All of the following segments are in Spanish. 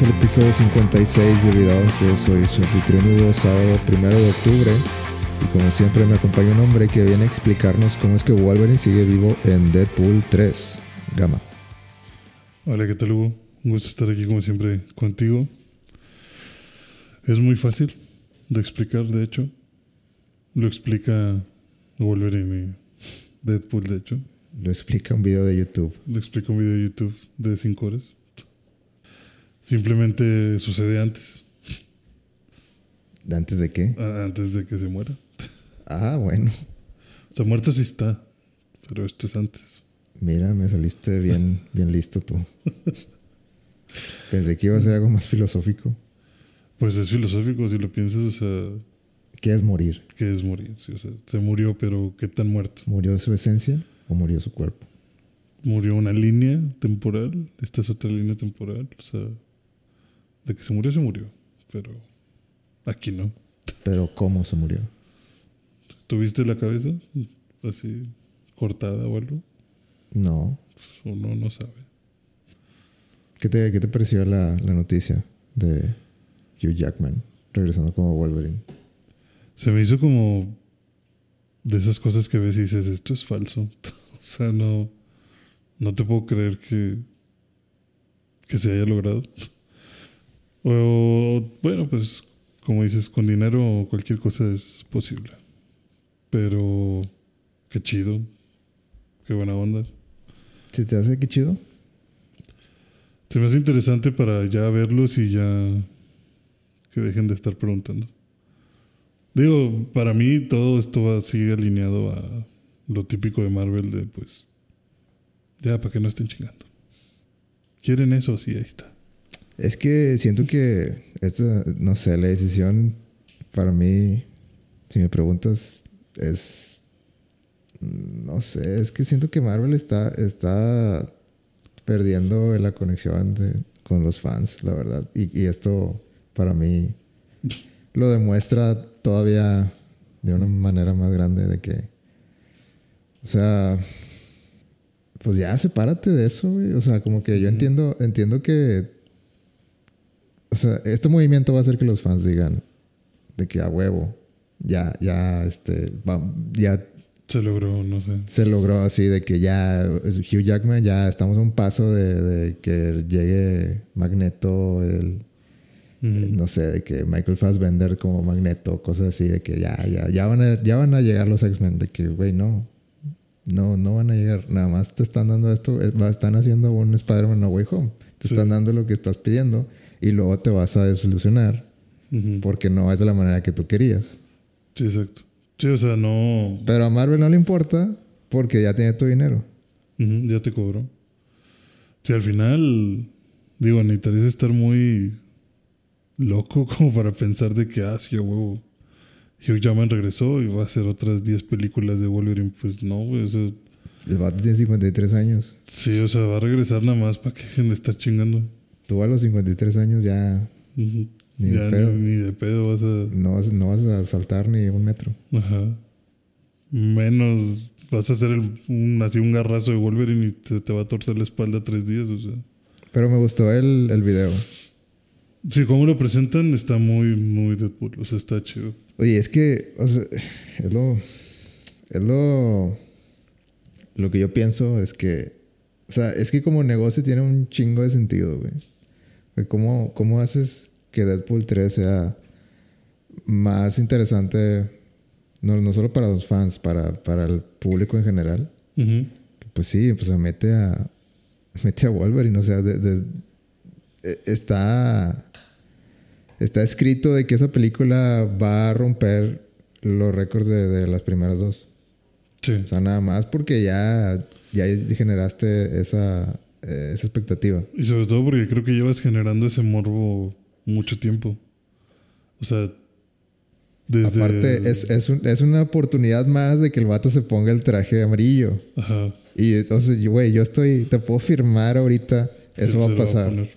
Bienvenidos al episodio 56 de Vida 11. Soy su anfitrión Hugo, sábado primero de octubre. Y como siempre me acompaña un hombre que viene a explicarnos cómo es que Wolverine sigue vivo en Deadpool 3. Gama. Hola, ¿qué tal Hugo? Un gusto estar aquí como siempre contigo. Es muy fácil de explicar, de hecho. Lo explica Wolverine y Deadpool, de hecho. Lo explica un video de YouTube. Lo explica un video de YouTube de 5 horas. Simplemente sucede antes. ¿Antes de qué? Ah, Antes de que se muera. Ah, bueno. O sea, muerto sí está. Pero esto es antes. Mira, me saliste bien, bien listo tú. Pensé que iba a ser algo más filosófico. Pues es filosófico si lo piensas, o sea, ¿Qué es morir? ¿qué es morir? Sí, o sea, se murió, pero ¿qué tan muerto? ¿Murió su esencia o murió su cuerpo? Murió una línea temporal, esta es otra línea temporal, o sea, de que se murió, se murió, pero aquí no. Pero ¿cómo se murió? ¿Tuviste la cabeza así cortada o algo? No. Pues uno no sabe. ¿Qué te, qué te pareció la, la noticia de Hugh Jackman regresando como Wolverine? Se me hizo como de esas cosas que ves y dices, esto es falso. o sea, no, no te puedo creer que, que se haya logrado. O, bueno, pues como dices, con dinero cualquier cosa es posible. Pero qué chido, qué buena onda. ¿Se te hace que chido? Se me hace interesante para ya verlos y ya que dejen de estar preguntando. Digo, para mí todo esto va así alineado a lo típico de Marvel de pues ya para que no estén chingando. ¿Quieren eso? Sí, ahí está. Es que siento que esta, no sé, la decisión para mí, si me preguntas, es. No sé, es que siento que Marvel está, está perdiendo la conexión de- con los fans, la verdad. Y, y esto, para mí, lo demuestra todavía de una manera más grande de que. O sea. Pues ya sepárate de eso, güey. O sea, como que yo entiendo, entiendo que o sea, este movimiento va a hacer que los fans digan de que a huevo, ya, ya, este, va- ya Se logró, no sé. se logró así de que ya Hugh Jackman, ya estamos a un paso de, de que llegue Magneto, el, no sé, de que Michael Fassbender como Magneto, cosas así, de que ya, ya, ya van a, ya van a llegar los X-Men, de que, güey, no, no, no van a llegar, nada más te están dando esto, están haciendo un Spider-Man No Way Home, te Sí. están dando lo que estás pidiendo y luego te vas a desilusionar porque no es de la manera que tú querías. Sí, exacto. Sí, o sea, no. Pero a Marvel no le importa porque ya tiene tu dinero. Ya te cobró. Sí, al final, digo, necesitarías estar muy loco como para pensar de que, ah, sí, huevo. Hugh Jackman regresó y va a hacer otras 10 películas de Wolverine. Pues no, güey. o sea, El vato tiene 53 años. sí, o sea, va a regresar nada más para que dejen de estar chingando. Tú a los 53 años ya. Ni de ya pedo. Ni, ni de pedo vas a. no vas, no vas a saltar ni un metro. Ajá. Menos vas a hacer el- un, así un garrazo de Wolverine y te, te va a torcer la espalda tres días, o sea. Pero me gustó el, el video. Sí, como lo presentan está muy, muy Deadpool, o sea, está chido. Oye, es que, o sea, es lo. Es lo. Lo que yo pienso es que. O sea, es que como negocio tiene un chingo de sentido, güey. Güey, ¿Cómo, ¿Cómo haces que Deadpool 3 sea más interesante? No, no solo para los fans, para, para el público en general. Pues sí, pues se mete a. Mete a Wolverine. O sea, de- de- eh, está. Está escrito de que esa película va a romper los récords de, de las primeras dos. Sí. O sea, nada más porque ya, ya generaste esa, eh, esa expectativa. Y sobre todo porque creo que llevas generando ese morbo mucho tiempo. O sea, desde. Aparte, es, es, un- es una oportunidad más de que el vato se ponga el traje amarillo. Ajá. Y entonces, güey, yo estoy, te puedo firmar ahorita, eso va a pasar. poner.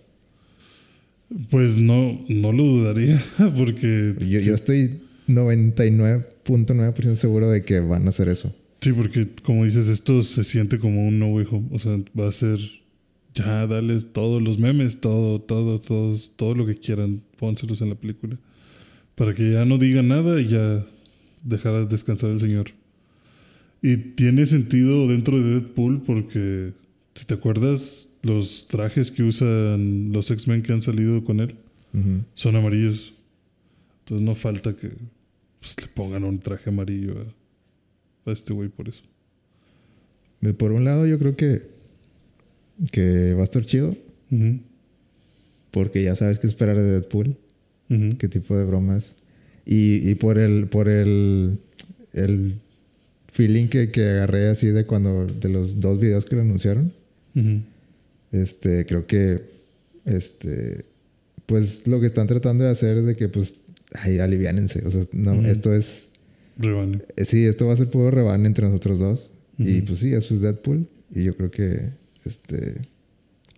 Pues no, no lo dudaría, porque. Yo, yo estoy 99.9% seguro de que van a hacer eso. Sí, porque como dices, esto se siente como un No Way Home. O sea, va a ser ya dales todos los memes, todo, todo, todos, todo lo que quieran, pónselos en la película. Para que ya no diga nada y ya dejara descansar el señor. Y tiene sentido dentro de Deadpool porque, si te acuerdas, los trajes que usan los X-Men que han salido con él Ujú. son amarillos. Entonces no falta que pues, le pongan un traje amarillo a, a este güey por eso. Por un lado, yo creo que, que va a estar chido. Ujú, Porque ya sabes qué esperar de Deadpool. ujú, Qué tipo de bromas. Y, y por el, por el, el feeling que, que agarré así de cuando, de los dos videos que lo anunciaron. ujú. Este, creo que, este, pues lo que están tratando de hacer es de que, pues, ay, aliviánense. O sea, no, esto es, Rebane. eh, sí, esto va a ser puro rebane entre nosotros dos. Y pues sí, eso es Deadpool. Y yo creo que, este,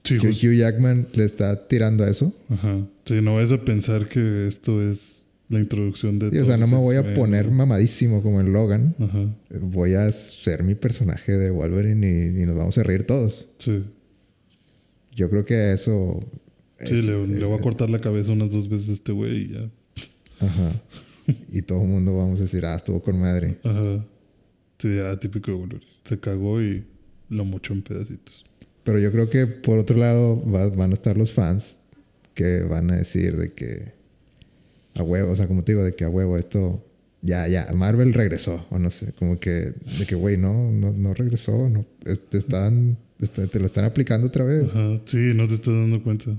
Sí, Hugh, Jackman le está tirando a eso. Ajá. Sí, no vayas a pensar que esto es la introducción de. Sí, o sea, no me voy a poner mamadísimo como en Logan. Ajá. Voy a ser mi personaje de Wolverine y, y nos vamos a reír todos. Sí. Yo creo que eso. Sí, le, es- le voy a cortar la cabeza unas dos veces a este güey y ya. Ajá. Y todo el mundo vamos a decir, ah, estuvo con madre. Ajá. Sí, ya, típico de Wolverine. Se cagó y lo mochó en pedacitos. Pero yo creo que por otro lado va- van a estar los fans que van a decir de que a huevo, o sea, como te digo, de que a huevo esto ya, ya, Marvel regresó, o no sé, como que de que, güey, no, no, no regresó, no, te están, está- te lo están aplicando otra vez. Ajá. Sí, no te estás dando cuenta.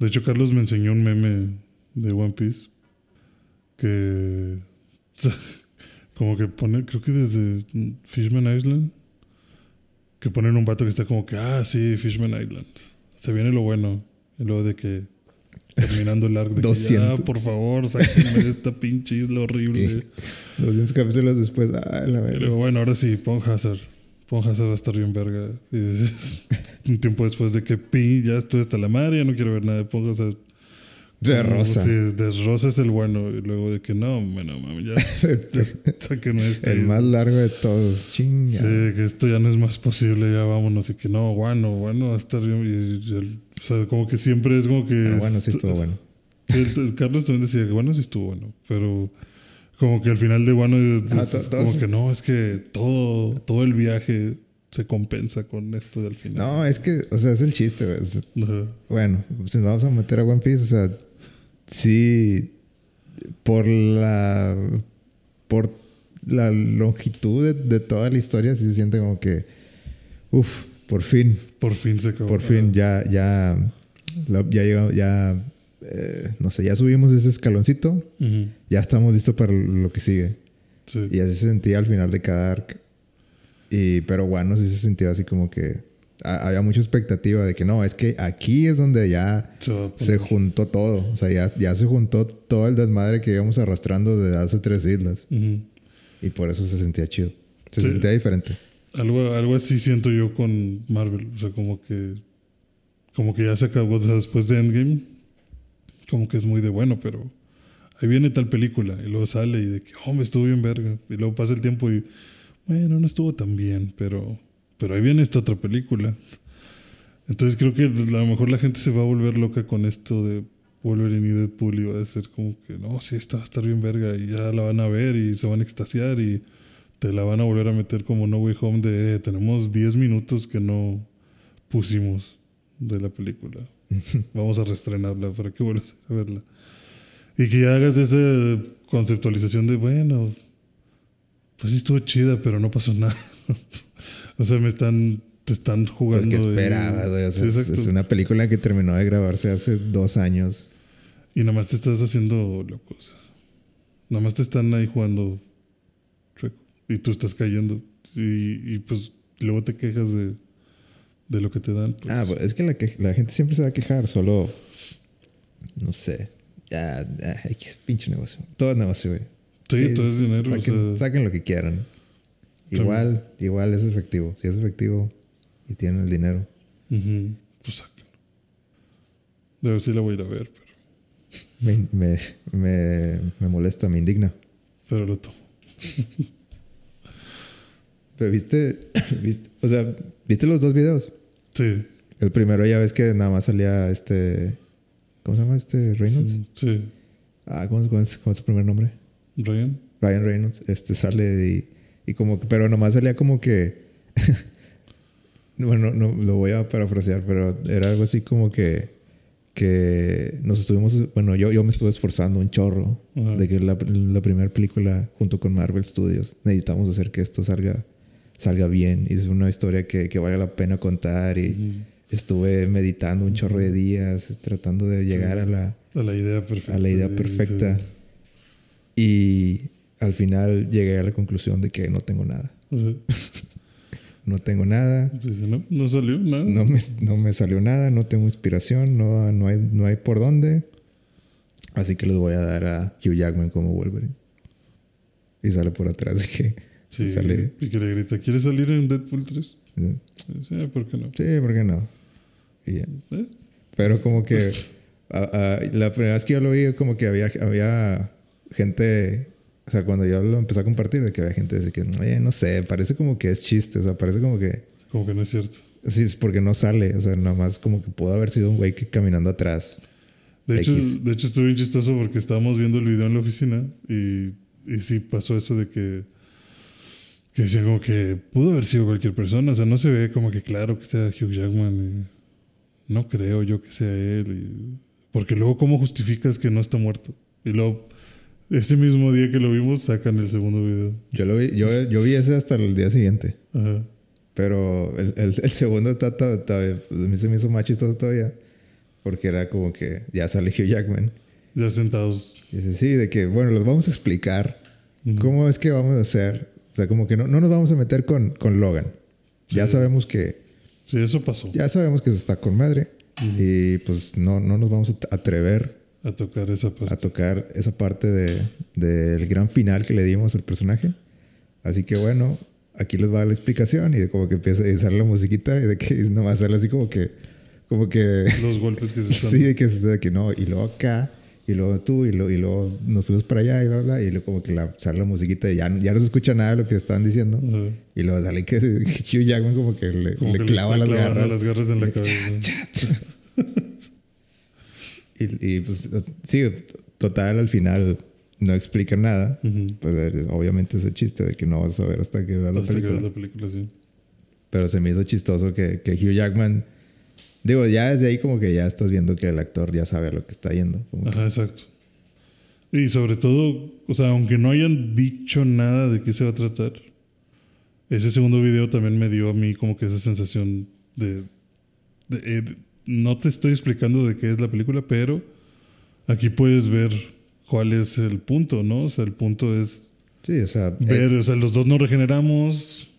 De hecho, Carlos me enseñó un meme de One Piece que. Como que pone, creo que desde Fishman Island, que ponen un vato que está como que, ah, sí, Fishman Island. Se viene lo bueno. Y luego de que, terminando el arco, de que, ya, 200. por favor, sáquenme de esta pinche isla horrible. Sí. 200 capítulos después, ah, la luego, bueno, ahora sí, pon Hazard. Pon Hazard va a estar bien verga. Y un tiempo después de que pi, ya estoy hasta la madre, ya no quiero ver nada de Pon Hazard. De rosa. Sí, de rosa es el bueno. Y luego de que no, bueno, mami, ya, ya saquen este. El más largo de todos, chinga. Sí, que esto ya no es más posible, ya vámonos. Y que no, bueno, bueno, va a estar bien. Y, y el- o sea, como que siempre es como que. Pero bueno, sí estuvo bueno. Sí, el- el Carlos también decía que bueno, sí estuvo bueno. Pero como que al final de bueno, Ah, como que no, es que todo, todo el viaje se compensa con esto del final. No, es que, o sea, es el chiste, güey. Bueno, si nos vamos a meter a One Piece, o sea, sí, por la, por la longitud de, de toda la historia, sí se siente como que, uff, por fin, Por fin se acabó. por fin, ya, ya, ya llegamos, ya, eh, no sé, ya subimos ese escaloncito, ya estamos listos para lo que sigue. Sí. Y así se sentía al final de cada arc. Y, pero bueno, sí se sentía así como que ha- había mucha expectativa de que no, es que aquí es donde ya Se juntó todo. O sea, ya, ya se juntó todo el desmadre que íbamos arrastrando desde hace tres islas. Ujú. Y por eso se sentía chido. Se Sí. sentía diferente. Algo, algo así siento yo con Marvel. O sea, como que. Como que ya se acabó. O sea, después de Endgame. Como que es muy de bueno, pero. Ahí viene tal película. Y luego sale y de que, hombre, estuvo bien verga. Y luego pasa el tiempo y. Bueno, no estuvo tan bien, pero. Pero ahí viene esta otra película. Entonces creo que a lo mejor la gente se va a volver loca con esto de Wolverine y Deadpool y va a ser como que no, sí, esta va a estar bien verga y ya la van a ver y se van a extasiar y te la van a volver a meter como No Way Home de "Eh, tenemos 10 minutos que no pusimos de la película. Vamos a reestrenarla para que vuelvas a verla. Y que hagas esa conceptualización de, bueno, pues sí estuvo chida, pero no pasó nada. o sea, me están, te están Pues jugando. que de- esperabas, güey. O sea, Sí, es, una película que terminó de grabarse hace dos años. Y nada más te estás haciendo loco. o sea, nada más te están ahí jugando. Y tú estás cayendo. Y, y pues luego te quejas de, de lo que te dan. pues. Ah, pues es que la, que- la gente siempre se va a quejar, solo. No sé. Ya, ya, X, pinche negocio. Todo es negocio, güey. Sí, todo es dinero, o Saquen, sea. saquen lo que quieran. Igual, igual es efectivo. Si es efectivo y tienen el dinero. Ujú, Pues sáquenlo. Pero sí la voy a ir a ver, pero, Me, me, me, me molesta, me indigna. pero lo tomo. Pero viste, viste, o sea, ¿viste los dos videos? Sí. El primero ya ves que nada más salía este. ¿Cómo se llama este Reynolds? Sí. Ah, ¿cómo, cómo es, cómo es su primer nombre? Ryan. Ryan Reynolds. Este sale y, y como. Pero nomás salía como que. bueno, no lo voy a parafrasear, pero era algo así como que. Que nos estuvimos. Bueno, yo, yo me estuve esforzando un chorro Ajá. de que la, la primera película junto con Marvel Studios necesitamos hacer que esto salga, salga bien. Y es una historia que, que vale la pena contar. Y Ujú. estuve meditando un chorro de días, tratando de llegar a la, A la idea perfecta. a la idea Sí, perfecta. sí. Y al final llegué a la conclusión de que no tengo nada. No tengo nada. Sí, sí, no, no salió nada. No me, no me salió nada. No tengo inspiración. No, no, hay, no hay por dónde. Así que les voy a dar a Hugh Jackman como Wolverine. Y sale por atrás de que Sí, sale. y que le grita, ¿quieres salir en Deadpool 3? eh, Sí, ¿por qué no? Sí, ¿por qué no? Y ya. ¿Eh? Pero como que a- a- la primera vez que yo lo vi, como que había, había gente, o sea, cuando yo lo empecé a compartir, de que había gente de que, "Oye, no sé, parece como que es chiste, o sea, parece como que, Como que no es cierto. sí, es porque no sale, o sea, nada más como que pudo haber sido un güey que caminando atrás. De hecho, X. de hecho, estuvo bien chistoso porque estábamos viendo el video en la oficina y, y sí pasó eso de que, que decían como que pudo haber sido cualquier persona. O sea, no se ve como que claro que sea Hugh Jackman. y no creo yo que sea él. y- porque luego, ¿cómo justificas que no está muerto? Y luego, ese mismo día que lo vimos, sacan el segundo video. Yo lo vi, yo, yo vi ese hasta el día siguiente, Ajá. pero el, el, el segundo está to- todavía, pues, a mí se me hizo más chistoso todavía, porque era como que ya sale Hugh Jackman. Ya sentados. Y dice, sí, de que, bueno, los vamos a explicar cómo es que vamos a hacer. O sea, como que no, no nos vamos a meter con, con Logan. Ya Sí. sabemos que, Sí, eso pasó. ya sabemos que eso está con madre. Y pues no, no nos vamos a atrever A tocar esa parte. a tocar esa parte de- del gran final que le dimos al personaje. Así que bueno, aquí les va la explicación y de como que empieza a sale la musiquita y de que nomás sale así como que, como que Los golpes que se están Sí, de que, de que no, y luego acá, y luego tú, y, luego y luego nos fuimos para allá, y bla, bla, y luego como que la, sale la musiquita y ya, ya no se escucha nada de lo que estaban diciendo. Ajá. Y luego sale que Hugh Jackman como que le, Como le que clava está las clavando garras. las garras en la De que cabeza. Y, y, pues sí, total al final no explica nada. Ujú. Pero obviamente ese chiste de que no vas a ver hasta que veas la película. veas la película, sí. Pero se me hizo chistoso que, que Hugh Jackman... Digo, ya desde ahí como que ya estás viendo que el actor ya sabe a lo que está yendo. Como que- Ajá, exacto. Y sobre todo, o sea, aunque no hayan dicho nada de qué se va a tratar, ese segundo video también me dio a mí como que esa sensación de... de- eh, de- no te estoy explicando de qué es la película, pero aquí puedes ver cuál es el punto, ¿no? O sea, el punto es Sí, o sea, ver, eh, o sea, los dos nos regeneramos,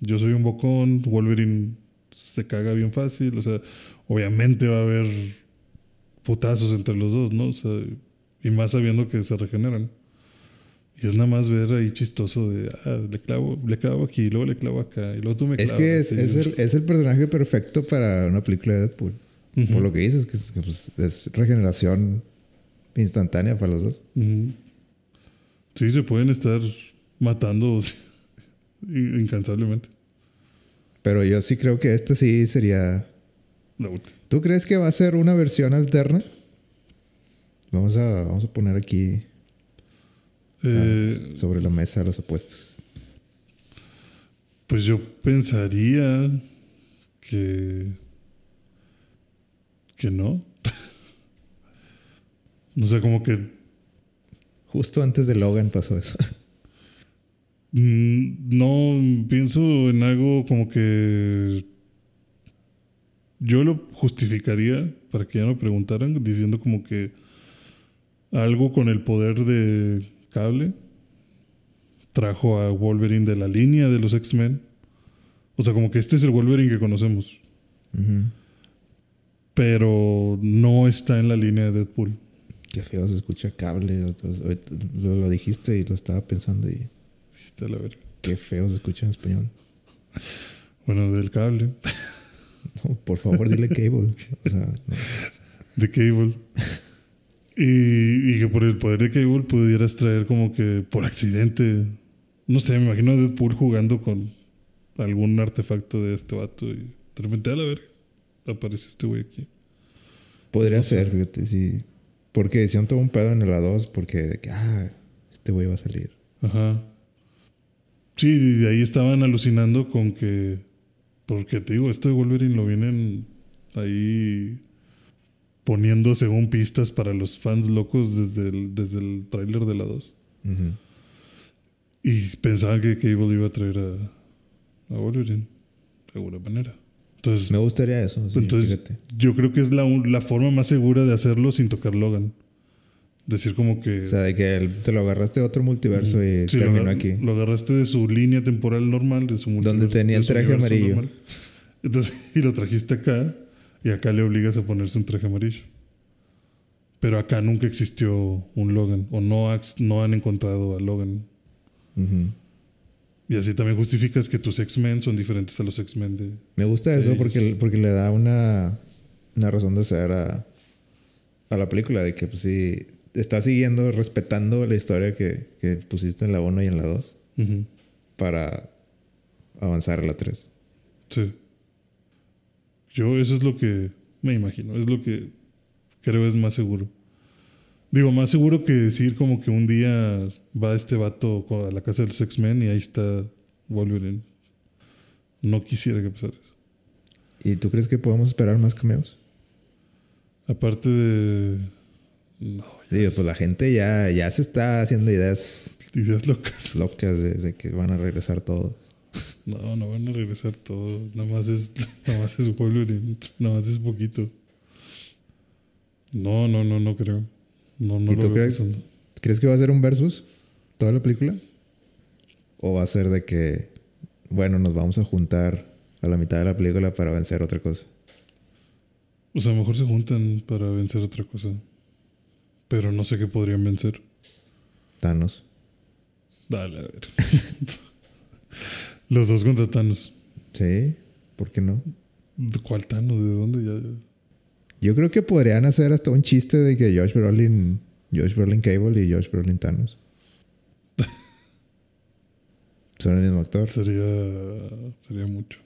yo soy un bocón, Wolverine se caga bien fácil, o sea, obviamente va a haber putazos entre los dos, ¿no? O sea, y más sabiendo que se regeneran. Y es nada más ver ahí chistoso de, ah, le clavo, le clavo aquí, luego le clavo acá, y luego tú me es clavas. que es, y es el, es el personaje perfecto para una película de Deadpool. Por lo que dices, que, es, que, pues, es regeneración instantánea para los dos. Sí, se pueden estar matando incansablemente. Pero yo sí creo que este sí sería... La última. ¿Tú crees que va a ser una versión alterna? Vamos a, vamos a poner aquí Eh, sobre la mesa las apuestas. Pues yo pensaría que. Que no. no sé, como que. Justo antes de Logan pasó eso. mm, No pienso en algo como que. Yo lo justificaría para que ya no preguntaran, diciendo como que algo con el poder de cable trajo a Wolverine de la línea de los X-Men. O sea, como que este es el Wolverine que conocemos. Ujú. Pero no está en la línea de Deadpool. Qué feo se escucha cable. Lo, dijiste y lo estaba pensando y Está la verga. qué feo se escucha en español. Bueno, del cable, No, por favor, dile cable. O sea, no. de Cable. Y, y que por el poder de Cable pudieras traer como que por accidente, no sé, me imagino a Deadpool jugando con algún artefacto de este vato y de repente a la verga. Aparece este güey aquí. Podría ser, fíjate, sí. Porque hicieron todo un pedo en el A2 porque de que, ah, este güey va a salir. Ajá. Sí, y de ahí estaban alucinando con que. Porque te digo, esto de Wolverine lo vienen ahí poniendo según pistas para los fans locos desde el, desde el tráiler de la 2. Ujú. Y pensaban que Cable iba a traer a, a Wolverine. De alguna manera. Entonces, Me gustaría eso, sí, entonces fíjate. yo creo que es la, la forma más segura de hacerlo sin tocar Logan. Decir como que... O sea, de que te lo agarraste de otro multiverso y Sí, lo, terminó agar- aquí. lo agarraste de su línea temporal normal, de su multiverso- tenía el traje amarillo. normal. Entonces, y lo trajiste acá, y acá le obligas a ponerse un traje amarillo. Pero acá nunca existió un Logan, o no, no han encontrado a Logan. Ujú. Y así también justificas que tus X-Men son diferentes a los X-Men de. Me gusta eso porque, porque le da una, una razón de ser a, a la película, de que pues sí, está siguiendo, respetando la historia que, que pusiste en la 1 y en la 2 Ujú. para avanzar a la 3. Sí. Yo, eso es lo que me imagino, es lo que creo es más seguro. Digo, más seguro que decir como que un día va este vato a la casa de los X-Men y ahí está Wolverine. No quisiera que pasara eso. ¿Y tú crees que podemos esperar más cameos? Aparte de. No, Digo, pues la gente ya, ya se está haciendo ideas ideas locas. locas de, de que van a regresar todos. No, no van a regresar todo. Nada más es, nada más es Wolverine. Nada más es poquito. No, no, no, no creo. No, no ¿Y lo tú crees, que va a ser un versus toda la película? ¿O va a ser de que, bueno, nos vamos a juntar a la mitad de la película para vencer otra cosa? O sea, a lo mejor se juntan para vencer otra cosa. Pero no sé qué podrían vencer. Thanos. Dale, a ver. Los dos contra Thanos. Sí, ¿por qué no? ¿De ¿Cuál Thanos? ¿De dónde? Ya, ya. Yo creo que podrían hacer hasta un chiste de que Josh Brolin, Josh Brolin Cable y Josh Brolin Thanos. Son el mismo actor. Sería, sería mucho.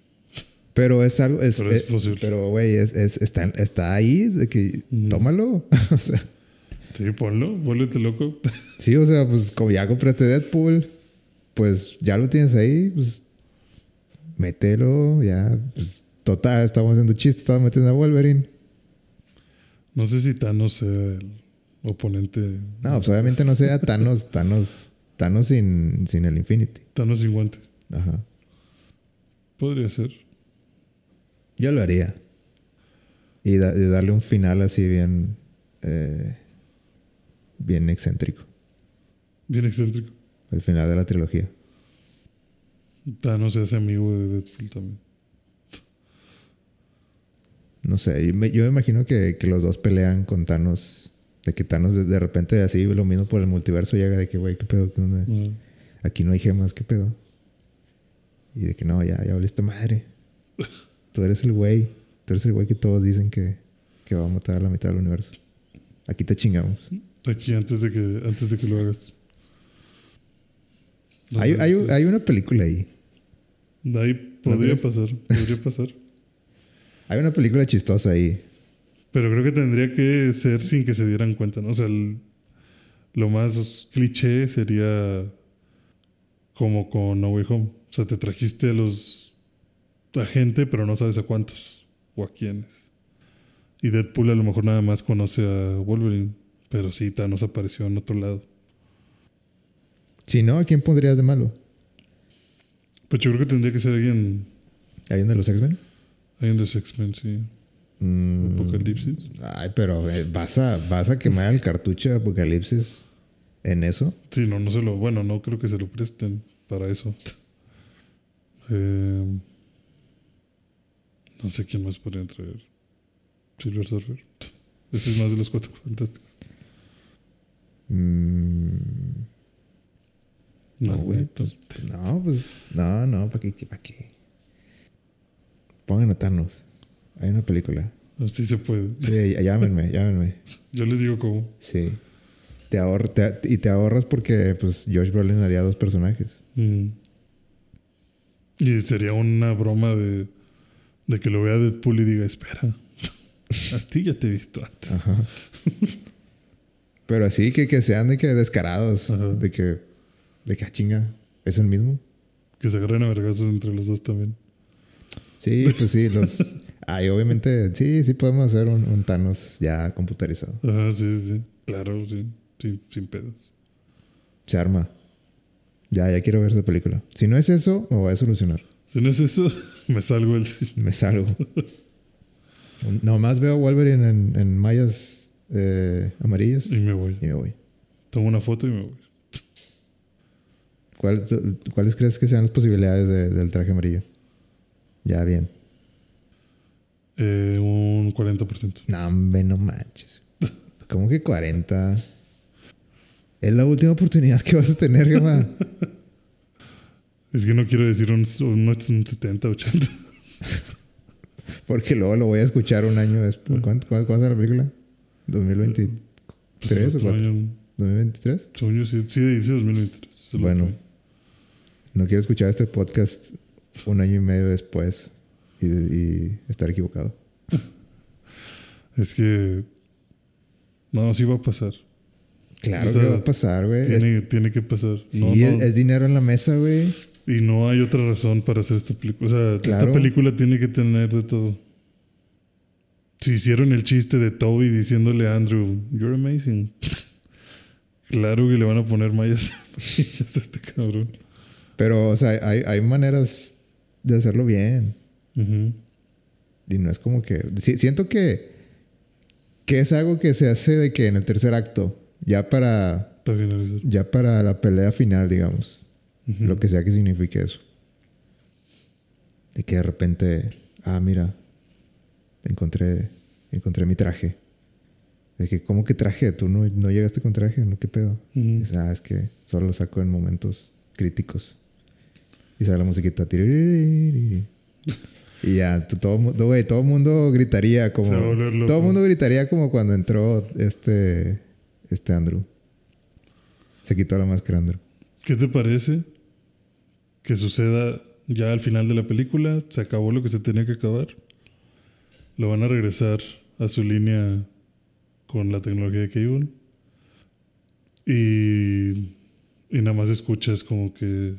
Pero es algo, es, Pero es eh, posible. pero güey, es, es- está, está ahí, de que tómalo. o sea, Sí, ponlo, vuélvete loco. sí, o sea, pues como ya compraste Deadpool, pues ya lo tienes ahí, pues mételo, ya, pues total, estamos haciendo chistes, estamos metiendo a Wolverine. No sé si Thanos sea el oponente. No, pues obviamente no sería Thanos, Thanos, Thanos sin, sin el Infinity. Thanos sin guante. Ajá. Podría ser. Yo lo haría. Y, da- y darle un final así bien. eh, bien excéntrico. Bien excéntrico. El final de la trilogía. Thanos hace amigo de Deadpool también. No sé, yo me, yo me imagino que, que los dos pelean con Thanos. De que Thanos de, de repente así, lo mismo por el multiverso, llega de que, güey, ¿qué pedo? ¿Qué? Ah, Aquí no hay gemas, ¿qué pedo? Y de que no, ya, ya valiste madre. Tú eres el güey. Tú eres el güey que todos dicen que, que va a matar a la mitad del universo. Aquí te chingamos. Aquí antes de que, antes de que lo hagas. Hay, hay, hay una película ahí. Ahí podría pasar, podría pasar. Hay una película chistosa ahí. Pero creo que tendría que ser sin que se dieran cuenta, ¿no? O sea, el- lo más cliché sería como con No Way Home. O sea, te trajiste a los a gente, pero no sabes a cuántos o a quiénes. Y Deadpool a lo mejor nada más conoce a Wolverine, pero sí, Thanos apareció en otro lado. Si no, ¿a quién pondrías de malo? Pues yo creo que tendría que ser alguien, ¿Hay uno de los X-Men? Alguien de los X-Men, sí. Mm, Apocalipsis. Ay, pero eh, ¿vas, a, ¿vas a quemar el cartucho de Apocalipsis en eso? Sí, no, no se lo. Bueno, no creo que se lo presten para eso. Eh, no sé quién más podrían traer. Silver Surfer. Ese es más de los cuatro fantásticos. Mm, no, güey. Pues, no, pues. No, no, ¿para qué? ¿Para qué? Pongan a Thanos. Hay una película. Así se puede. Sí, llámenme, llámenme. Yo les digo cómo. Sí. Te ahor- te- y te ahorras porque pues Josh Brolin haría dos personajes. Mm. Y sería una broma de De que lo vea Deadpool y diga, espera, a ti ya te he visto antes. Ajá. Pero así que, que sean de que descarados. Ajá. De que, de que, ah, chinga, es el mismo. Que se agarren a vergazos entre los dos también. Sí, pues sí, los. Ay, obviamente, sí, sí podemos hacer un, un Thanos ya computarizado. Ajá, sí, sí. Claro, sí. sí sin pedos. Se arma. Ya, ya quiero ver esa película. Si no es eso, me voy a solucionar. Si no es eso, me salgo cine. Me salgo. Nomás veo Wolverine en, en mallas eh, amarillas Y me voy. y me voy. Tomo una foto y me voy. ¿Cuál- ¿Cuáles crees que sean las posibilidades de- del traje amarillo? Ya, bien. Eh, un 40%. No, hombre, no manches. ¿Cómo que 40? Es la última oportunidad que vas a tener, Gema. Es que no quiero decir un, un, un 70, 80. Porque luego lo voy a escuchar un año después. ¿Cuánto, cuándo, cuándo es la película? ¿2023 Pues o 4? año, ¿2023? según yo, sí, sí, dice 2023. Es el Bueno. No quiero escuchar este podcast un año y medio después y, y estar equivocado. Es que. No, sí va a pasar. Claro O sea, que va a pasar, güey. Es- Tiene, tiene que pasar. sí, no, es, no. es dinero en la mesa, güey. Y no hay otra razón para hacer esta película. O sea, Claro. esta película tiene que tener de todo. Si hicieron el chiste de Toby diciéndole a Andrew, You're amazing. claro que le van a poner mallas a este cabrón. Pero, o sea, hay, hay maneras de hacerlo bien. Y no es como que. si- siento que. Que es algo que se hace de que en el tercer acto. Ya para. Para finalizar. Ya para la pelea final, digamos. Lo que sea que signifique eso. De que de repente. Ah, mira. Encontré. Encontré mi traje. De que, ¿cómo que traje? Tú no, no llegaste con traje, ¿no? ¿Qué pedo? Ujú. Dice, ah, es que solo lo saco en momentos críticos. Y sale la musiquita. Y ya, todo, todo el mundo gritaría como. Todo el mundo gritaría como cuando entró este. Este Andrew. Se quitó la máscara, Andrew. ¿Qué te parece que suceda ya al final de la película? Se acabó lo que se tenía que acabar. Lo van a regresar a su línea con la tecnología de Cable. Y, y nada más escuchas como que...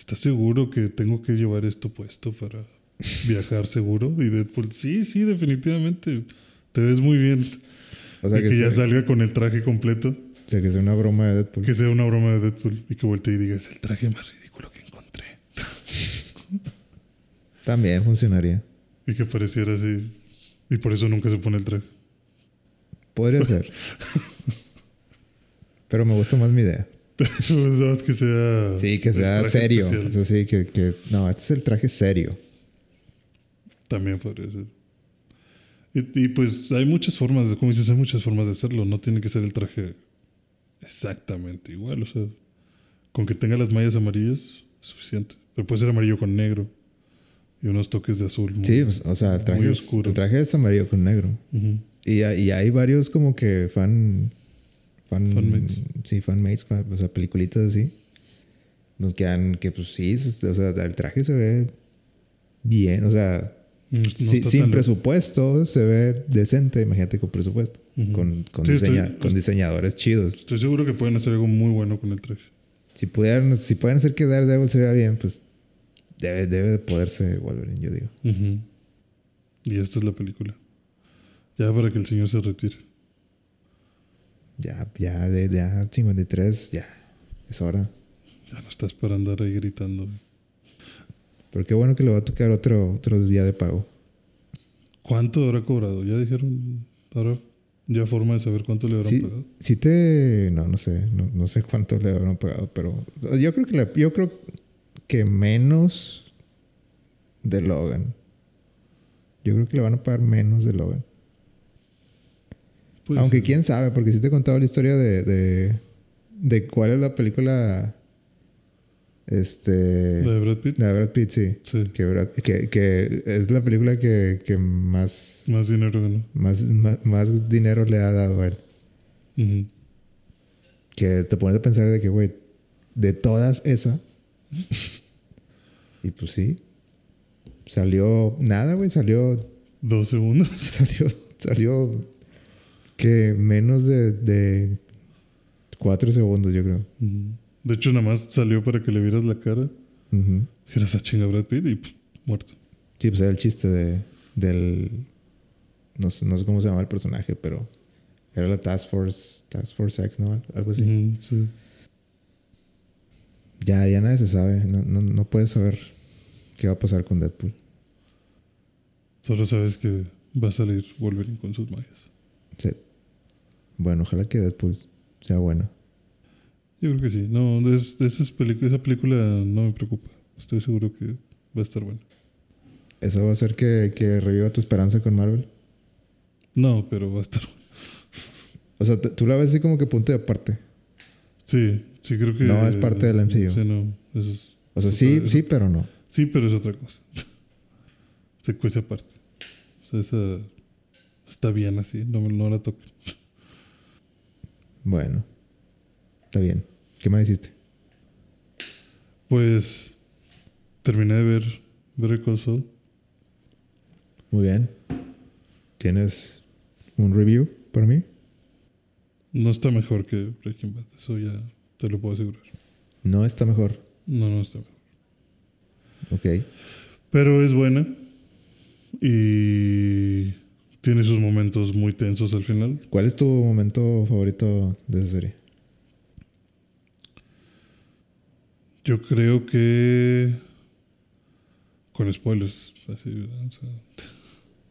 ¿Estás seguro que tengo que llevar esto puesto para viajar seguro? Y Deadpool, sí, sí, definitivamente. Te ves muy bien. O sea, y que, que, ya salga con el traje completo. o sea, que sea una broma de Deadpool. Que sea una broma de Deadpool y que voltee y diga, es el traje más ridículo que encontré. También funcionaría. Y que pareciera así. Y por eso nunca se pone el traje. Podría ser. Pero me gusta más mi idea. Sabes que sea. Sí, que sea serio. O sea, sí, que, que. No, este es el traje serio. También podría ser. Y, y, pues hay muchas formas, de, como dices, hay muchas formas de hacerlo. No tiene que ser el traje exactamente igual. O sea, con que tenga las mallas amarillas es suficiente. Pero puede ser amarillo con negro y unos toques de azul. muy- Sí, pues, o sea, el traje, muy es, oscuro. el traje es amarillo con negro. Y, hay- y hay varios como que fan. Fan. Fanmates. Sí, fanmates, fan- o sea, peliculitas así. Nos quedan que, pues sí, es- o sea, el traje se ve bien. O sea, No- no sin presupuesto se ve decente. Imagínate con presupuesto. Con, con, Sí, diseña- estoy- con diseñadores chidos. Estoy seguro que pueden hacer algo muy bueno con el traje. Si pudieran, si pueden hacer que Daredevil se vea bien, pues debe, debe de poderse Wolverine, yo digo. Y esta es la película. Ya para que el señor se retire. Ya, ya, de, ya 53, ya. Es hora. Ya no estás para andar ahí gritando. Pero qué bueno que le va a tocar otro, otro día de pago. ¿Cuánto habrá cobrado? ¿Ya dijeron? ¿Ahora ya forma de saber cuánto le habrán Sí, pagado? sí te... No, no sé. No, no sé cuánto le habrán pagado, pero... Yo creo que, yo creo que menos de Logan. Yo creo que le van a pagar menos de Logan. Pues, Aunque eh, quién sabe, porque sí te he contado la historia de, de, de cuál es la película... Este... ¿La de Brad Pitt? La de Brad Pitt, sí. Sí. Que, Brad- que, que es la película que, que más, Más dinero ganó. más, más, más dinero le ha dado a él. Que te pones a pensar de que, güey, de todas esa. y pues sí. Salió nada, güey. Salió. Dos segundos. Salió. Salió. Que menos de, de cuatro segundos, yo creo. De hecho, nada más salió para que le vieras la cara. Ujú. Dijeras a chinga Brad Pitt y pff, muerto. Sí, pues era el chiste de, del. No sé, no sé cómo se llama el personaje, pero. Era la Task Force. Task Force X, ¿no? Algo así. Sí. Ya, ya nadie se sabe. No, no, no puedes saber qué va a pasar con Deadpool. Solo sabes que va a salir Wolverine con sus magias. Bueno, ojalá que Deadpool sea bueno. Yo creo que sí. No, de, de esas esa película no me preocupa. Estoy seguro que va a estar buena. ¿Eso va a hacer que, que reviva tu esperanza con Marvel? No, pero va a estar buena. O sea, tú la ves así como que punto de aparte. Sí, sí creo que... No, es parte del MCU. Sí, no. eso es- O sea, sí, sí, pero no. Sí, pero es otra cosa. Se cuece aparte. O sea, esa está bien así, no, no la toquen. Bueno. Está bien. ¿Qué más hiciste? Pues terminé de ver Better Call Saul. Muy bien. ¿Tienes un review para mí? No está mejor que Breaking Bad, eso ya te lo puedo asegurar. No está mejor. No, no está mejor. Ok. Pero es buena y tiene sus momentos muy tensos al final. ¿Cuál es tu momento favorito de esa serie? Yo creo que con spoilers, así, ¿verdad? O sea,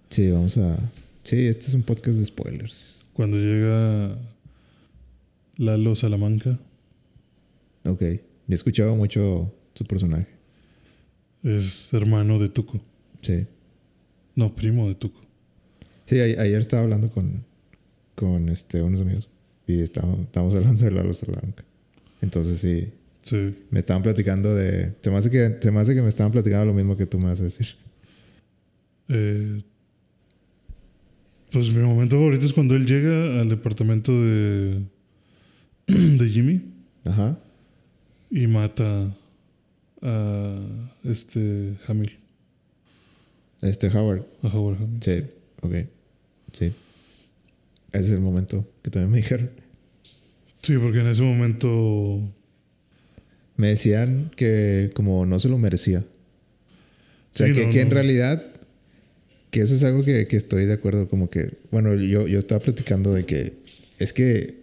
Sí, vamos a... Sí, este es un podcast de spoilers. cuando llega Lalo Salamanca, Ok. He escuchado mucho su personaje. es hermano de Tuco. Sí. No, primo de Tuco. Sí, ayer estaba hablando con, con este, unos amigos y estábamos, estábamos hablando de Lalo Salamanca. Entonces sí, Sí. me estaban platicando de... Se me, hace que, se me hace que me estaban platicando lo mismo que tú me vas a decir. Eh, pues mi momento favorito es cuando él llega al departamento de, de Jimmy Ajá. y mata a este Hamil, Este Howard. a Howard Hamil. Sí, ok. Sí. Ese es el momento que también me dijeron. Sí, porque en ese momento Me decían que como no se lo merecía. O sea, Sí, que, no, que en realidad, que eso es algo que, que estoy de acuerdo, como que, bueno, yo, yo estaba platicando de que es que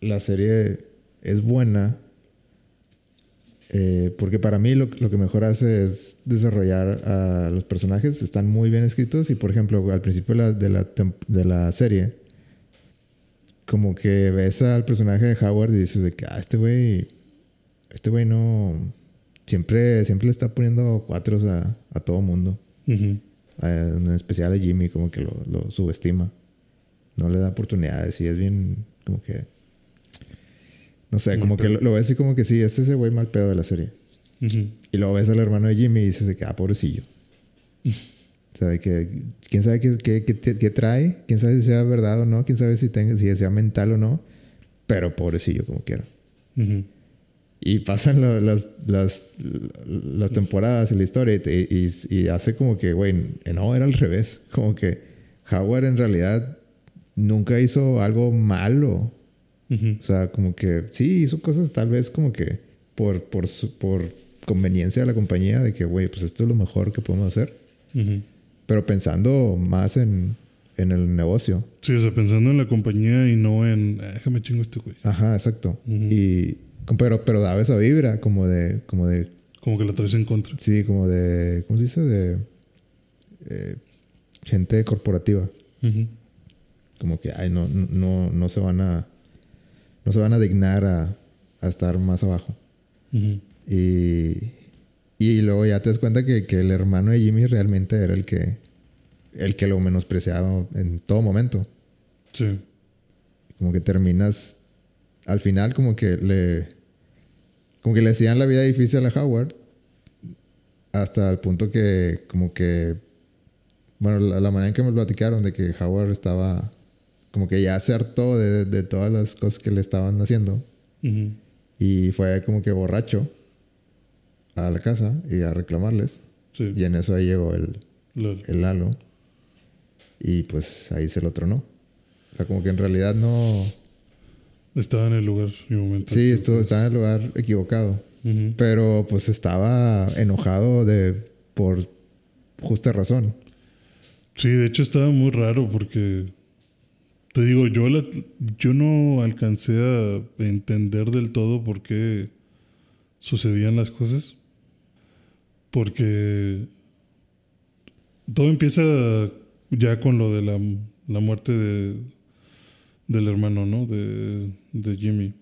la serie es buena, eh, porque para mí lo, lo que mejor hace es desarrollar a los personajes, están muy bien escritos y por ejemplo, al principio de la, de la, tem- de la serie, como que ves al personaje de Howard y dices de que, ah, este güey, este güey no, siempre, siempre le está poniendo cuatros a, a todo mundo. A- en especial a Jimmy, como que lo, lo subestima. No le da oportunidades y es bien, como que. Sé, Mal como que lo, lo ves así como que sí, este es ese güey mal pedo de la serie. Ujú. Y luego ves al hermano de Jimmy y dices de que, ah, pobrecillo. o sea, de que quién sabe qué, qué, qué, qué trae, quién sabe si sea verdad o no, quién sabe si, tenga, si sea mental o no, pero pobrecillo como quiera. Ujú. Y pasan la- las, las, las temporadas y la historia y, y- y hace como que, güey, no, era al revés. Como que Howard en realidad nunca hizo algo malo. O sea, como que sí, hizo cosas tal vez como que por, por, su- por conveniencia de la compañía de que, güey, pues esto es lo mejor que podemos hacer. Pero pensando más en, en el negocio. Sí, o sea, pensando en la compañía y no en, "Ah, déjame chingo este güey. Ajá, exacto. Y, pero, pero daba esa vibra como de, como de Como que la traes en contra. Sí, como de. ¿Cómo se dice? De. eh, gente corporativa. Como que, ay, no, no, no se van a. No se van a dignar a, a estar más abajo. Y. Y luego ya te das cuenta que, que el hermano de Jimmy realmente era el que. El que lo menospreciaba en todo momento. Sí. Como que terminas. Al final, como que le. Como que le hacían la vida difícil a Howard. Hasta el punto que, como que. Bueno, la, la manera en que me platicaron de que Howard estaba. Como que ya se hartó de, de todas las cosas que le estaban haciendo. Y fue como que borracho a la casa y a reclamarles. Sí. Y en eso ahí llegó el, Lalo. el Lalo. Y pues ahí se lo tronó. O sea, como que en realidad no. Estaba en el lugar y momento. Sí, estuvo, estaba en el lugar equivocado. Pero pues estaba enojado de por justa razón. Sí, de hecho estaba muy raro porque te digo, yo la- yo no alcancé a entender del todo por qué sucedían las cosas. Porque todo empieza ya con lo de la, la muerte de, del hermano, ¿no? De, de Jimmy.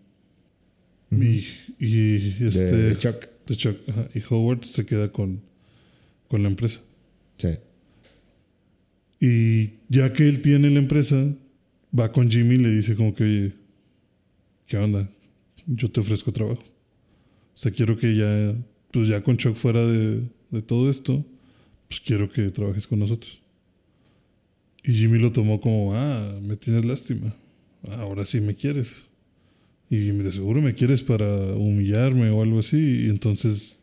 Y, y este, De, de Chuck. de Chuck, ajá, y Howard se queda con, con la empresa. Sí. Y ya que él tiene la empresa, va con Jimmy y le dice como que, oye, ¿qué onda? Yo te ofrezco trabajo. O sea, quiero que ya, pues ya con Chuck fuera de, de todo esto, pues quiero que trabajes con nosotros. Y Jimmy lo tomó como, ah, me tienes lástima. Ah, ahora sí me quieres. Y de seguro me quieres para humillarme o algo así. Y entonces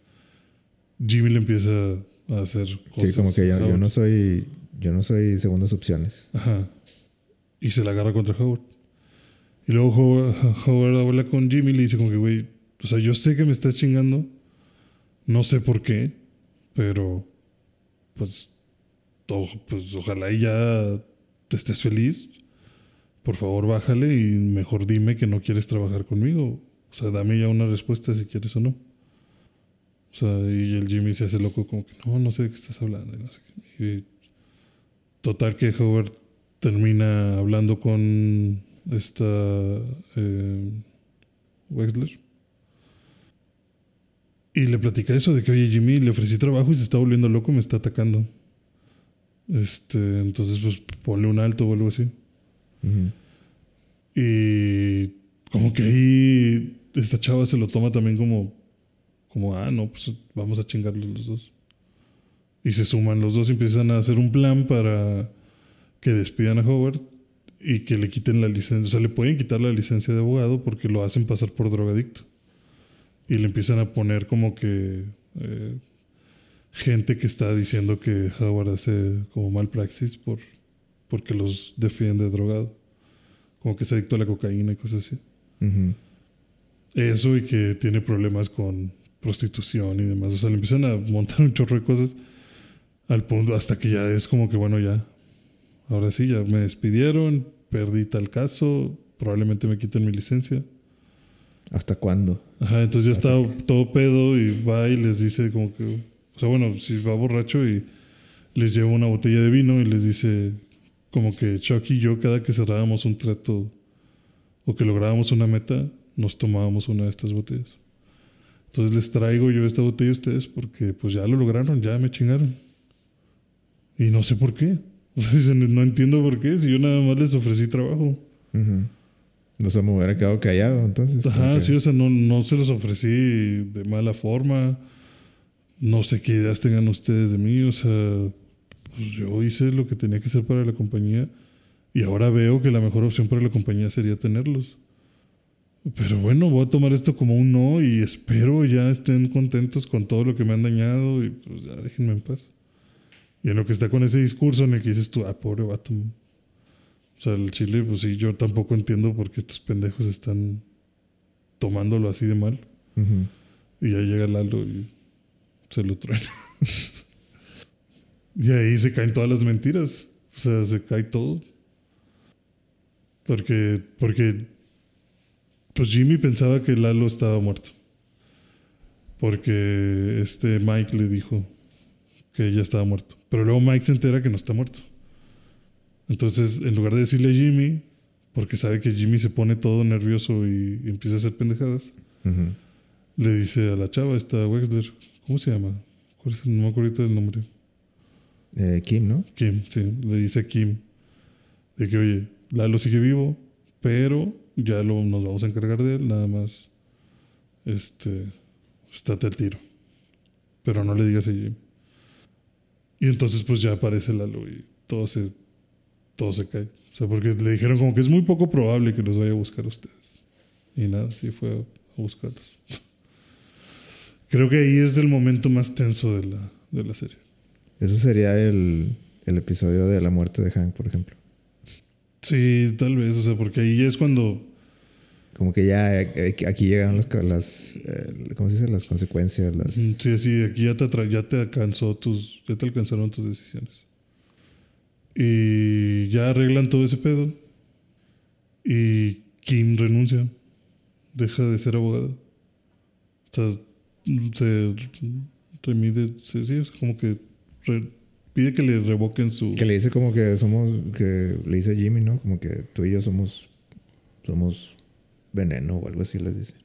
Jimmy le empieza a hacer cosas. Sí, como que yo, no soy. Yo no soy segundas opciones. Ajá. Y se la agarra contra Howard. Y luego Howard, habla con Jimmy y le dice como que, güey, o sea, yo sé que me estás chingando. No sé por qué, pero pues, o- pues ojalá y ya te estés feliz. Por favor, bájale y mejor dime que no quieres trabajar conmigo. O sea, dame ya una respuesta si quieres o no. O sea, y el Jimmy se hace loco como que, no, no sé de qué estás hablando. y no sé qué. Y total que Howard termina hablando con esta eh, Wexler. Y le platica eso de que, oye, Jimmy, le ofrecí trabajo y se está volviendo loco, me está atacando. Este, entonces, pues ponle un alto o algo así. Y como que ahí esta chava se lo toma también como, como, ah, no, pues vamos a chingarlos los dos. Y se suman los dos y empiezan a hacer un plan para que despidan a Howard y que le quiten la licencia. O sea, le pueden quitar la licencia de abogado porque lo hacen pasar por drogadicto. Y le empiezan a poner como que eh, gente que está diciendo que Howard hace como mal praxis por, porque los defiende drogado como que es adicto a la cocaína y cosas así. Ujú. Eso y que tiene problemas con prostitución y demás. O sea, le empiezan a montar un chorro de cosas al punto hasta que ya es como que, bueno, ya. Ahora sí, ya me despidieron, perdí tal caso, probablemente me quiten mi licencia. ¿Hasta cuándo? Ajá, entonces ya está todo pedo y va y les dice como que, o sea, bueno, si va borracho y les lleva una botella de vino y les dice como que Chuck y yo cada que cerrábamos un trato o que lográbamos una meta, nos tomábamos una de estas botellas. Entonces les traigo yo esta botella a ustedes porque pues ya lo lograron, ya me chingaron. Y no sé por qué. Dicen, no entiendo por qué, si yo nada más les ofrecí trabajo. Ujú. No se me hubiera quedado callado entonces. Ajá, porque- sí, o sea, no, no se los ofrecí de mala forma. No sé qué ideas tengan ustedes de mí. O sea, pues yo hice lo que tenía que hacer para la compañía y ahora veo que la mejor opción para la compañía sería tenerlos. Pero bueno, voy a tomar esto como un no y espero ya estén contentos con todo lo que me han dañado y pues ya déjenme en paz. Y en lo que está con ese discurso en el que dices tú, ah, pobre vato. O sea, el chile, pues sí, yo tampoco entiendo por qué estos pendejos están tomándolo así de mal. Y ya llega Lalo y se lo truena. y ahí se caen todas las mentiras. O sea, se cae todo. Porque, porque pues Jimmy pensaba que Lalo estaba muerto. Porque este Mike le dijo que ella estaba muerto. Pero luego Mike se entera que no está muerto. Entonces, en lugar de decirle a Jimmy, porque sabe que Jimmy se pone todo nervioso y, y empieza a hacer pendejadas, le dice a la chava, esta Wexler, ¿cómo se llama? ¿Cuál es el, no me acuerdo del nombre. Eh, Kim, ¿no? Kim, sí, le dice a Kim de que, oye, Lalo sigue vivo, pero ya lo, nos vamos a encargar de él, nada más, este, estate al tiro. Pero no le digas a Jim. Y entonces pues ya aparece Lalo y todo se, todo se cae. O sea, porque le dijeron como que es muy poco probable que los vaya a buscar a ustedes. Y nada, sí fue a buscarlos. Creo que ahí es el momento más tenso de la, de la serie. Eso sería el, el episodio de la muerte de Hank, por ejemplo. Sí, tal vez, o sea, porque ahí es cuando Como que ya eh, aquí llegan las, las eh, ¿cómo se dice? Las consecuencias, las... Mm, Sí, sí, aquí ya te, ya te alcanzó tus, ya te alcanzaron tus decisiones. Y ya arreglan todo ese pedo. Y Kim renuncia. Deja de ser abogada. O sea, se remide, se- sí, es como que re- pide que le revoquen su... Que le dice como que somos, que le dice a Jimmy, ¿no? Como que tú y yo somos, somos veneno o algo así les dice.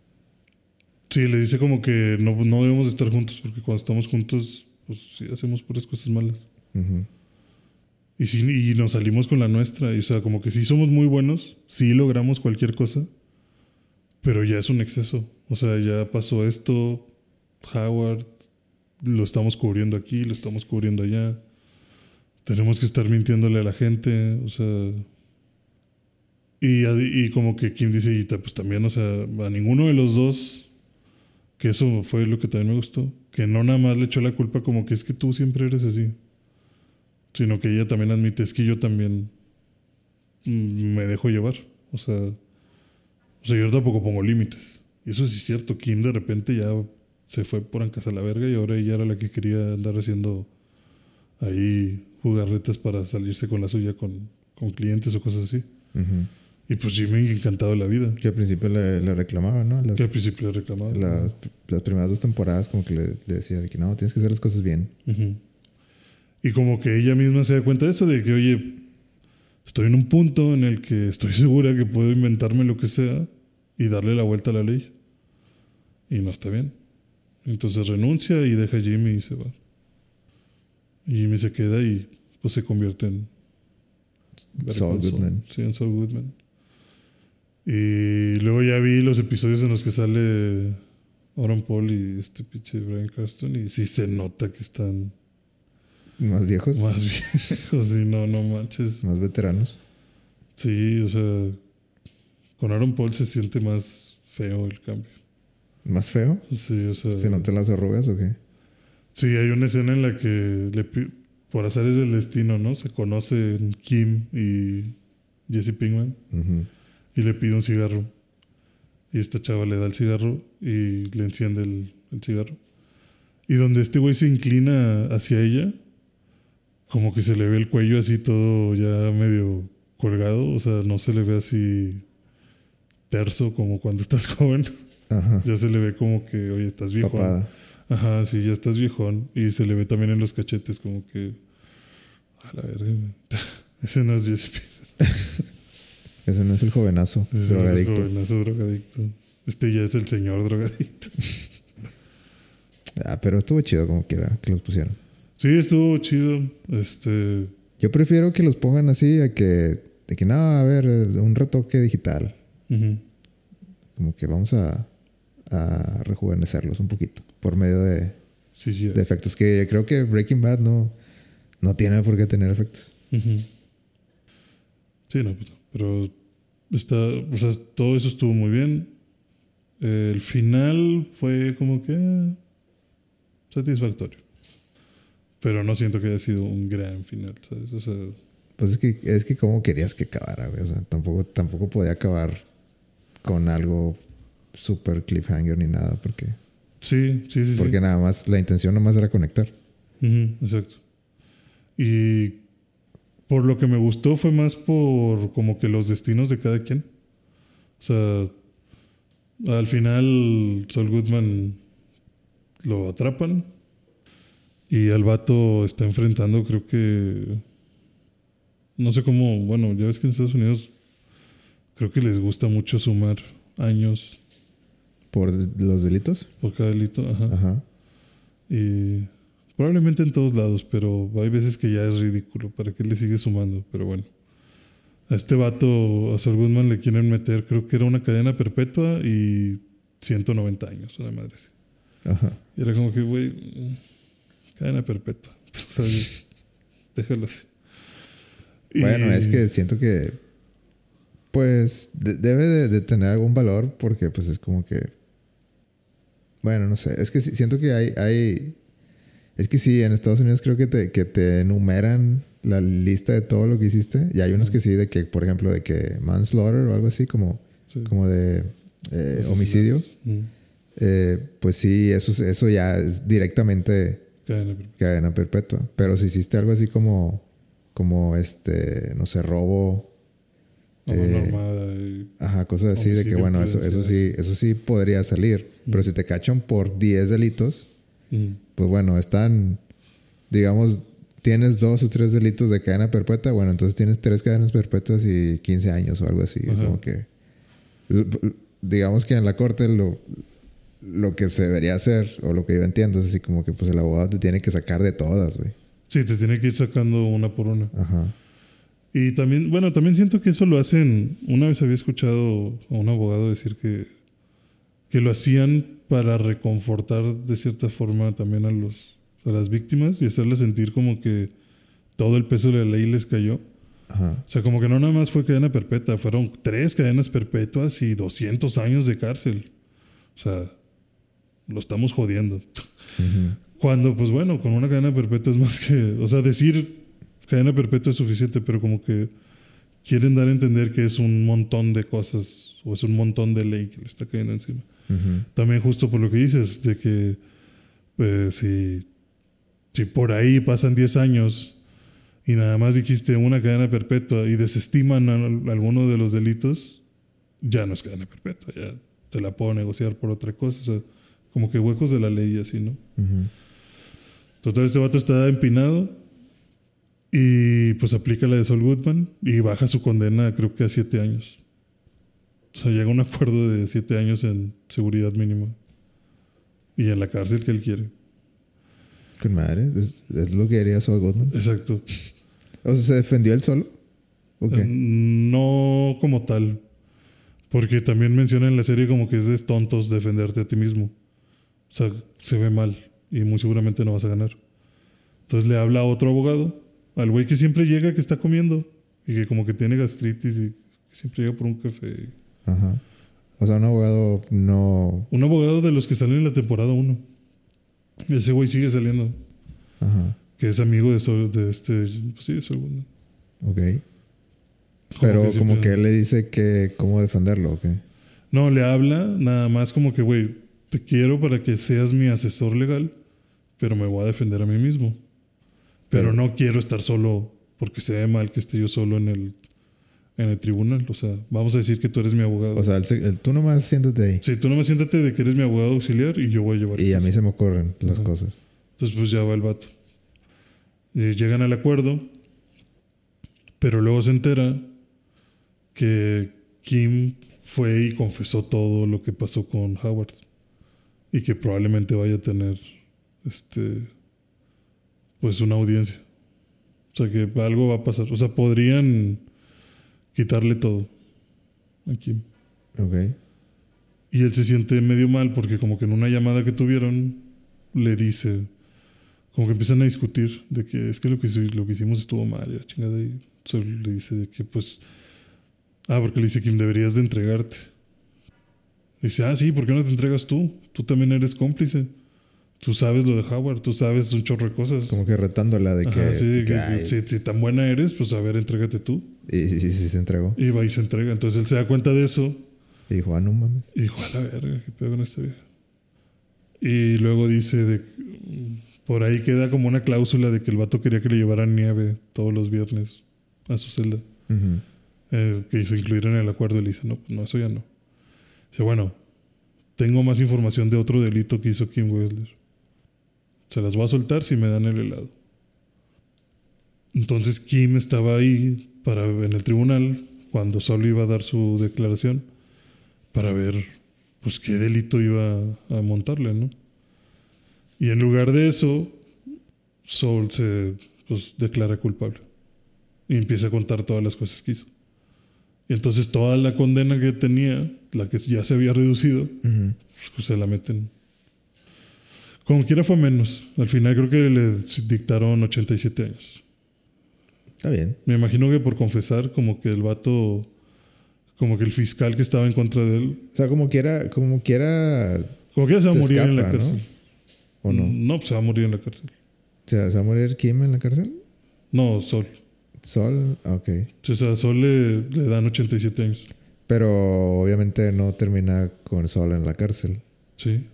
Sí, le dice como que no, no debemos de estar juntos porque cuando estamos juntos, pues sí, hacemos puras cosas malas. Y, sí, y nos salimos con la nuestra. Y, o sea, como que sí somos muy buenos, sí logramos cualquier cosa, pero ya es un exceso. O sea, ya pasó esto, Howard, lo estamos cubriendo aquí, lo estamos cubriendo allá. Tenemos que estar mintiéndole a la gente, o sea... Y, como que Kim dice, y pues también, o sea, a ninguno de los dos, que eso fue lo que también me gustó, que no nada más le echó la culpa como que es que tú siempre eres así sino que ella también admite es que yo también mm, me dejo llevar. O sea, o sea, yo tampoco pongo límites. Y eso sí es cierto. Kim de repente ya se fue por ancas a la verga y ahora ella era la que quería andar haciendo ahí jugarretas para salirse con la suya con, con clientes o cosas así. Y pues Jimmy encantado de la vida. Que al principio le, le reclamaba, ¿no? Las, Que al principio le reclamaba. las, las primeras dos temporadas como que le, le decía de que no, tienes que hacer las cosas bien. Ujú. Y como que ella misma se da cuenta de eso, de que, oye, estoy en un punto en el que estoy segura que puedo inventarme lo que sea y darle la vuelta a la ley. Y no está bien. Entonces renuncia y deja a Jimmy y se va. Y Jimmy se queda y pues se convierte en... Saul Goodman. Sí, en Saul Goodman. Y luego ya vi los episodios en los que sale Aaron Paul y este pinche Brian Carston y sí se nota que están Más viejos, más viejos y no, no manches. más veteranos. Sí, o sea, con Aaron Paul se siente más feo el cambio. ¿Más feo? Sí, o sea. ¿Se notan las arrugas o qué? Sí, hay una escena en la que le por azares del destino, ¿no? Se conocen Kim y Jesse Pinkman Ujú. Y le pide un cigarro. Y esta chava le da el cigarro y le enciende el, el cigarro. Y donde este güey se inclina hacia ella, como que se le ve el cuello así todo ya medio colgado. O sea, no se le ve así terso como cuando estás joven. Ajá. Ya se le ve como que, oye, estás viejón. Ajá, sí, ya estás viejón. Y se le ve también en los cachetes como que... A la verga. Ese no es Jesse. Eso no es el jovenazo, Ese no es el drogadicto. jovenazo drogadicto. Este ya es el señor drogadicto. Ah, pero estuvo chido como quiera que los pusieron. Sí, estuvo chido. Este. Yo prefiero que los pongan así a que, de que no, a ver, un retoque digital. Como que vamos a, a rejuvenecerlos un poquito por medio de, Sí, sí. de efectos que creo que Breaking Bad no, no tiene por qué tener efectos. Sí, no, pues no. Pero está, o sea, todo eso estuvo muy bien. El final fue como que eh, satisfactorio. Pero no siento que haya sido un gran final, ¿sabes? O sea, Pues es que, es que como querías que acabara, güey. O sea, tampoco, tampoco podía acabar con algo super cliffhanger ni nada, porque, sí, sí, sí. sí. porque nada más, la intención nomás era conectar. Exacto. Y por lo que me gustó fue más por como que los destinos de cada quien. O sea, al final Sol Goodman lo atrapan y al vato está enfrentando, creo que... No sé cómo, bueno, ya ves que en Estados Unidos creo que les gusta mucho sumar años Por los delitos. por cada delito. Ajá. Ajá. Y probablemente en todos lados, pero hay veces que ya es ridículo. ¿Para qué le sigue sumando? Pero bueno. A este vato, a Saul Goodman, le quieren meter, creo que era una cadena perpetua y 190 años, una madre así. Ajá. Y era como que, güey, cadena perpetua. O sea, déjalo así. Y- Bueno, es que siento que, pues, de- debe de, de tener algún valor porque, pues, es como que, bueno, no sé, es que siento que hay, hay, Es que sí, en Estados Unidos creo que te, que te enumeran la lista de todo lo que hiciste. Y hay unos que sí, de que, por ejemplo, de que manslaughter o algo así, como, Sí. como de eh, homicidio. Mm. Eh, pues sí, eso, eso ya es directamente Cadena perpetua. cadena perpetua. Pero si hiciste algo así como, como este, no sé, robo, Eh, armada y- ajá, cosas así de que bueno, eso, eso sí, eso sí podría salir. Pero si te cachan por 10 delitos, Mm. pues bueno, están, digamos, tienes dos o tres delitos de cadena perpetua, bueno, entonces tienes tres cadenas perpetuas y 15 años o algo así. Ajá. Como que, digamos que en la corte lo, lo que se debería hacer, o lo que yo entiendo, es así como que pues el abogado te tiene que sacar de todas, güey. Sí, te tiene que ir sacando una por una. Ajá. Y también, bueno, también siento que eso lo hacen. Una vez había escuchado a un abogado decir que, que lo hacían para reconfortar de cierta forma también a, los, a las víctimas y hacerles sentir como que todo el peso de la ley les cayó. Ajá. O sea, como que no nada más fue cadena perpetua, fueron tres cadenas perpetuas y 200 años de cárcel. O sea, lo estamos jodiendo. Ujú. Cuando, pues bueno, con una cadena perpetua es más que. O sea, decir cadena perpetua es suficiente, pero como que quieren dar a entender que es un montón de cosas o es un montón de ley que le está cayendo encima. También, justo por lo que dices, de que pues, si, si por ahí pasan 10 años y nada más dijiste una cadena perpetua y desestiman al- alguno de los delitos, ya no es cadena perpetua, ya te la puedo negociar por otra cosa. O sea, como que huecos de la ley así, ¿no? Ujú. Total, este vato está empinado y pues aplica la de Saul Goodman y baja su condena creo que a siete años. O sea, llega a un acuerdo de siete años en seguridad mínima y en la cárcel que él quiere. Con madre, es, es lo que haría Saul Goodman. Exacto. O sea, ¿se defendió él solo? ¿O qué? Eh, No como tal, porque también menciona en la serie como que es de tontos defenderte a ti mismo. O sea, se ve mal y muy seguramente no vas a ganar. Entonces le habla a otro abogado, al güey que siempre llega que está comiendo y que como que tiene gastritis y que siempre llega por un café. Ajá. O sea, un abogado no. Un abogado de los que salen en la temporada 1. Ese güey sigue saliendo, Ajá. que es amigo de, Sol- de este, pues sí, de Saul Goodman. Ok. Como Pero que como que él le dice que cómo defenderlo, ¿o qué? No, le habla nada más como que, güey, te quiero para que seas mi asesor legal, pero me voy a defender a mí mismo. Pero Pero- no quiero estar solo porque se ve mal que esté yo solo en el, en el tribunal. O sea, vamos a decir que tú eres mi abogado. O sea, él se- él- tú nomás siéntate ahí. sí, tú no me siéntate de que eres mi abogado auxiliar y yo voy a llevar. Y a mí se me ocurren las Ajá. cosas. Entonces, pues ya va el vato. Y llegan al acuerdo, pero luego se entera que Kim fue y confesó todo lo que pasó con Howard. Y que probablemente vaya a tener este pues una audiencia. O sea que algo va a pasar. O sea, podrían quitarle todo a Kim. Ok. Y él se siente medio mal porque como que en una llamada que tuvieron le dice, como que empiezan a discutir de que es que lo que, lo que hicimos estuvo mal, y la chingada, y solo le dice de que pues, ah, porque le dice Kim, deberías de entregarte. Le dice, ah, sí, ¿por qué no te entregas tú? Tú también eres cómplice. Tú sabes lo de Howard, tú sabes un chorro de cosas. Como que retándola de que. Ajá, sí, de que, que- ay, si, si tan buena eres, pues a ver, entrégate tú. Y se entregó. Y va y se entrega. Entonces él se da cuenta de eso Y dijo, ah, no mames. Y dijo, a la verga, qué pedo con esta vieja. Y luego dice, de, por ahí queda como una cláusula de que el vato quería que le llevaran nieve todos los viernes a su celda. Ujú. Eh, que hizo incluir en el acuerdo. Y le dice, no, pues no, eso ya no. Dice, bueno, tengo más información de otro delito que hizo Kim Wessler. Se las voy a soltar si me dan el helado. Entonces Kim estaba ahí para, en el tribunal cuando solo iba a dar su declaración para ver pues qué delito iba a montarle, ¿no? Y en lugar de eso, Saul se pues, declara culpable y empieza a contar todas las cosas que hizo. Y entonces toda la condena que tenía, la que ya se había reducido, Ujú. pues, se la meten. Como quiera fue menos. Al final creo que le dictaron 87 años. Está bien. Me imagino que por confesar, como que el vato, como que el fiscal que estaba en contra de él, O sea, como quiera, como quiera. como quiera se va a morir en la cárcel. ¿O no? No, pues se va a morir en la cárcel. sea, ¿se va a morir Kim en la cárcel? No, Sol. Sol, ok. O sea, a Sol le, le dan 87 años. Pero obviamente no termina con Sol en la cárcel. Sí,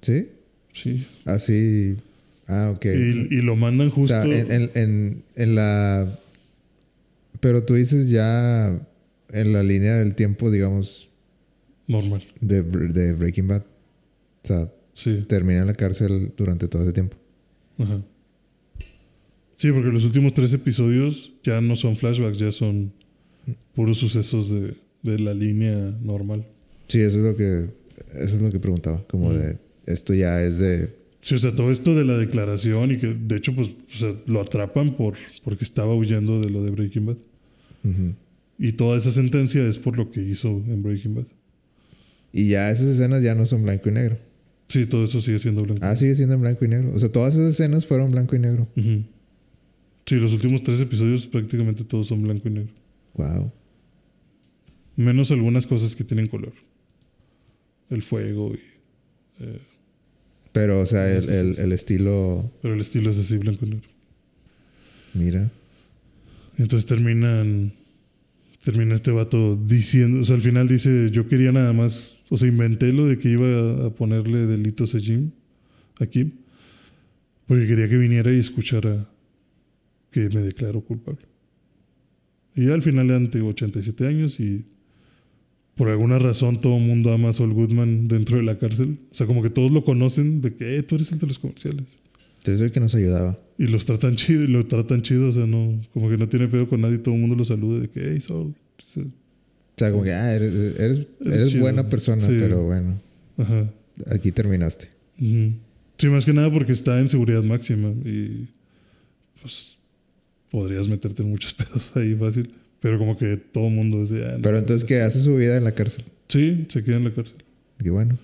¿Sí? sí. Así. Ah, ok. Y, y lo mandan o justo. sea, en, en, en, en la. Pero tú dices ya en la línea del tiempo, digamos, Normal. de, de Breaking Bad. O sea, Sí. termina en la cárcel durante todo ese tiempo. Ajá. Sí, porque los últimos tres episodios ya no son flashbacks, ya son puros sucesos de, de la línea normal. Sí, eso es lo que. Eso es lo que preguntaba. Como de. Esto ya es de. Sí, o sea, todo esto de la declaración y que de hecho, pues, o sea, lo atrapan por, porque estaba huyendo de lo de Breaking Bad. Y toda esa sentencia es por lo que hizo en Breaking Bad. Y ya esas escenas ya no son blanco y negro. Sí, todo eso sigue siendo blanco. Ah, sigue siendo en blanco y negro. O sea, todas esas escenas fueron blanco y negro. Sí, los últimos tres episodios prácticamente todos son blanco y negro. Wow. Menos algunas cosas que tienen color. El fuego y... eh, Pero, o sea, el, el estilo. pero el estilo es así, blanco y negro. Mira. Entonces terminan... Termina este vato diciendo... O sea, al final dice, yo quería nada más... O sea, inventé lo de que iba a ponerle delitos a Jim. A Kim. Porque quería que viniera y escuchara que me declaro culpable. Y al final le dan te digo, 87 años y por alguna razón todo el mundo ama a Saul Goodman dentro de la cárcel. O sea, como que todos lo conocen de que "Eh, tú eres el de los comerciales. Entonces el que nos ayudaba. Y los tratan chido y lo tratan chido. O sea, no, como que no tiene pedo con nadie. Todo el mundo lo saluda de que, hey. Sí. O sea, como que, ah, eres, eres, buena persona, Sí. pero bueno, Ajá. aquí terminaste. Sí, más que nada porque está en seguridad máxima y pues podrías meterte en muchos pedos ahí fácil. Pero como que todo el mundo es de, "Ah, no, Pero entonces, ¿qué hace su vida en la cárcel? Sí, se queda en la cárcel. Y bueno,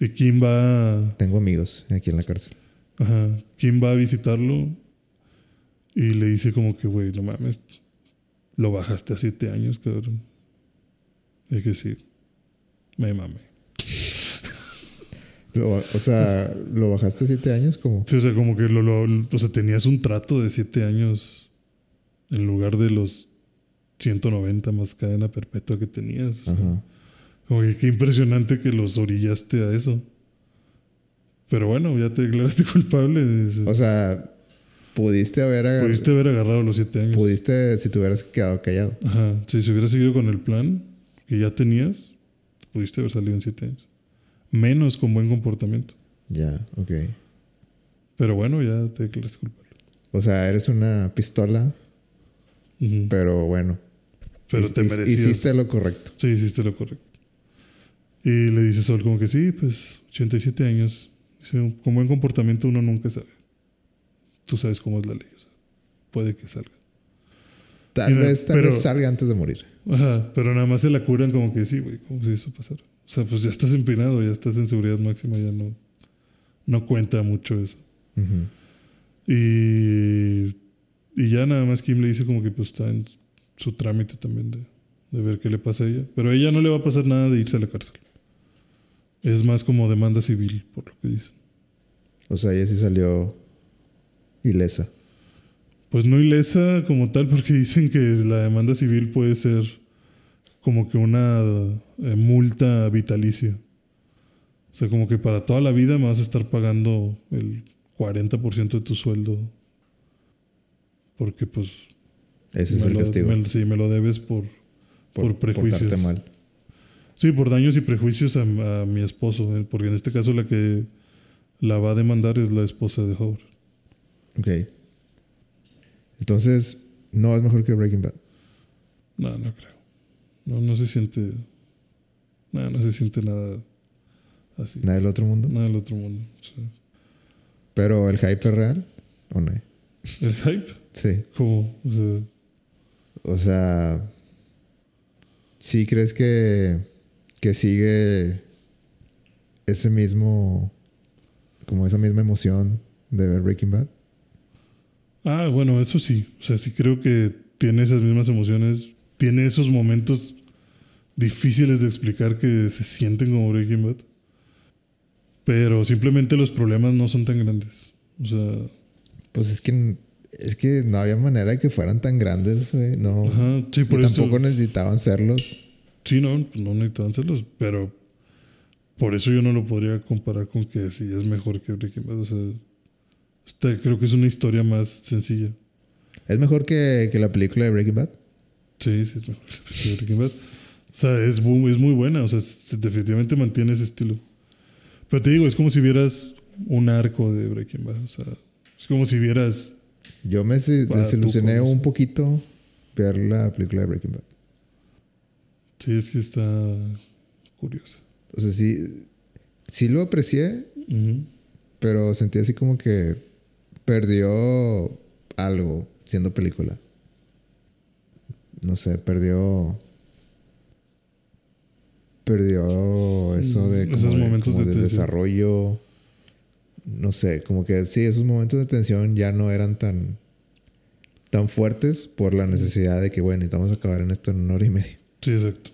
Y Kim va, tengo amigos aquí en la cárcel. Ajá, Kim va a visitarlo y le dice como que, güey, no mames, lo bajaste a siete años, cabrón. Es que sí, me mame. Lo- o sea, ¿lo bajaste siete años? como Sí, o sea, como que lo, lo- o sea, tenías un trato de siete años en lugar de los 190 más cadena perpetua que tenías. O sea, Ajá. Como que qué impresionante que los orillaste a eso. Pero bueno, ya te declaraste culpable. O sea, pudiste haber agar- Pudiste haber agarrado los siete años. Pudiste si te hubieras quedado callado. Ajá. Si se hubiera seguido con el plan que ya tenías, pudiste haber salido en siete años. Menos con buen comportamiento. Ya, ok. Pero bueno, ya te declaraste culpable. O sea, eres una pistola, pero bueno. Pero te merecías. Hiciste lo correcto. Sí, hiciste lo correcto. Y le dice Sol como que sí, pues 87 años. Dice, con buen comportamiento uno nunca sabe. Tú sabes cómo es la ley. o sea, puede que salga. Tal Mira, vez, tal pero- vez salga antes de morir. Ajá, pero nada más se la curan como que sí, güey, como si eso pasara. O sea, pues ya estás empinado, ya estás en seguridad máxima, ya no, no cuenta mucho eso. Y, y ya nada más Kim le dice como que pues está en su trámite también de, de ver qué le pasa a ella. Pero a ella no le va a pasar nada de irse a la cárcel. Es más como demanda civil, por lo que dicen. O sea, ella sí salió ilesa. Pues no ilesa como tal, porque dicen que la demanda civil puede ser como que una eh, multa vitalicia. O sea, como que para toda la vida me vas a estar pagando el 40% de tu sueldo. Porque pues... Ese es el lo- castigo. me- sí, me lo debes por, por prejuicios. portarte mal. Sí, por daños y prejuicios a, a mi esposo. eh, Porque en este caso la que la va a demandar es la esposa de Howard. Ok. Entonces, no es mejor que Breaking Bad. No, no creo. No, no se siente... No, no se siente nada así. Nada del otro mundo. Nada del otro mundo. sí. Pero el hype es real o no. ¿El hype? Sí. ¿Cómo? O sea, O sea, ¿sí crees que, que sigue ese mismo, como esa misma emoción de ver Breaking Bad? Ah, bueno, eso sí. O sea, sí creo que tiene esas mismas emociones. Tiene esos momentos difíciles de explicar que se sienten como Breaking Bad. Pero simplemente los problemas no son tan grandes. O sea, Pues es que, es que no había manera de que fueran tan grandes, güey. No. Ajá, sí, y por eso. tampoco necesitaban serlos. Sí, no, pues no necesitaban hacerlos, pero por eso yo no lo podría comparar con que sí es mejor que Breaking Bad. O sea, esta creo que es una historia más sencilla. ¿Es mejor que, que la película de Breaking Bad? Sí, sí, es mejor que Breaking Bad. O sea, es muy, es muy buena. O sea, es- definitivamente mantiene ese estilo. Pero te digo, es como si vieras un arco de Breaking Bad. O sea, es como si vieras. Yo me desilusioné un poquito ver la película de Breaking Bad. Sí, es que está curioso. O sea, sí, sí lo aprecié, pero sentí así como que perdió algo siendo película. No sé, perdió. Perdió eso de, como esos de, momentos como de desarrollo. No sé, como que sí, esos momentos de tensión ya no eran tan, tan fuertes por la necesidad de que, bueno, necesitamos acabar en esto en una hora y media. Sí, exacto.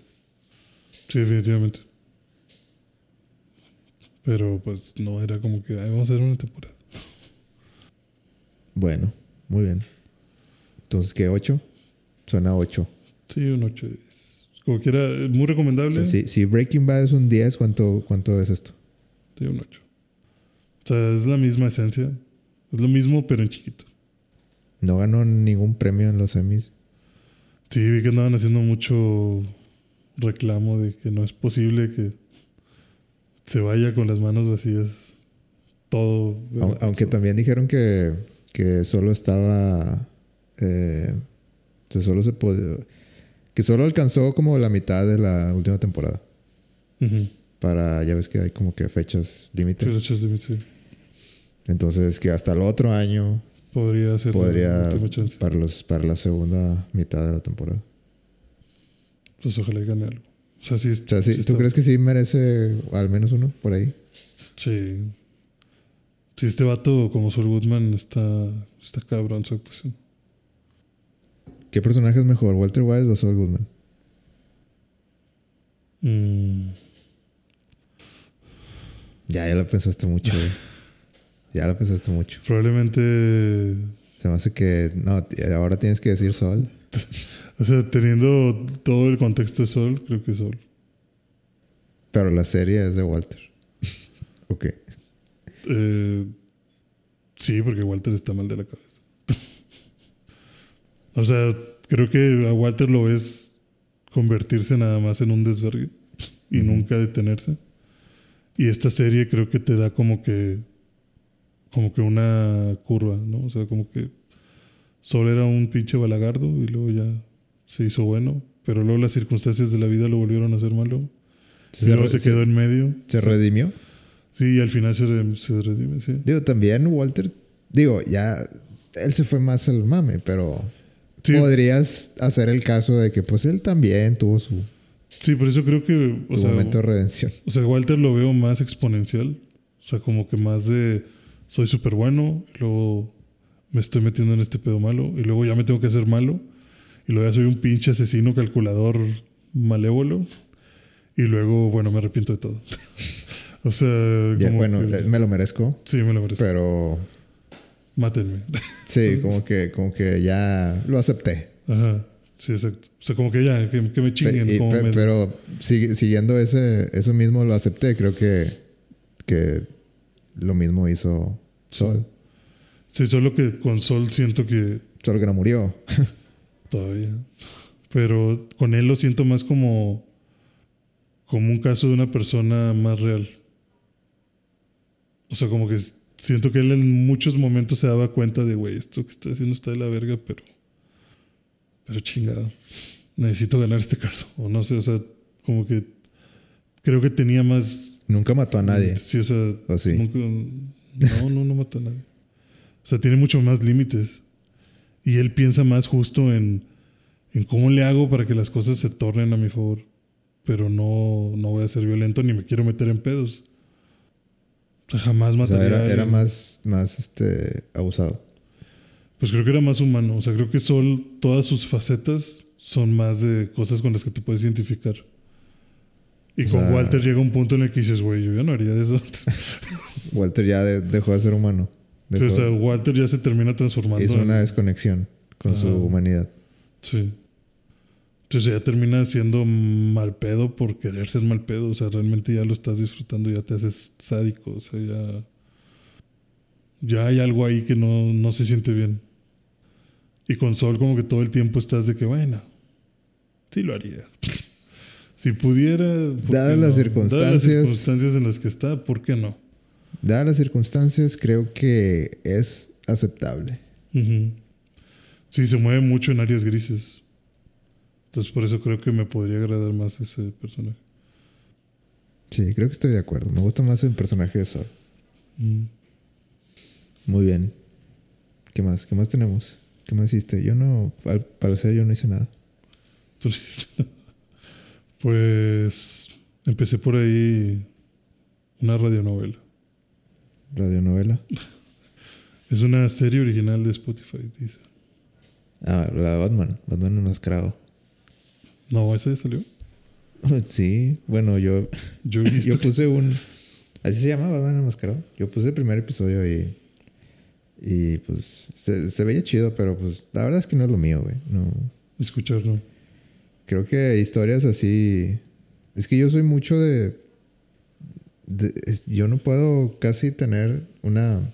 Sí, definitivamente. Pero pues no era como que "Ay, vamos a hacer una temporada. Bueno, muy bien. Entonces, ¿qué? ¿8? Suena a 8. Sí, un 8 de 10. Como quiera, es muy O recomendable. sea, si, si Breaking Bad es un 10, ¿cuánto, ¿cuánto es esto? Sí, un 8. O sea, es la misma esencia. Es lo mismo, pero en chiquito. No ganó ningún premio en los Emmys. Sí, vi que andaban haciendo mucho reclamo de que no es posible que se vaya con las manos vacías todo. Au- Aunque también dijeron que, que solo estaba. eh, que solo se podía. Que solo alcanzó como la mitad de la última temporada. Para. Ya ves que hay como que fechas límite. Limit, sí. Entonces, que hasta el otro año Podría ser la podría. última chance. Para, los, para la segunda mitad de la temporada. Pues ojalá y gane algo. O sea, sí, O sea, sí, sí ¿tú está- crees que sí merece al menos uno por ahí? Sí. Sí, este vato como Saul Goodman está, está cabrón su actuación. ¿Qué personaje es mejor, Walter White o Saul Goodman? Mm, Ya, ya lo pensaste mucho, güey. Ya lo pensaste mucho. probablemente, Se me hace que. No, ahora tienes que decir Sol. o sea, teniendo todo el contexto de Sol, creo que Sol. Pero la serie es de Walter. ok. Eh, sí, porque Walter está mal de la cabeza. o sea, creo que a Walter lo ves convertirse nada más en un desvergue y nunca detenerse. Y esta serie creo que te da como que como que una curva, ¿no? O sea, como que solo era un pinche balagardo y luego ya se hizo bueno, pero luego las circunstancias de la vida lo volvieron a hacer malo. y luego se, quedó en medio. se redimió. Sí, y al final se, re- se redime, sí. Digo, también Walter. Digo, ya. Él se fue más al mame, pero. Sí, Podrías hacer el caso de que, pues él también tuvo su, sí, por eso creo que. O sea, momento de redención. o sea, Walter lo veo más exponencial. O sea, como que más de. Soy súper bueno, y luego me estoy metiendo en este pedo malo, y luego ya me tengo que hacer malo, y luego ya soy un pinche asesino calculador malévolo, y luego, bueno, me arrepiento de todo. o sea, Ya, como bueno, que- eh, me lo merezco, sí, me lo merezco. pero. Mátenme. Sí, como que, como que ya lo acepté. Ajá. Sí, exacto. O sea, como que ya, que, que me Pe- chinguen. como pe- me- Pero siguiendo ese, eso mismo lo acepté. Creo que, que lo mismo hizo Sol. Sí, solo que con Sol siento que Solo que no murió. todavía. Pero con él lo siento más como, como un caso de una persona más real. O sea, como que siento que él en muchos momentos se daba cuenta de, güey, esto que estoy haciendo está de la verga, pero. Pero chingado. Necesito ganar este caso. O no sé, o sea, como que creo que tenía más. Nunca mató a nadie. Sí, o sea. ¿O sí? nunca- no, no, no mató a nadie. O sea, tiene mucho más límites. Y él piensa más justo en, en cómo le hago para que las cosas se tornen a mi favor. Pero no, no voy a ser violento ni me quiero meter en pedos. O sea, jamás O sea, mataría. era, era más, más este, abusado. Pues creo que era más humano. O sea, creo que Sol, todas sus facetas son más de cosas con las que te puedes identificar. Y O con sea- Walter llega un punto en el que dices, güey, yo ya no haría eso. Walter ya de- dejó de ser humano. Sí, o sea, todo. Walter ya se termina transformando. En- una desconexión con su humanidad. Sí. Entonces ya termina siendo mal pedo por querer ser mal pedo. O sea, realmente ya lo estás disfrutando, ya te haces sádico. O sea, ya. Ya hay algo ahí que no, no se siente bien. Y con Sol, como que todo el tiempo estás de que, bueno, sí lo haría. Si pudiera. ¿por Dadas las circunstancias. Dadas las circunstancias en las que está, ¿por qué no? Dadas las circunstancias, creo que es aceptable. Sí, se mueve mucho en áreas grises. Entonces, por eso creo que me podría agradar más ese personaje. Sí, creo que estoy de acuerdo. Me gusta más el personaje de Sol. Mm. Muy bien. ¿Qué más? ¿Qué más tenemos? ¿Qué más hiciste? Yo no, al parecer yo no hice nada. Tú no hiciste nada. Pues empecé por ahí una radionovela. Radionovela. Es una serie original de Spotify, dice. Ah, la de Batman. Batman enmascarado. No, esa ya salió. Sí, bueno, yo, Yo puse un... ¿Así se llama Batman enmascarado? Yo puse el primer episodio y... Y pues se, se veía chido, pero pues la verdad es que no es lo mío, güey. No, escuchar, ¿no? Creo que historias así. Es que yo soy mucho de. de- es- yo no puedo casi tener una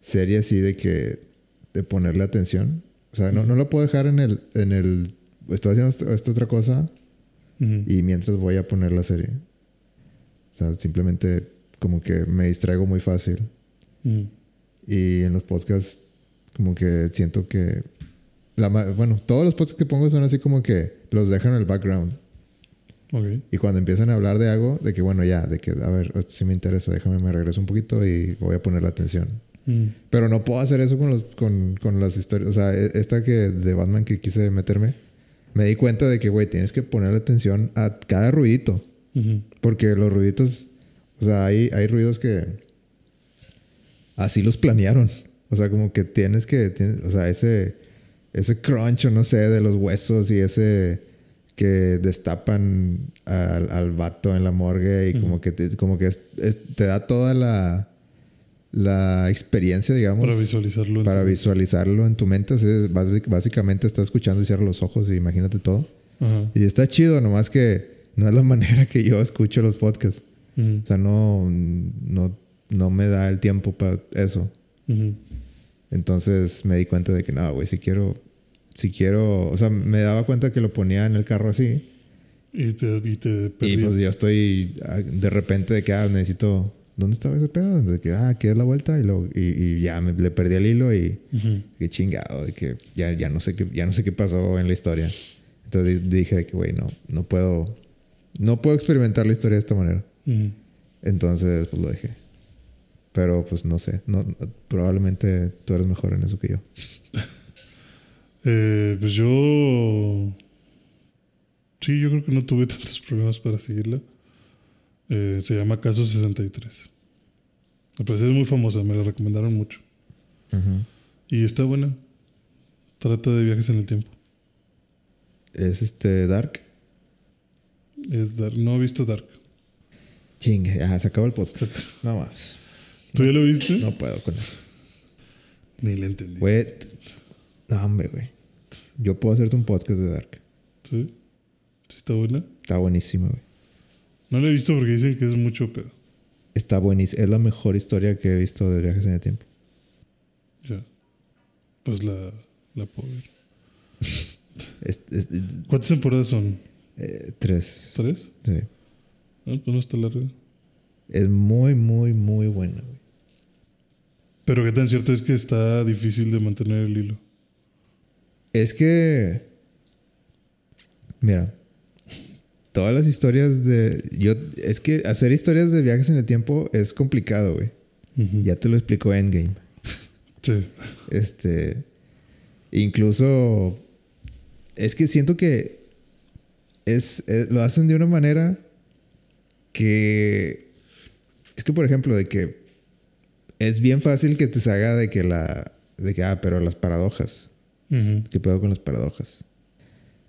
serie así de que. de ponerle atención. O sea, no, no lo puedo dejar en el. en el. Estoy haciendo esta, esta otra cosa y mientras voy a poner la serie. O sea, simplemente como que me distraigo muy fácil. Y en los podcasts, como que siento que. La, bueno, todos los podcasts que pongo son así como que los dejan en el background. Ok. Y cuando empiezan a hablar de algo, de que bueno, ya, de que a ver, esto sí me interesa, déjame, me regreso un poquito y voy a poner la atención. Ujú. Pero no puedo hacer eso con, los, con, con las historias. O sea, e- esta que de Batman que quise meterme, me di cuenta de que, güey, tienes que ponerle atención a cada ruidito. Porque los ruiditos, o sea, hay, hay ruidos que así los planearon. O sea, como que tienes que, tienes, o sea, ese, ese crunch o no sé, de los huesos y ese que destapan al, al vato en la morgue y como que, te, como que es- es- te da toda la, la experiencia, digamos, Para visualizarlo. en para tu- visualizarlo en tu mente. O sea, bás- básicamente estás escuchando y cierras los ojos y imagínate todo. Y está chido, nomás que no es la manera que yo escucho los podcasts. O sea, no, no, no me da el tiempo para eso. Entonces me di cuenta de que no, güey, si quiero, si quiero, o sea, me daba cuenta que lo ponía en el carro así. Y te, y te Y pues yo estoy ah, de repente de que ah, necesito, ¿dónde estaba ese pedo? De que, ah, ¿qué es la vuelta? Y, lo, y, y ya me, le perdí el hilo y qué chingado, de que ya, ya, no sé qué, ya no sé qué pasó en la historia. Entonces di- dije de que, güey, no, no puedo, no puedo experimentar la historia de esta manera. Entonces, pues lo dejé. Pero pues no sé, no, probablemente tú eres mejor en eso que yo. Eh, pues yo. Sí, yo creo que no tuve tantos problemas para seguirla. Eh, se llama Caso 63. Pues es muy famosa, me la recomendaron mucho. Ujú. Y está buena. Trata de viajes en el tiempo. Es este Dark. Es Dark. No he visto Dark. Chingue, ah, se acabó el podcast. No más. ¿Tú ya lo viste? No puedo con eso. Ni le entendí. Güey, no, hombre, güey. Yo puedo hacerte un podcast de Dark. ¿Sí? ¿Sí ¿Está buena? Está buenísimo, güey. No la he visto porque dicen que es mucho pedo. Está buenísimo. Es la mejor historia que he visto de viajes en el tiempo. Ya. Pues la, la puedo ver. Es, es- ¿Cuántas temporadas son? eh, tres. ¿Tres? Sí. Ah, pues no está larga. Es muy, muy, muy buena, güey. Pero qué tan cierto es que está difícil de mantener el hilo. Es que. Mira. Todas las historias de. Yo. Es que hacer historias de viajes en el tiempo es complicado, güey. Ya te lo explicó Endgame. Sí. Este. Incluso. Es que siento que. Es, es- lo hacen de una manera. Que. Es que, por ejemplo, de que. Es bien fácil que te se haga de que la. De que, ah, pero las paradojas. Ujú. ¿Qué pedo con las paradojas?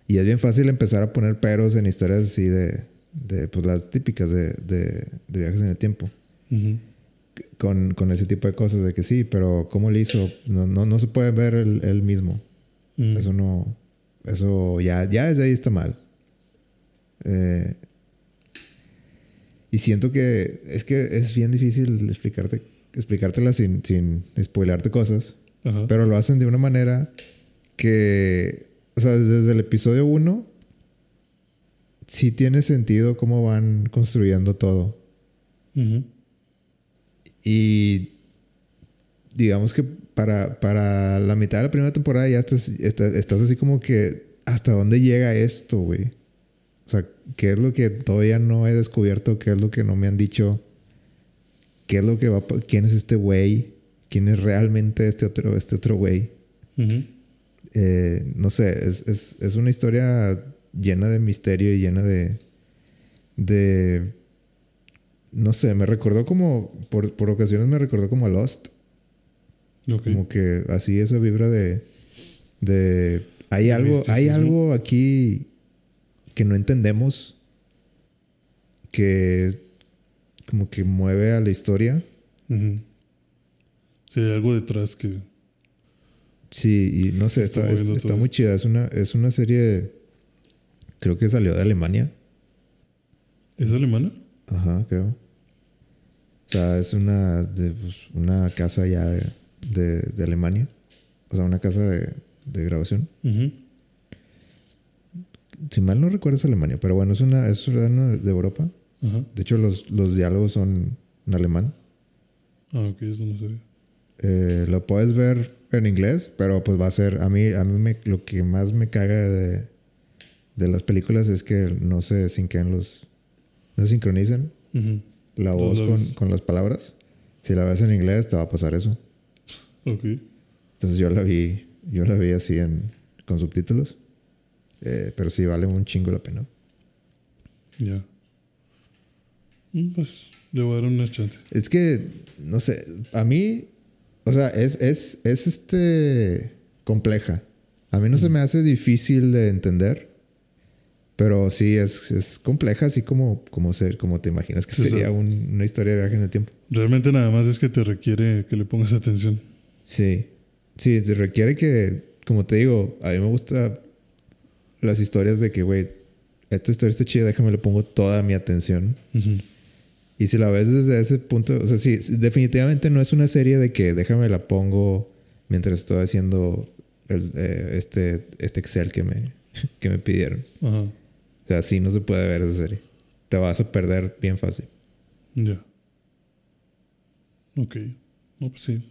Y es bien fácil empezar a poner peros en historias así de, de pues las típicas de, de, de viajes en el tiempo. Ujú. con, con ese tipo de cosas, de que sí, pero ¿cómo le hizo? No, no, no se puede ver él, mismo. Mm. Eso no, eso ya, ya desde ahí está mal. Eh, y siento que es que es bien difícil explicarte, explicártela sin, sin spoilarte cosas. Ajá. Pero lo hacen de una manera que, o sea, desde el episodio 1, sí tiene sentido cómo van construyendo todo. Y digamos que para, para la mitad de la primera temporada ya estás, estás, estás así como que, ¿hasta dónde llega esto, güey? O sea, ¿qué es lo que todavía no he descubierto? ¿Qué es lo que no me han dicho? ¿Qué es lo que va ¿Quién es este güey? ¿Quién es realmente este otro, este otro güey? Eh, no sé, es, es, es una historia llena de misterio y llena de. de. No sé, me recordó como. Por, por ocasiones me recordó como a Lost. Ok. Como que así esa vibra de. de. Hay algo, hay algo aquí que no entendemos. Que como que mueve a la historia. Sí, hay algo detrás que. Sí, y no sé, Está está, muy chida. Es una, es una serie. Creo que salió de Alemania. ¿Es alemana? Ajá, creo. O sea, es una, de, pues, una casa ya de, de, de Alemania. O sea, una casa de, de grabación. Ujú. Si mal no recuerdo es Alemania, pero bueno, es una es ciudadano de Europa. Ajá. De hecho, los, los diálogos son en alemán. Ah, ok, eso no sabía. Eh, lo puedes ver en inglés, pero pues va a ser... A mí, a mí me, lo que más me caga de, de las películas es que no se sincren los... No sincronicen Ujú. la Los voz con, con las palabras. Si la ves en inglés te va a pasar eso. Ok. Entonces yo la vi, yo la vi así en, con subtítulos. Eh, pero sí vale un chingo la pena. Ya. Mm, Pues le voy a dar una chance. Es que, no sé, a mí, o sea, es, es, es este compleja. A mí no se me hace difícil de entender. Pero sí es, es compleja, así como, como, ser, como te imaginas que Sí, sería un- una historia de viaje en el tiempo. Realmente nada más es que te requiere que le pongas atención. Sí. Sí, te requiere que, como te digo, a mí me gusta las historias de que, güey, esta historia está chida, déjame le pongo toda mi atención. Ujú. Y si la ves desde ese punto, o sea, sí, definitivamente no es una serie de que déjame la pongo mientras estoy haciendo el, eh, este, este Excel que me, que me pidieron. Ajá. O sea, así no se puede ver esa serie. Te vas a perder bien fácil. Ya. Ok. No, pues sí.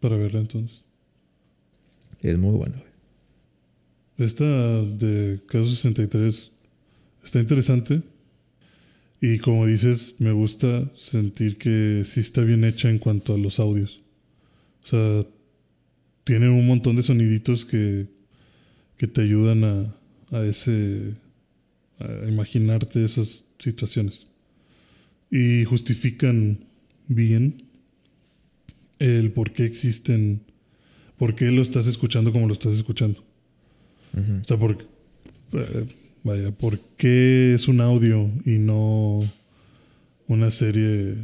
Para verla entonces. Es muy bueno. güey. Esta de Caso 63 está interesante. Y como dices, me gusta sentir que sí está bien hecha en cuanto a los audios. O sea, tienen un montón de soniditos que, que te ayudan a, a ese a imaginarte esas situaciones. Y justifican bien el por qué existen, por qué lo estás escuchando como lo estás escuchando. O sea, por, eh, vaya, ¿por qué es un audio y no una serie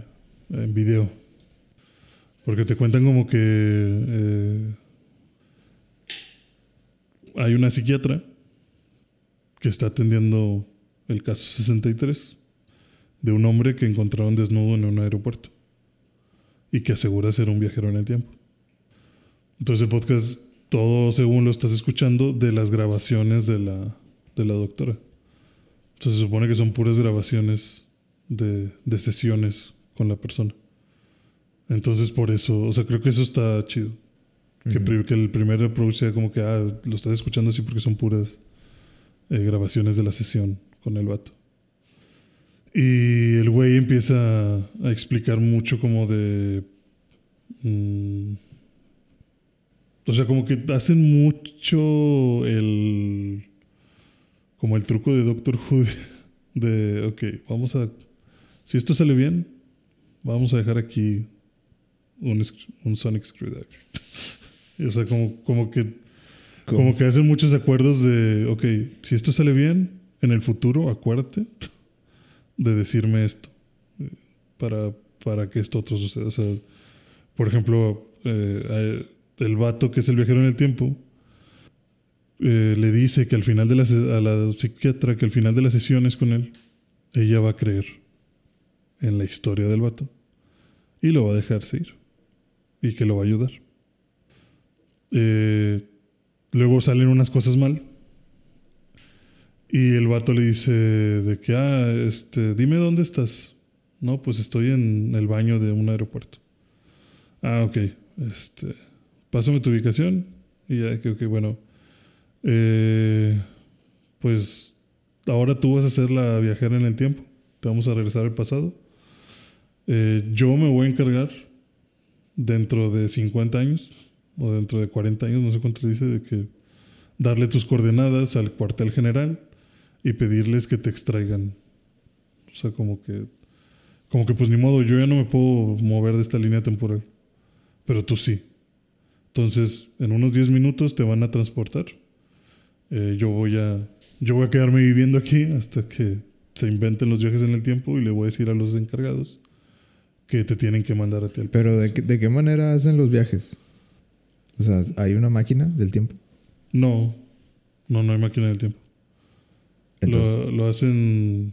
en video? Porque te cuentan como que eh, hay una psiquiatra que está atendiendo el caso 63 de un hombre que encontraron desnudo en un aeropuerto y que asegura ser un viajero en el tiempo. Entonces el podcast, todo según lo estás escuchando, de las grabaciones de la, de la doctora. Entonces se supone que son puras grabaciones de, de sesiones con la persona. Entonces por eso, o sea, creo que eso está chido. Que, Ujú. pri- que el primer approach sea como que, ah, lo estás escuchando así porque son puras eh, grabaciones de la sesión con el vato. Y el güey empieza a explicar mucho como de... mm, o sea, como que hacen mucho el... Como el truco de Doctor Who de, ok, vamos a... Si esto sale bien, vamos a dejar aquí un, un Sonic Screwdriver. O sea, como, como que como que hacen muchos acuerdos de, ok, si esto sale bien, en el futuro acuérdate de decirme esto. eh, Para para que esto otro suceda. O sea, por ejemplo, eh, el vato que es el viajero en el tiempo eh, le dice que al final de la, a la psiquiatra que al final de las sesiones con él, ella va a creer en la historia del vato y lo va a dejarse ir y que lo va a ayudar. Eh, luego salen unas cosas mal y el vato le dice de que, ah, este, dime dónde estás. No, pues estoy en el baño de un aeropuerto. Ah, ok. Este, pásame tu ubicación. Y ya, que, bueno. Eh, pues ahora tú vas a ser la viajera en el tiempo. Te vamos a regresar al pasado. Eh, yo me voy a encargar dentro de 50 años o dentro de 40 años, no sé cuánto dice, de que darle tus coordenadas al cuartel general y pedirles que te extraigan. O sea, como que, como que pues ni modo, yo ya no me puedo mover de esta línea temporal, pero tú sí. Entonces, en unos 10 minutos te van a transportar. Eh, yo voy a, yo voy a quedarme viviendo aquí hasta que se inventen los viajes en el tiempo y le voy a decir a los encargados que te tienen que mandar a ti. Pero ¿de, ¿de qué manera hacen los viajes? O sea, ¿hay una máquina del tiempo? No, no, no hay máquina del tiempo. Lo, hacen.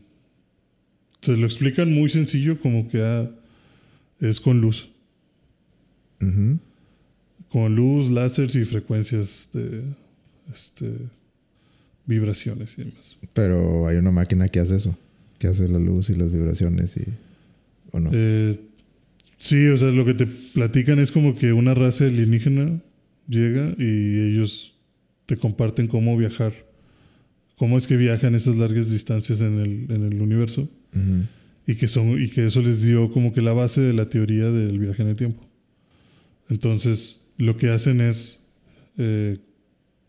Se lo explican muy sencillo, como que ah, es con luz. Con luz, láseres y frecuencias de este, vibraciones y demás. Pero hay una máquina que hace eso, que hace la luz y las vibraciones y. ¿O no? Eh, sí, o sea, lo que te platican es como que una raza alienígena llega y ellos te comparten cómo viajar cómo es que viajan esas largas distancias en el, en el universo y, que son, y que eso les dio como que la base de la teoría del viaje en el tiempo. Entonces, lo que hacen es eh,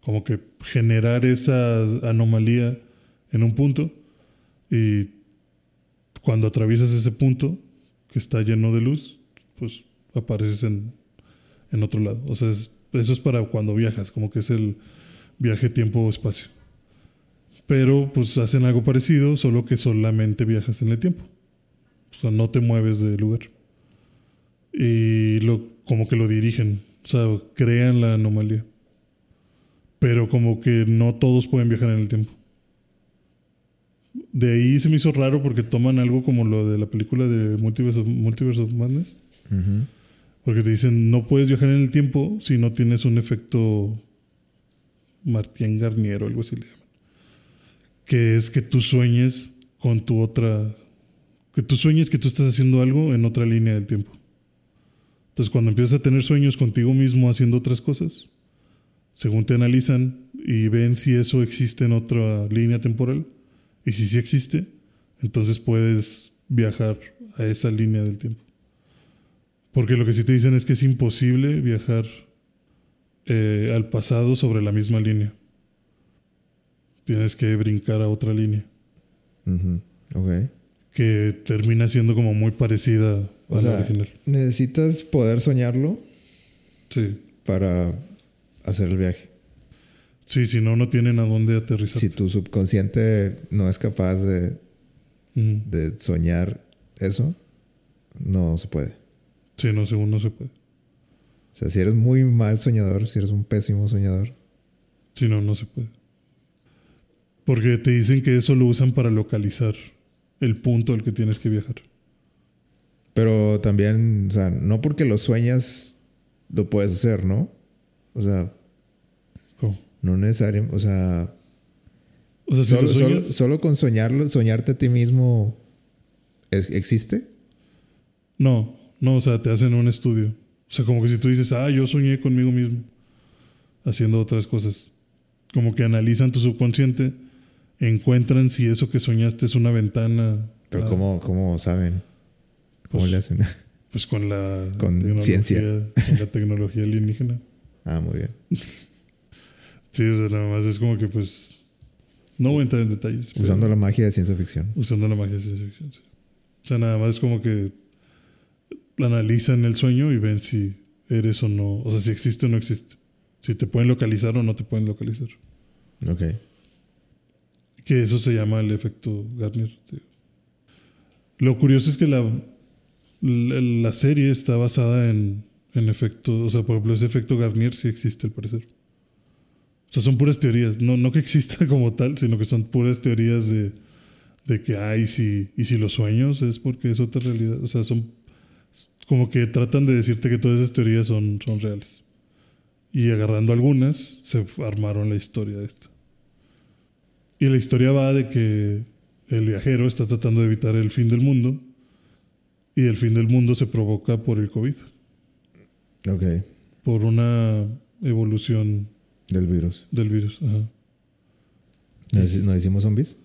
como que generar esa anomalía en un punto y cuando atraviesas ese punto que está lleno de luz, pues apareces en, en otro lado. O sea, eso es para cuando viajas, como que es el viaje tiempo-espacio. Pero pues hacen algo parecido, solo que solamente viajas en el tiempo. O sea, no te mueves del lugar. Y lo, como que lo dirigen. O sea, crean la anomalía. Pero como que no todos pueden viajar en el tiempo. De ahí se me hizo raro porque toman algo como lo de la película de Multiverse of, Multiverse of Madness. Porque te dicen, no puedes viajar en el tiempo si no tienes un efecto Martien Garnier o algo así que es que tú sueñes con tu otra, que tú sueñes que tú estás haciendo algo en otra línea del tiempo. Entonces cuando empiezas a tener sueños contigo mismo haciendo otras cosas, según te analizan y ven si eso existe en otra línea temporal, y si sí existe, entonces puedes viajar a esa línea del tiempo. Porque lo que sí te dicen es que es imposible viajar eh, al pasado sobre la misma línea tienes que brincar a otra línea. Que termina siendo como muy parecida a la original. Necesitas poder soñarlo. Sí. Para hacer el viaje. Sí, si no, no tienen a dónde aterrizar. Si tu subconsciente no es capaz de, de soñar eso, no se puede. Sí, no, según no se puede. O sea, si eres muy mal soñador, si eres un pésimo soñador. Sí, no, no se puede. Porque te dicen que eso lo usan para localizar el punto al que tienes que viajar. Pero también, o sea, no porque lo sueñas lo puedes hacer, ¿no? O sea. ¿Cómo? No necesariamente, o sea. O sea, solo, solo, con soñarlo, soñarte a ti mismo existe. No, no, o sea, te hacen un estudio. O sea, como que si tú dices, ah, yo soñé conmigo mismo haciendo otras cosas. Como que analizan tu subconsciente encuentran si eso que soñaste es una ventana. Pero ¿cómo, cómo saben? ¿Cómo pues, le hacen? Pues con la con ciencia. Con la tecnología alienígena. Ah, muy bien. sí, o sea, nada más es como que pues. No voy a entrar en detalles. Usando la magia de ciencia ficción. Usando la magia de ciencia ficción, sí. O sea, nada más es como que analizan el sueño y ven si eres o no. O sea, si existe o no existe. Si te pueden localizar o no te pueden localizar. Ok. Que eso se llama el efecto Garnier. Lo curioso es que la La serie está basada en, en efectos, o sea, por ejemplo, ese efecto Garnier sí existe al parecer. O sea, son puras teorías, no, no que exista como tal, sino que son puras teorías de, de que, ay, si, y si los sueños es porque es otra realidad. O sea, son como que tratan de decirte que todas esas teorías son, son reales. Y agarrando algunas, se armaron la historia de esto. Y la historia va de que el viajero está tratando de evitar el fin del mundo y el fin del mundo se provoca por el COVID, Ok. por una evolución Del virus. del virus. Ajá. ¿No, hici- no hicimos zombies?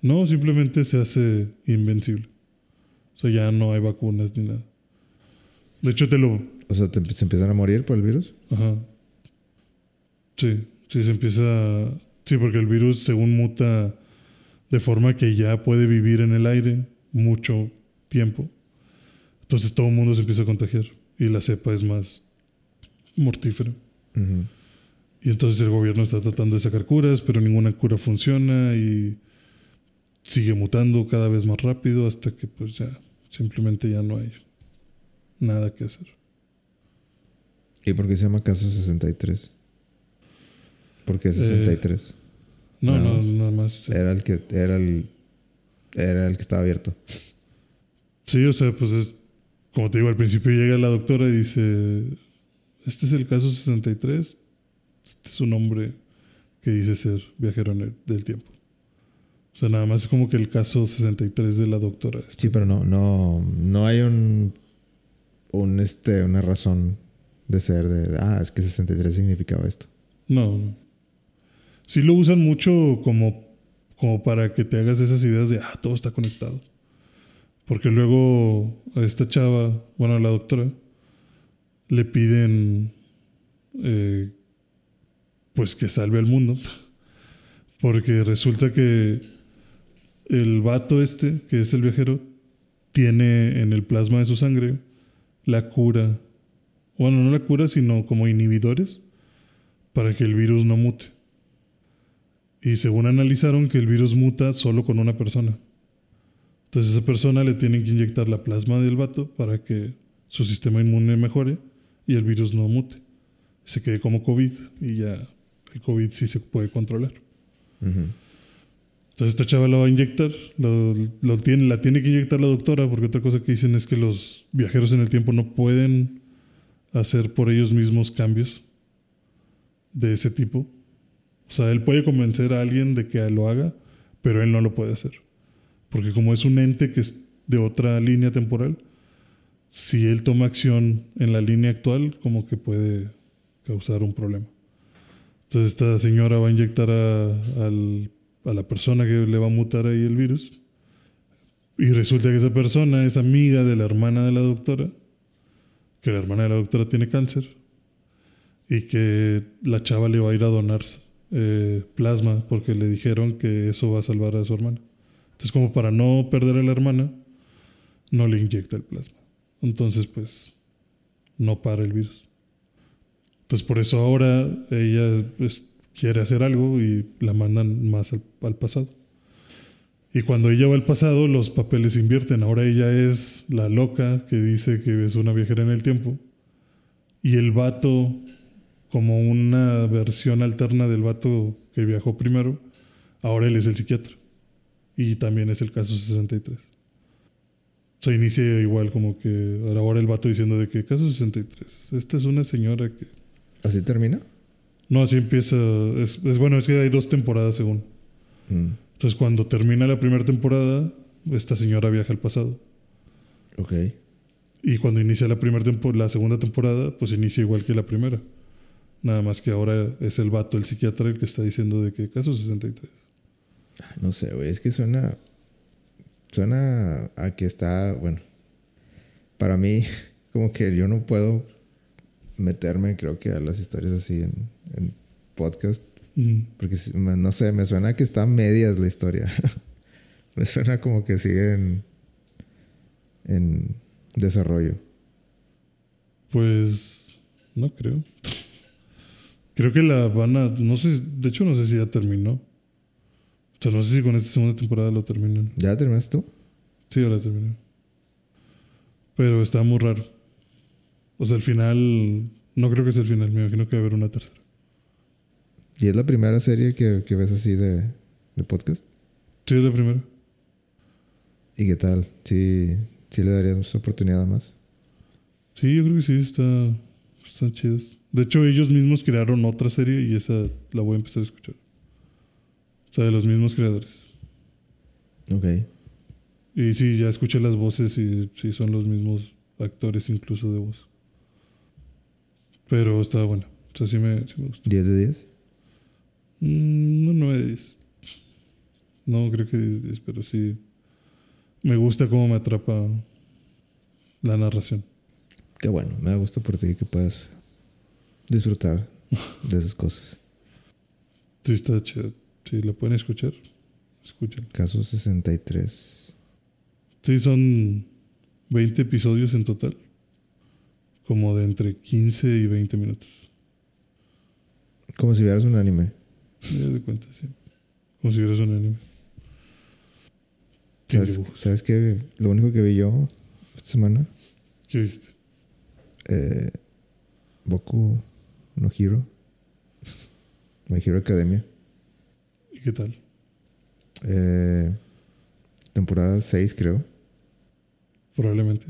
No, simplemente se hace invencible. O sea, ya no hay vacunas ni nada. De hecho, te lo... O sea, ¿te- ¿se empiezan a morir por el virus? Ajá. Sí, sí, se empieza... Sí, porque el virus según muta de forma que ya puede vivir en el aire mucho tiempo. Entonces todo el mundo se empieza a contagiar y la cepa es más mortífera. Ujú. Y entonces el gobierno está tratando de sacar curas, pero ninguna cura funciona y sigue mutando cada vez más rápido hasta que pues ya simplemente ya no hay nada que hacer. ¿Y por qué se llama caso 63? ¿Por qué 63? No, Nada no, más. nada más. sí. Era el que era el era el que estaba abierto. Sí, o sea, pues es como te digo, al principio llega la doctora y dice, este es el caso 63, este es un hombre que dice ser viajero en el- del tiempo. O sea, nada más es como que el caso 63 de la doctora. Sí, pero no no no hay un un este una razón de ser de ah, es que 63 significaba esto. No, no. Sí lo usan mucho como, como para que te hagas esas ideas de, ah, todo está conectado. Porque luego a esta chava, bueno, a la doctora, le piden, eh, pues que salve al mundo. Porque resulta que el vato este, que es el viajero, tiene en el plasma de su sangre la cura. Bueno, no la cura, sino como inhibidores para que el virus no mute. Y según analizaron que el virus muta solo con una persona. Entonces a esa persona le tienen que inyectar la plasma del vato para que su sistema inmune mejore y el virus no mute. Se quede como COVID y ya el COVID sí se puede controlar. Ujú. Entonces esta chava la va a inyectar, lo, lo tiene, la tiene que inyectar la doctora, porque otra cosa que dicen es que los viajeros en el tiempo no pueden hacer por ellos mismos cambios de ese tipo. O sea, él puede convencer a alguien de que lo haga, pero él no lo puede hacer. Porque como es un ente que es de otra línea temporal, si él toma acción en la línea actual, como que puede causar un problema. Entonces esta señora va a inyectar a, la persona que le va a mutar ahí el virus. Y resulta que esa persona es amiga de la hermana de la doctora, que la hermana de la doctora tiene cáncer, y que la chava le va a ir a donar eh, plasma porque le dijeron que eso va a salvar a su hermana. Entonces como para no perder a la hermana, no le inyecta el plasma. Entonces pues no para el virus. Entonces por eso ahora ella pues, quiere hacer algo y la mandan más al, pasado. Y cuando ella va al pasado, los papeles invierten. Ahora ella es la loca que dice que es una viajera en el tiempo. Y el vato, como una versión alterna del vato que viajó primero, ahora él es el psiquiatra. Y también es el caso 63. Se inicia igual como que ahora el vato diciendo de que caso 63. Esta es una señora que ¿Así termina? no, así empieza. Es, es bueno, es que hay dos temporadas según. Mm, Entonces, cuando termina la primera temporada, esta señora viaja al pasado. ok. Y cuando inicia la, primera tempo- la segunda temporada, pues inicia igual que la primera. Nada más que ahora es el vato, el psiquiatra, el que está diciendo de que caso 63. No sé, güey. Es que suena. Suena a que está. Bueno. Para mí, como que yo no puedo meterme, creo que a las historias así en, en podcast. Porque no sé, me suena que está a medias la historia. me suena como que sigue en, en desarrollo. Pues no creo. Creo que la van a. No sé, de hecho, no sé si ya terminó. O sea, no sé si con esta segunda temporada lo terminan. ¿Ya terminaste tú? Sí, ya la terminé. Pero está muy raro. O sea, el final. No creo que sea el final. Me imagino que va a haber una tercera. ¿Y es la primera serie que, que ves así de, de podcast? Sí, es la primera. ¿Y qué tal? ¿Sí, sí le darías oportunidad más? Sí, yo creo que sí, está, están chidas. De hecho, ellos mismos crearon otra serie y esa la voy a empezar a escuchar. O sea, de los mismos creadores. Ok. Y sí, ya escuché las voces y sí son los mismos actores incluso de voz. Pero está buena. O sea, sí me, sí me gusta. ¿10 de 10? Mm, no 9 de 10. No creo que 10 de 10, pero sí. Me gusta cómo me atrapa la narración. Qué bueno, me da gusto por ti que puedas disfrutar de esas cosas. Sí, está chido. Si la pueden escuchar, escuchen. Caso 63. Sí, son 20 episodios en total. Como de entre 15 y 20 minutos. Como si vieras un anime. Ya de cuenta, sí. Como si vieras un anime. ¿Sabes. ¿Sabes qué? Lo único que vi yo esta semana, ¿Qué viste? eh, Boku no Hero. My Hero Academia. ¿Y qué tal? Eh, temporada 6, creo. Probablemente.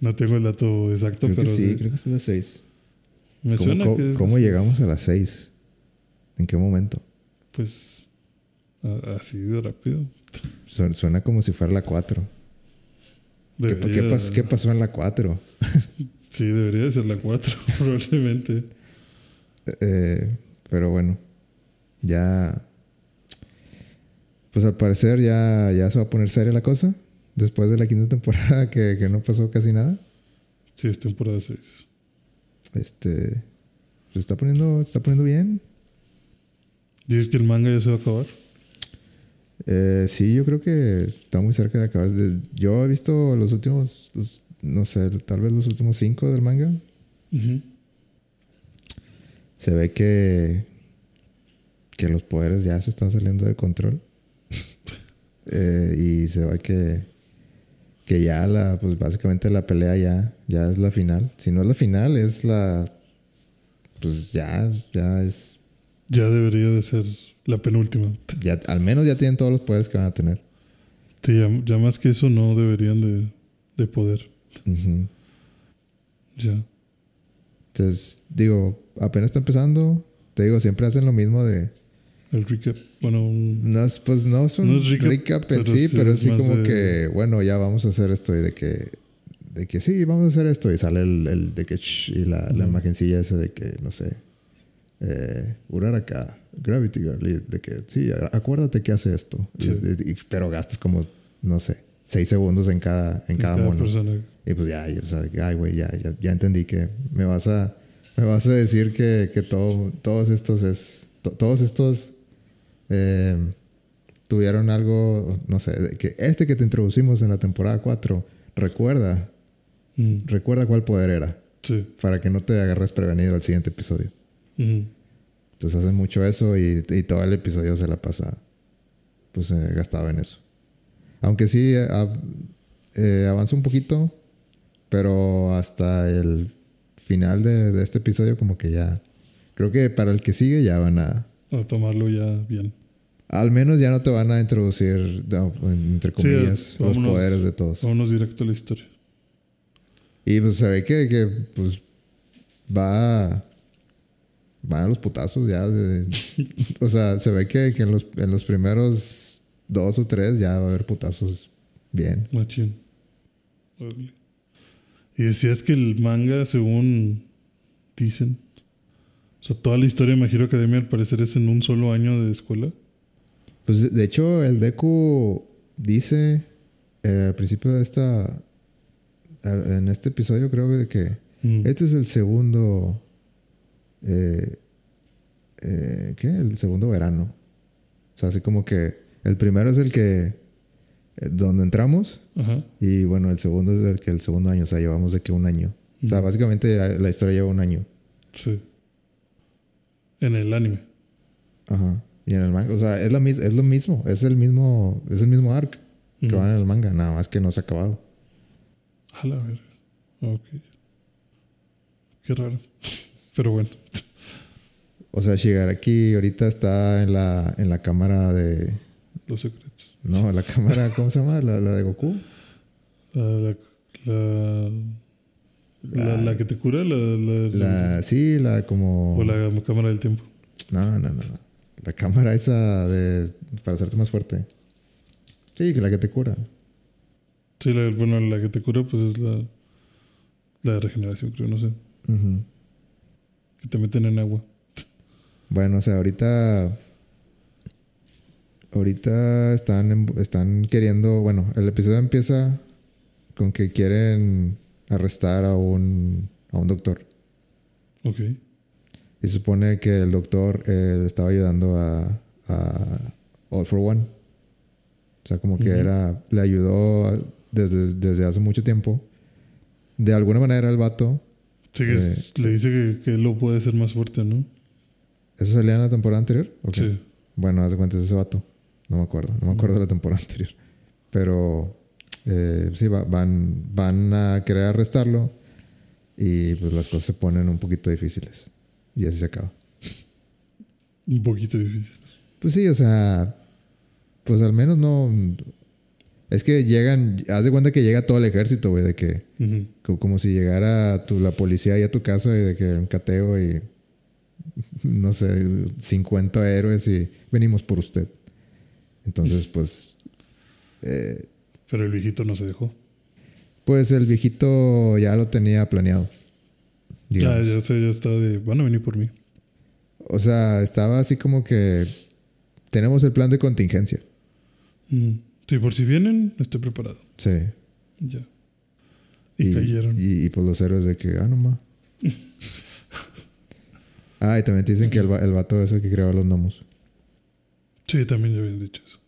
No tengo el dato exacto, Creo que pero sí, sí. creo que es la 6. me ¿Cómo, suena cómo- que es cómo así. llegamos a las 6? ¿En qué momento? Pues así de rápido. Su- Suena como si fuera la 4. ¿Qué, pasó en la 4? Sí, debería de ser la 4, probablemente. Eh, pero bueno, ya. Pues al parecer ya, ya se va a poner seria la cosa. Después de la quinta temporada que, que no pasó casi nada. Sí, es temporada 6. Este. Se está poniendo, se está poniendo bien. ¿Dices que el manga ya se va a acabar? Eh, sí, yo creo que está muy cerca de acabar. Yo he visto los últimos, los- no sé, tal vez los últimos cinco del manga. Se ve que, que los poderes ya se están saliendo de control. Eh, y se ve que, que ya la, pues básicamente la pelea ya, ya es la final. Si no es la final, es la, pues ya, ya es, Ya debería de ser la penúltima. ya, al menos ya tienen todos los poderes que van a tener. Sí, ya, ya más que eso no deberían de, de poder. Ya. Entonces, digo, apenas está empezando. Te digo, siempre hacen lo mismo de, El recap. Bueno, un- No es, pues no es un No es recap, recap, en pero sí, sí pero sí como de- que, bueno, ya vamos a hacer esto y de que, de que sí, vamos a hacer esto y sale el, el de que shh, y la, la Ujú. imagencilla esa de que, no sé, eh, Uraraka, Gravity Girl, de que sí, acuérdate que hace esto, Y- Sí. y- y- pero gastas como, no sé, seis segundos en cada, en cada, mono. persona. Y pues ya, y, o sea, ay, güey, ya, ya, ya entendí que me vas a, me vas a decir que, que todo, todos estos es, to- todos estos eh, tuvieron algo, no sé, que este que te introducimos en la temporada 4, recuerda, Mm, recuerda cuál poder era, Sí. para que no te agarres prevenido al siguiente episodio. Entonces hacen mucho eso y, y todo el episodio se la pasa, pues eh, gastado en eso. Aunque sí, eh, av- eh, avanza un poquito, pero hasta el final de, de este episodio como que ya, creo que para el que sigue ya van a, A tomarlo ya bien. Al menos ya no te van a introducir, entre comillas, los vámonos. poderes de todos. Vámonos directo a la historia. Y pues se ve que, que pues va van a los putazos ya. de- o sea, se ve que, que en, los, en los primeros dos o tres ya va a haber putazos bien. Machín. Y decías que el manga, según dicen, o sea, toda la historia de My Hero Academia al parecer es en un solo año de escuela. Pues de- hecho, el Deku dice eh, al principio de esta. En este episodio, creo que, que Mm. este es el segundo. eh, eh, ¿Qué? El segundo verano. O sea, así como que el primero es el que. donde entramos. Ajá. Y bueno, el segundo es el que el segundo año. O sea, llevamos de que un año. O sea, Ujú. básicamente la historia lleva un año. Sí. En el anime. Ajá. Y en el manga. O sea, es, la, es lo mismo. Es el mismo. Es el mismo arc que Ujú. van en el manga. Nada más que no se ha acabado. A la verga. Ok. Qué raro. Pero bueno. O sea, Shigaraki ahorita está en la, en la cámara de. Los secretos. No, la cámara, ¿cómo se llama? La, la de Goku. La, la, la, que te cura, la, la, La, sí, la como. o la cámara del tiempo. No, no, no, no. La cámara esa de. para hacerte más fuerte. Sí, que la que te cura. Sí, la, bueno, la que te cura, pues es la, la de regeneración, creo, no sé. Que te meten en agua. Bueno, o sea, ahorita. Ahorita están, están queriendo. Bueno, el episodio empieza con que quieren arrestar a un, a un doctor. Ok. Y se supone que el doctor eh, estaba ayudando a, a All for One. O sea, como que era. Le ayudó desde, desde hace mucho tiempo. De alguna manera el vato. Sí, que Eh, es- le dice que, que lo puede hacer más fuerte, ¿no? ¿Eso salía en la temporada anterior? Sí. Bueno, haz de cuenta es ese vato. No me acuerdo. No me acuerdo de la temporada anterior. Pero eh, sí, va- van, van a querer arrestarlo. Y pues las cosas se ponen un poquito difíciles. Y así se acaba. Un poquito difícil. Pues sí, o sea. Pues al menos no. Es que llegan. Haz de cuenta que llega todo el ejército, güey. De que. Como si llegara tu, la policía ahí a tu casa y de que un cateo y. No sé, 50 héroes y venimos por usted. Entonces, pues. eh, Pero el viejito no se dejó. pues el viejito ya lo tenía planeado. Ya, digamos. ya sé, ya estaba de. Van a venir por mí. O sea, estaba así como que. Tenemos el plan de contingencia. Ujú. Sí, por si vienen, estoy preparado. Sí. Ya. Y, cayeron. Y, y, pues los héroes de que, ah, no más. ah, y también te dicen que el, el vato es el que creaba los gnomos. Sí, también ya habían dicho eso.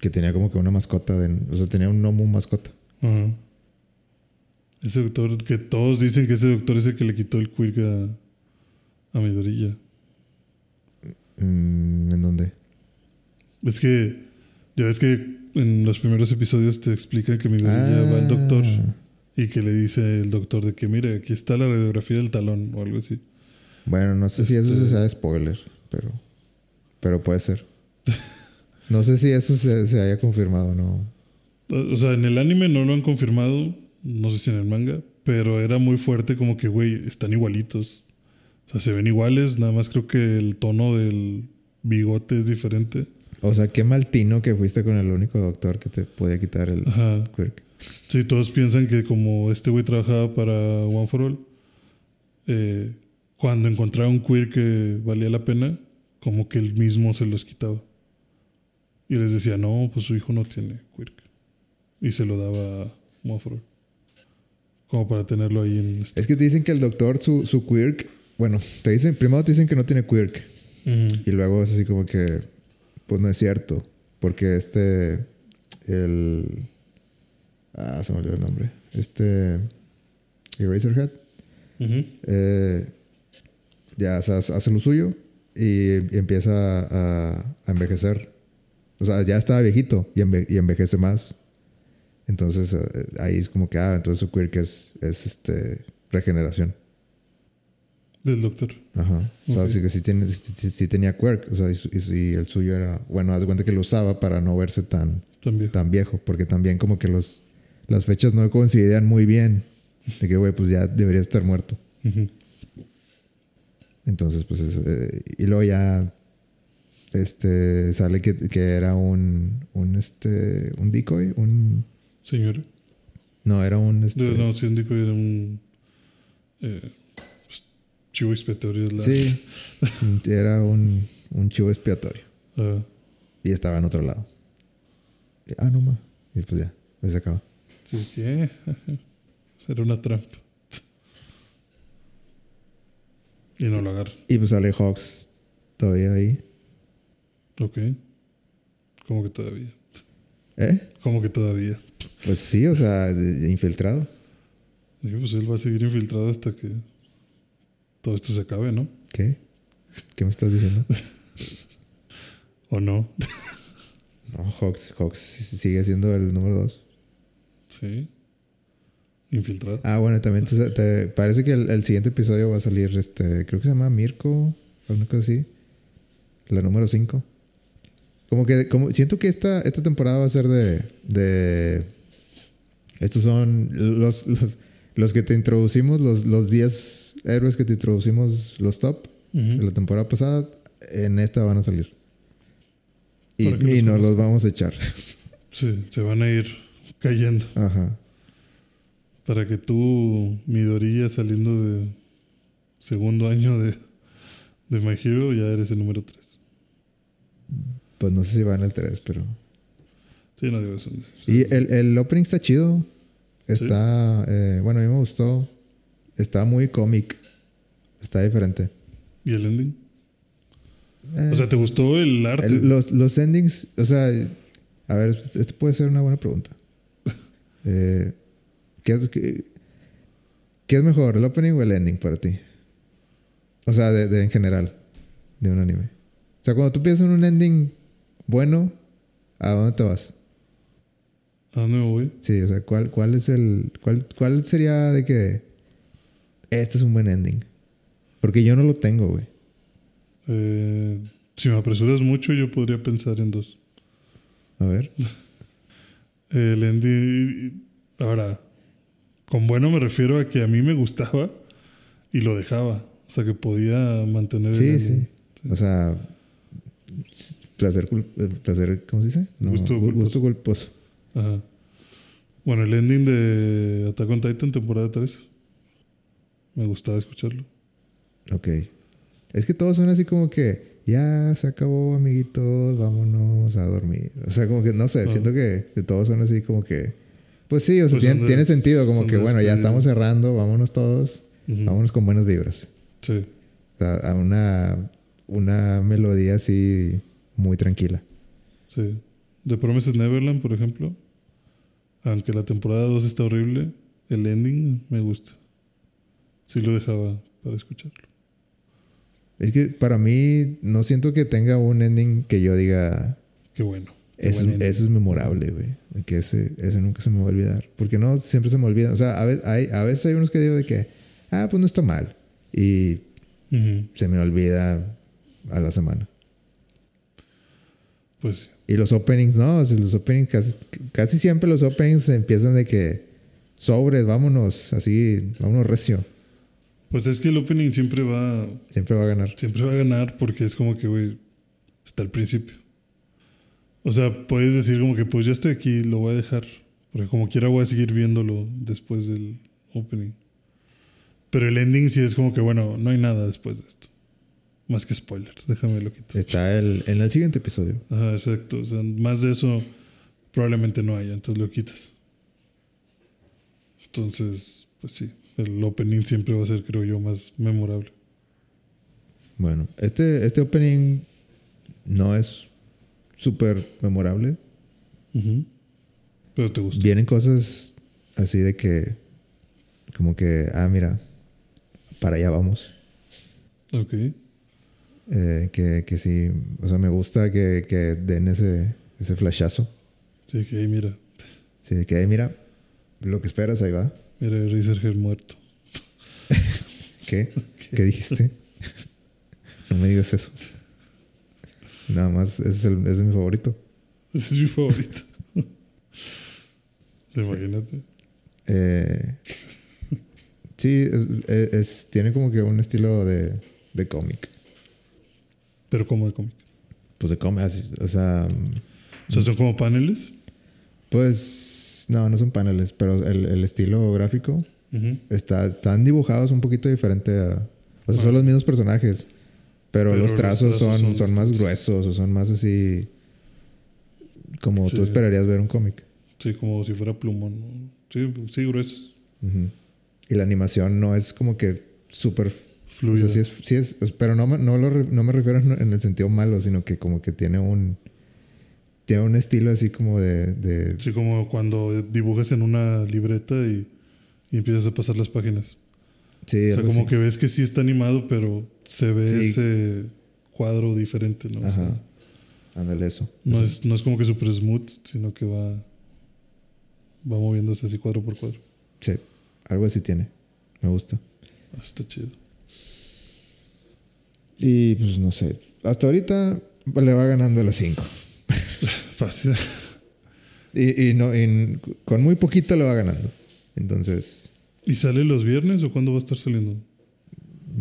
Que tenía como que una mascota. De, o sea, tenía un gnomo mascota. Ajá. Ese doctor, que todos dicen que ese doctor es el que le quitó el quirk a, a Midorilla. Mm, ¿En dónde? Es que, ya ves que en los primeros episodios te explican que Midorilla va al doctor Ah. y que le dice el doctor de que, mire, aquí está la radiografía del talón o algo así. Bueno, no sé si eso Este- se sabe spoiler, pero. Pero puede ser. No sé si eso se, se haya confirmado o no. O sea, en el anime no lo han confirmado, no sé si en el manga, pero era muy fuerte como que, güey, están igualitos. O sea, se ven iguales, nada más creo que el tono del bigote es diferente. O sea, qué mal tino que fuiste con el único doctor que te podía quitar el Ajá. quirk. Sí, todos piensan que como este güey trabajaba para One for All, eh, cuando encontraba un queer que valía la pena, como que él mismo se los quitaba. Y les decía, no, pues su hijo no tiene quirk. Y se lo daba a One for All. Como para tenerlo ahí en... este- Es que te dicen que el doctor, su, su quirk. Bueno, te dicen. Primero te dicen que no tiene quirk. Y luego es así como que, pues no es cierto. Porque este, el... Ah, se me olvidó el nombre. Este... Eraserhead. Eh, ya o sea, hace lo suyo y, y empieza a, a envejecer. O sea, ya estaba viejito y, enve- y envejece más. Entonces eh, ahí es como que, ah, entonces su quirk es, es este, regeneración. Del doctor. Ajá. O sea, Ok. sí que sí, tiene, sí, tenía quirk. O sea, y, el suyo era. Bueno, haz de cuenta que lo usaba para no verse tan, tan viejo. Porque también, como que los, las fechas no coincidían muy bien. De que, güey, pues ya debería estar muerto. Entonces, pues. es, eh, y luego ya. Este. Sale que, que era un. Un este. Un decoy. Un. Señor. No, era un. Este, No, sí, indico era un... eh, pues, chivo expiatorio. la- sí. Era un. Un chivo expiatorio. Ah, Y estaba en otro lado. Y, ah, no más. Y pues ya. Se acaba. sí, que... Era una trampa. Y no lo agarra. Y pues sale Hawks todavía ahí. Ok. ¿Cómo que todavía? ¿Eh? ¿Cómo que todavía? Pues sí, o sea, infiltrado. Digo, pues él va a seguir infiltrado hasta que todo esto se acabe, ¿no? ¿Qué? ¿Qué me estás diciendo? ¿O no? No, Hawks, Hawks sigue siendo el número dos. Sí. infiltrado. Ah, bueno, también te, te- parece que el, el siguiente episodio va a salir, este, creo que se llama Mirko, o una cosa así. La número 5. Como que, como, siento que esta, esta temporada va a ser de, de estos son los, los, los que te introducimos, los, los 10 héroes que te introducimos, los top de la temporada pasada, en esta van a salir. Y, y nos los vamos a echar. Sí, se van a ir cayendo. Ajá. Para que tú, Midorilla, saliendo de segundo año de, de My Hero, ya eres el número 3. Pues no sé si van al 3, pero... Sí, no digo eso. Y el, el opening está chido. Está, eh, bueno, a mí me gustó. Está muy cómic. Está diferente. ¿Y el ending? Eh, O sea, ¿te gustó el arte? el- los, los endings, o sea, a ver, esto puede ser una buena pregunta. Eh, ¿qué, es, qué, qué es mejor, el opening o el ending para ti? O sea, de, de- en general, de un anime. O sea, cuando tú piensas en un ending bueno, ¿a dónde te vas? ¿A dónde me voy? Sí, o sea, ¿cuál, cuál es el. Cuál, cuál sería de que. Este es un buen ending? Porque yo no lo tengo, güey. Eh, si me apresuras mucho, yo podría pensar en dos. A ver. El ending. Ahora, con bueno me refiero a que a mí me gustaba y lo dejaba. O sea, que podía mantener el Sí, sí. O sea. Placer, eh, placer ¿cómo se dice? Gusto gu- culposo. gusto culposo. Ajá. Bueno, el ending de Attack on Titan, temporada 3. Me gustaba escucharlo. Ok. Es que todos son así como que. Ya se acabó, amiguitos, vámonos a dormir. O sea, como que, no sé, Ah. siento que, todos son así como que. Pues sí, o sea, Pues tiene, de- tiene sentido, como que bueno, ya despedida. estamos cerrando, vámonos todos, vámonos con buenas vibras. Sí. O sea, a una, una melodía así muy tranquila. Sí. The Promised Neverland, por ejemplo. Aunque la temporada 2 está horrible, el ending me gusta. Sí lo dejaba para escucharlo. Es que para mí no siento que tenga un ending que yo diga, Qué bueno. Qué eso, es memorable, güey. Que ese, ese nunca se me va a olvidar. Porque no, siempre se me olvida. O sea, a veces hay, a veces hay unos que digo de que, ah, pues no está mal. Y se me olvida a la semana. Pues sí. Y los openings, no, o sea, los openings casi, casi siempre los openings empiezan de que sobres, vámonos, así, vámonos recio. Pues es que el opening siempre va, Siempre va a ganar. siempre va a ganar porque es como que, güey, está al principio. O sea, puedes decir como que, pues ya estoy aquí, lo voy a dejar. Porque como quiera voy a seguir viéndolo después del opening. Pero el ending sí es como que, bueno, no hay nada después de esto. Más que spoilers, déjame lo quito. Está el, en el siguiente episodio. Ajá, exacto. O sea, más de eso probablemente no haya, entonces lo quitas. Entonces, pues sí, el opening siempre va a ser, creo yo, más memorable. Bueno, este, este opening no es súper memorable. Ujú. Pero te gusta. Vienen cosas así de que, como que, ah, mira, para allá vamos. Ok. Eh, que, que sí, o sea, me gusta que, que den ese, ese flashazo. Sí, que ahí mira, Sí, que, "Ay, mira, lo que esperas, ahí va. mira Razorhead muerto. ¿Qué? ¿Qué dijiste? no me digas eso. Nada más, ese es, el- ese es mi favorito. Ese es mi favorito. Imagínate. Eh, sí, es, es- tiene como que un estilo de, de cómic. Pero como de cómic. Pues de cómic, o sea, O sea, son como paneles. pues no, no son paneles, pero el, el estilo gráfico está, están dibujados un poquito diferente a... O sea, Ah. son los mismos personajes, pero, Pero los los trazos, son, son son más gruesos o son más así como tú esperarías ver un cómic. Sí, como si fuera plumón. Sí, sí, gruesos. Y la animación no es como que súper... O Fluido. sea, sí es, sí es- pero no, no, lo no me refiero en el sentido malo, sino que como que tiene un... Tiene un estilo así como de... de Sí, como cuando dibujas en una libreta y, y empiezas a pasar las páginas. sí, O sea, como así. que ves que sí está animado, pero se ve Sí. ese cuadro diferente, ¿no? O Ajá. Ándale eso. no, Eso. es, no es como que super smooth, sino que va, va moviéndose así cuadro por cuadro. Sí. Algo así tiene. Me gusta. Ah, Está chido. Y pues no sé. Hasta ahorita le va ganando a las 5. Fácil. Y, y no, y con muy poquito le va ganando. Entonces, ¿Y sale los viernes o cuándo va a estar saliendo?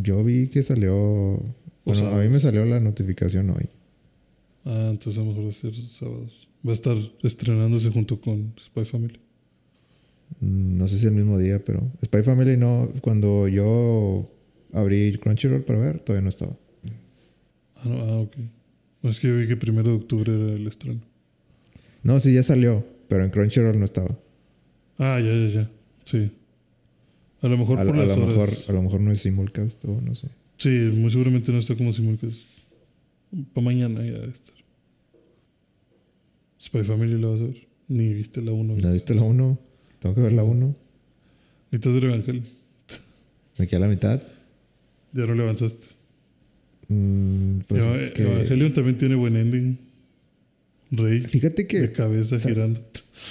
yo vi que salió. Bueno, sea- a mí me salió la notificación hoy. Ah, entonces a lo mejor va a ser sábados. Va a estar estrenándose junto con Spy Family. Mm, No sé si el mismo día, pero Spy Family no. Cuando yo abrí Crunchyroll para ver, todavía no estaba. Ah, no, ah, ok. No, es que yo vi que primero de octubre era el estreno. No, sí, ya salió, pero en Crunchyroll no estaba. Ah, ya, ya, ya. Sí. A lo mejor A, por a las lo horas. mejor, a lo mejor no es simulcast o no sé. Sí, muy seguramente no está como simulcast. Para mañana ya debe estar. Spy Family la vas a ver. Ni viste la 1. ¿No viste la 1? Tengo que ver la 1. Necesitas ver Evangelion. Me quedé a la mitad. Ya no le avanzaste. Mm, pues Eva- es que- Evangelion también tiene buen ending. Rey. Fíjate que, de cabeza o sea, girando.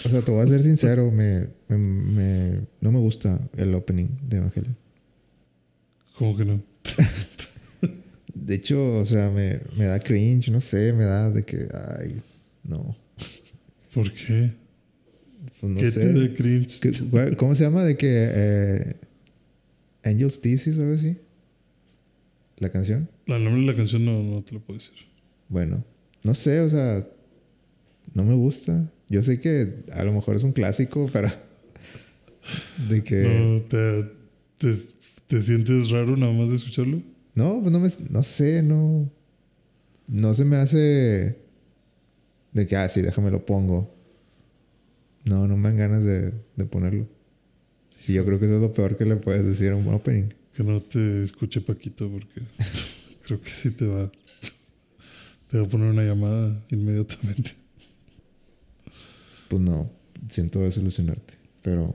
o sea, te voy a ser sincero, me, me, me- no me gusta el opening de Evangelion. ¿Cómo que no? De hecho, o sea, me, me da cringe, no sé, me da de que, ay, no, ¿Por qué? pues no ¿Qué sé. te da cringe? ¿Qué- cuál- ¿Cómo se llama? De que eh, Angel's Thesis o algo así. La canción. El nombre de la canción no, no te lo puedo decir. Bueno, no sé, o sea, no me gusta. Yo sé que a lo mejor es un clásico, pero de que No, te, te, te sientes raro nada más de escucharlo. no, pues no me, no sé, no, no se me hace de que ah sí, déjame lo pongo. No, no me dan ganas de, de ponerlo. Y yo creo que eso es lo peor que le puedes decir a un opening. Que no te escuche Paquito porque creo que sí te va. Te va a poner una llamada inmediatamente. Pues no, siento desilusionarte. Pero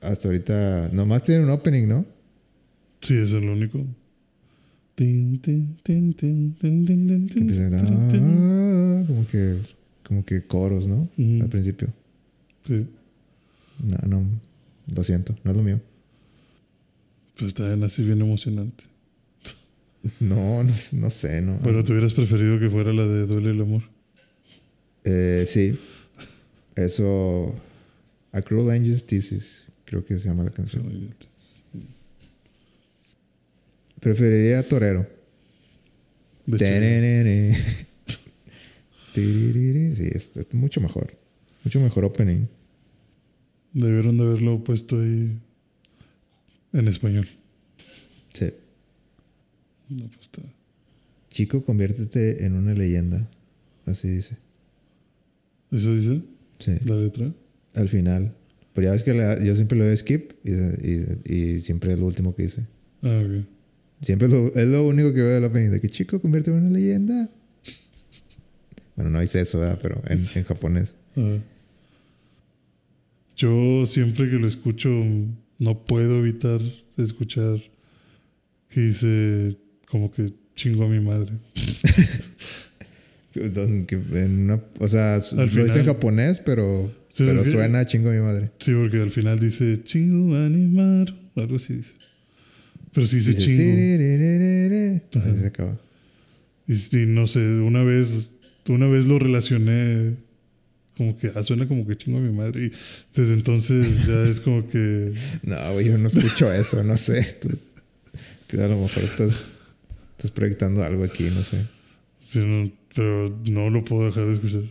hasta ahorita, nomás tiene un opening, ¿no? Sí, es lo único. Empiezan como que, como que coros, ¿no? Al principio. Sí, No, no, lo siento, no es lo mío. pues también así bien emocionante. No, no, no sé, no. Pero te hubieras preferido que fuera la de Duele el amor. Eh, sí. Eso. A Cruel Angel's Thesis, creo que se llama la canción. Preferiría Torero. Tererere. Tiririri. Sí, es, es mucho mejor. Mucho mejor opening. debieron de haberlo puesto ahí en español. No, pues está. Chico, conviértete en una leyenda. Así dice. ¿Eso dice Sí. la letra? Al final. Pero ya ves que la- yo siempre le doy skip y, y- y siempre es lo último que dice. Ah, ok. Siempre es lo, es lo único que veo del opening. De que chico, conviértete en una leyenda. Bueno, no dice eso, ¿verdad? Pero en, en japonés. Ah. Yo siempre que lo escucho no puedo evitar escuchar que dice como que chingo a mi madre. En una- o sea, lo dice en japonés, pero, Sí, pero suena a chingo a mi madre. Sí, porque al final dice chingo animar, algo así dice. Pero sí dice Dice, chingo. Se acaba. Y, sí, no sé, una vez, una vez lo relacioné como que ah, suena como que chingo a mi madre. Y desde entonces ya es como que No, yo no escucho eso, no sé. Tú a lo mejor estás, estás proyectando algo aquí, no sé. sí, no, pero no lo puedo dejar de escuchar.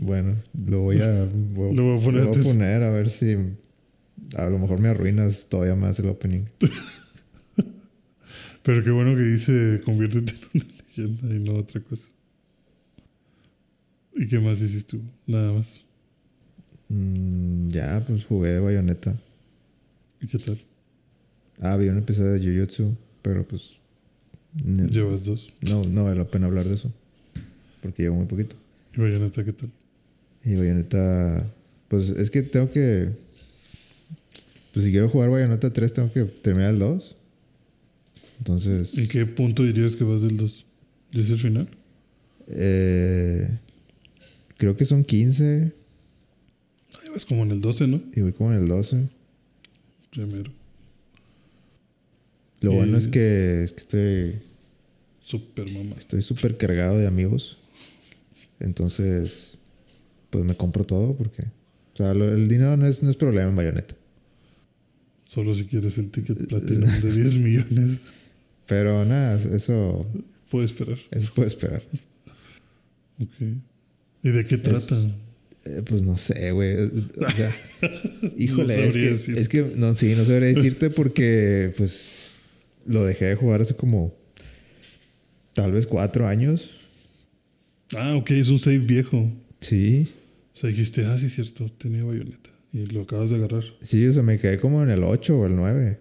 Bueno, lo voy a, voy- Lo voy a poner lo voy a poner a ver si a lo mejor me arruinas todavía más el opening. Pero qué bueno que dice conviértete en una leyenda y no otra cosa. ¿Y qué más hiciste tú? Nada más. Mm, ya, pues jugué Bayonetta. ¿Y qué tal? Ah, vi un episodio de Jujutsu, pero pues. No, Llevas dos. no, no vale la pena hablar de eso. Porque llevo muy poquito. ¿Y Bayonetta qué tal? Y Bayonetta. Pues es que tengo que. Pues si quiero jugar Bayonetta 3, tengo que terminar el 2. Entonces. ¿En qué punto dirías que vas del 2? ¿Ya es el final? eh, creo que son 15. Ay, Ya ves como en el 12, ¿no? Y voy como en el 12. Primero. Lo bueno es que, es que estoy Super mamá. estoy súper cargado de amigos. Entonces, pues me compro todo porque... O sea, lo- el dinero no es, no es problema en Bayonetta. Solo si quieres el ticket Platinum de 10 millones, Pero nada, eso, puede esperar. eso puede esperar. Ok. ¿Y de qué trata? Eh, pues no sé, güey. O sea, híjole, es, sabría que, decirte. es que no, sí, no sabría decirte porque pues lo dejé de jugar hace como tal vez cuatro años. Ah, ok, es un save viejo. Sí, O sea, dijiste, ah, sí, es cierto, tenía bayoneta. Y lo acabas de agarrar. sí, o sea, me quedé como en el 8 o el 9.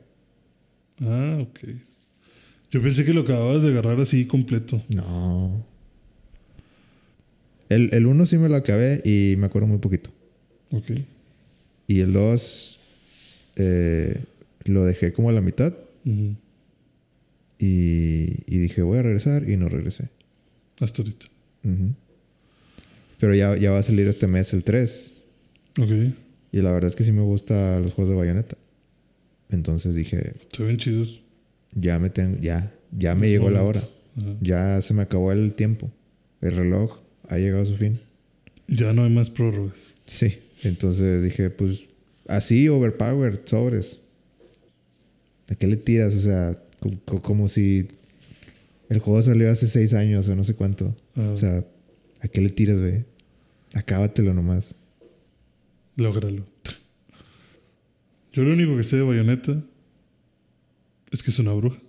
Ah, ok. Yo pensé que lo acababas de agarrar así completo. No. El, el 1 sí me lo acabé y me acuerdo muy poquito. Ok. Y el 2 eh, lo dejé como a la mitad Ujú. Y, y dije voy a regresar y no regresé. Hasta ahorita. Pero ya, ya va a salir este mes el 3. Ok. Y la verdad es que sí me gustan los juegos de bayoneta. Entonces dije, Se ven chidos. ya me tengo, ya, ya me llegó la hora. Ajá. Ya se me acabó el tiempo. El reloj ha llegado a su fin. Ya no hay más prórrogas. Sí. Entonces dije, pues así, overpowered, sobres. ¿A qué le tiras? O sea, co- co- como, si el juego salió hace seis años o no sé cuánto. Ah, O sea, ¿a qué le tiras, güey? Acábatelo nomás. Lógralo. Yo lo único que sé de bayoneta es que es una bruja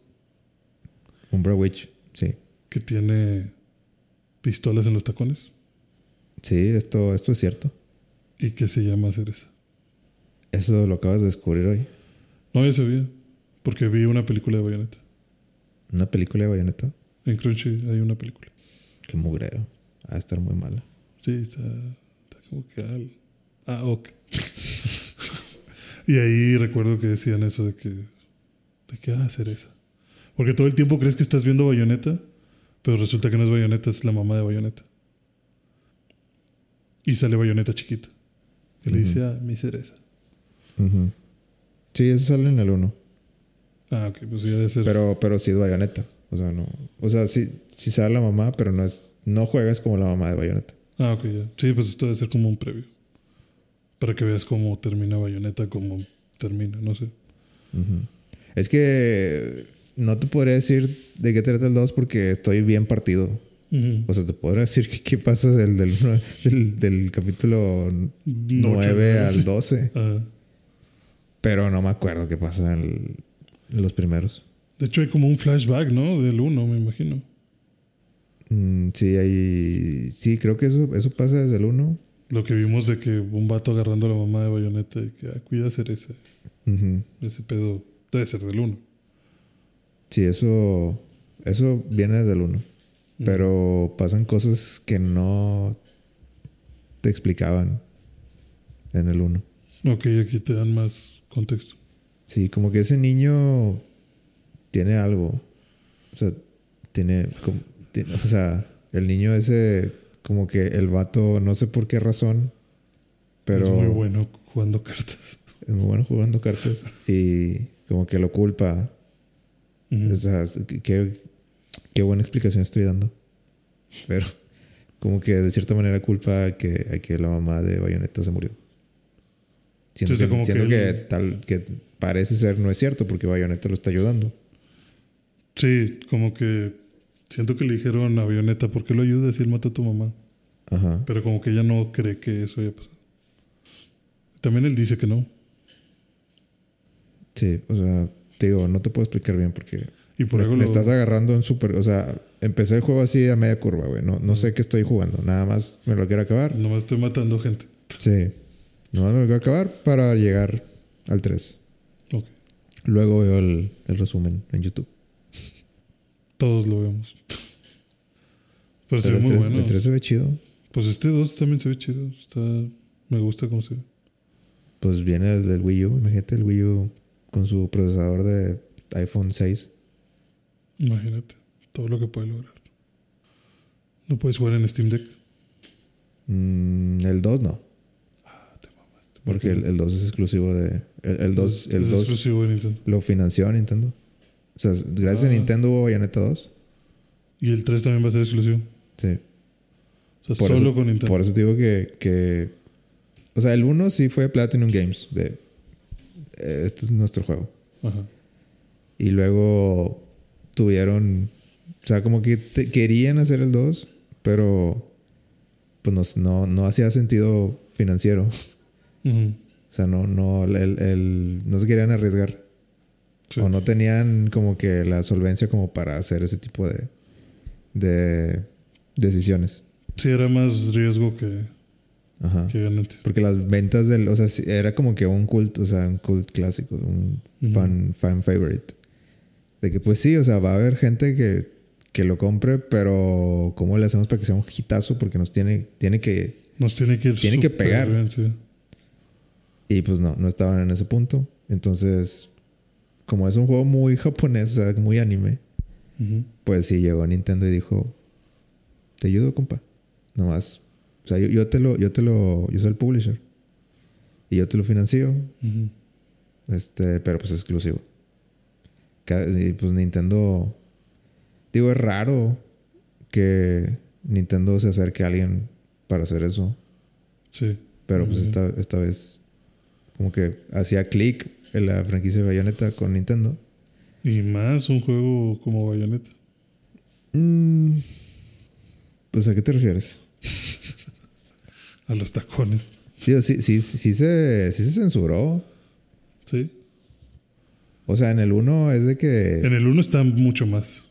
Umbra Witch, sí. que tiene pistolas en los tacones Sí, esto, esto es cierto. y que se llama Cereza. Eso lo acabas de descubrir hoy. No, ya sabía. Porque vi una película de bayoneta. Una película de bayoneta. En Crunchy hay una película. Qué mugrero. Va a estar muy mala. Sí, está, está como que al... Ah, ok. y ahí recuerdo que decían eso de que... De que, ah, cereza. Porque todo el tiempo crees que estás viendo Bayonetta, pero resulta que no es Bayonetta, es la mamá de Bayonetta. Y sale Bayonetta chiquita. Y le dice, ah, mi cereza. Sí, eso sale en el 1. Ah, ok, pues ya debe ser... Pero, pero sí es bayoneta. O sea, no. O sea, sí, sí sale la mamá, pero no es. No juegas como la mamá de bayoneta. Ah, ok, ya. Sí, pues esto debe ser como un previo. Para que veas cómo termina Bayonetta, cómo termina, no sé. Es que no te podría decir de qué trata el 2 porque estoy bien partido. O sea, te podría decir que qué pasa del, del, del, del capítulo 9 al 12. Ajá. Pero no me acuerdo qué pasa en, el- los primeros. De hecho, hay como un flashback, ¿no? Del 1, me imagino. Mm, sí, hay. Sí, creo que eso, eso pasa desde el 1. Lo que vimos de que un vato agarrando a la mamá de Bayonetta y que ah, cuida ese, Ujú. ese pedo. Debe ser del 1. Sí, eso. Eso viene desde el 1. Pero pasan cosas que no te explicaban en el 1. Ok, aquí te dan más contexto. Sí, como que ese niño tiene algo. O sea, tiene, como- tiene- O sea, el niño ese, como que el vato, no sé por qué razón, pero Es muy bueno jugando cartas. es muy bueno jugando cartas y como que lo culpa. Ujú. O sea, qué, qué buena explicación estoy dando. Pero como que de cierta manera culpa a que, a que la mamá de Bayonetta se murió. Siento, sea, que, como siento que que, él- tal que parece ser no es cierto porque Bayonetta lo está ayudando. Sí, como que siento que le dijeron a Bayonetta, ¿por qué lo ayudas si él mata a tu mamá? Ajá. Pero como que ella no cree que eso haya pasado. También él dice que no. Sí, o sea, te digo, no te puedo explicar bien porque Y por algo lo- estás agarrando en súper. O sea, empecé el juego así a media curva, güey. No, no sé qué estoy jugando. Nada más me lo quiero acabar. Nomás estoy matando gente. Sí. Nomás me lo quiero acabar para llegar al 3. Luego veo el, el resumen en YouTube. Todos lo vemos. Pero, se Pero ve el, muy 3, bueno. el 3 se ve chido. Pues este 2 también se ve chido. Está... Me gusta cómo se ve. Pues viene desde el Wii U. Imagínate el Wii U con su procesador de iPhone 6. Imagínate todo lo que puede lograr. No puedes jugar en Steam Deck. Mm, el 2 no. Porque el, el 2 es exclusivo de. El, el 2, Es- el es 2 exclusivo de Nintendo. lo financió Nintendo. O sea, gracias a Ah. Nintendo hubo Bayonetta 2. Y el 3 también va a ser exclusivo. Sí. O sea, Por solo eso, con Nintendo. Por eso te digo que, que. O sea, el 1 sí fue Platinum Games. De. eh, Este es nuestro juego. Ajá. Y luego tuvieron. O sea, como que te- querían hacer el 2, pero. Pues no, no, no hacía sentido financiero. O sea, no, no, el, el- no se querían arriesgar. Sí. O no tenían como que la solvencia como para hacer ese tipo de, de decisiones. Sí, era más riesgo que, Ajá. que ganancia. Porque las ventas del, o sea, era como que un cult, o sea, un cult clásico, un fan, fan favorite. De que pues sí, o sea, va a haber gente que, que lo compre, pero ¿cómo le hacemos para que sea un hitazo? Porque nos tiene, tiene que, Nos tiene que ir Tiene que pegar. bien, sí. Y pues no, no estaban en ese punto. Entonces, como es un juego muy japonés, o sea, muy anime, pues sí llegó Nintendo y dijo, te ayudo, compa. Nomás, o sea, yo, yo te lo, yo te lo, yo soy el publisher. Y yo te lo financio, este, pero pues es exclusivo. Y pues Nintendo, digo, es raro que Nintendo se acerque a alguien para hacer eso. Sí. Pero pues esta, esta vez como que hacía clic en la franquicia de Bayonetta con Nintendo. Y más un juego como Bayonetta. Mm, pues a qué te refieres? A los tacones. Sí, sí, sí, sí, se, sí se censuró. Sí. O sea, en el 1 es de que... En el 1 está mucho más.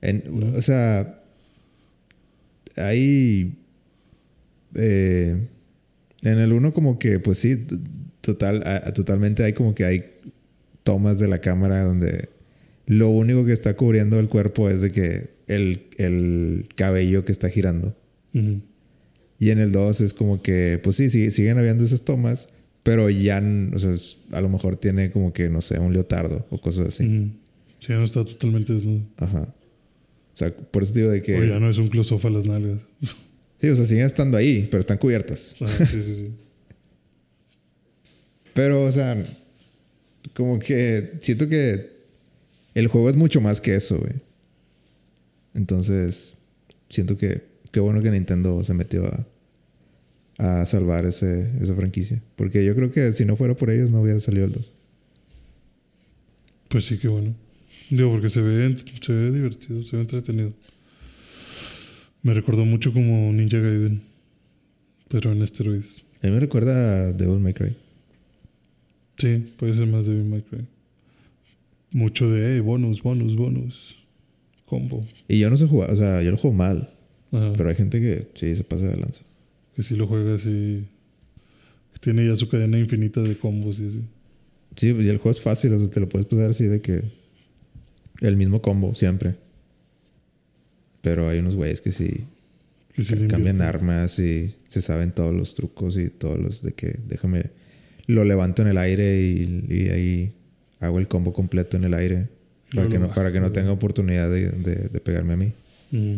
En- O sea, hay. eh, en el 1, como que, pues sí, total, a- totalmente hay como que hay tomas de la cámara donde lo único que está cubriendo el cuerpo es de que el, el cabello que está girando. Y en el 2 es como que, pues sí, sí, siguen habiendo esas tomas, pero ya, o sea, a lo mejor tiene como que, no sé, un leotardo o cosas así. Ujú. Sí, ya no está totalmente desnudo. Ajá. O sea, por eso digo de que. O ya no es un close-off a las nalgas. Sí, o sea, siguen estando ahí, pero están cubiertas. Ah, sí, sí, sí. Pero, o sea, como que siento que el juego es mucho más que eso, güey. Entonces, siento que qué bueno que Nintendo se metió a, a salvar ese, esa franquicia. Porque yo creo que si no fuera por ellos no hubiera salido el 2. Pues sí, qué bueno. Digo, porque se ve, se ve divertido, se ve entretenido. Me recordó mucho como Ninja Gaiden, pero en esteroides. A mí me recuerda a Devil May Cry. Sí, puede ser más de May Cry. Mucho de, hey, bonus, bonus, bonus. Combo. Y yo no sé jugar, o sea, yo lo juego mal. Ajá. Pero hay gente que sí se pasa de lanza. Que si lo juega así. que Tiene ya su cadena infinita de combos y así. Sí, y el juego es fácil, o sea, te lo puedes pasar así de que el mismo combo siempre. Pero hay unos güeyes que sí Que le cambian armas y se saben todos los trucos y todos los de que déjame lo levanto en el aire y, y ahí hago el combo completo en el aire para que no, para que no tenga oportunidad de, de- de pegarme a mí. Mm.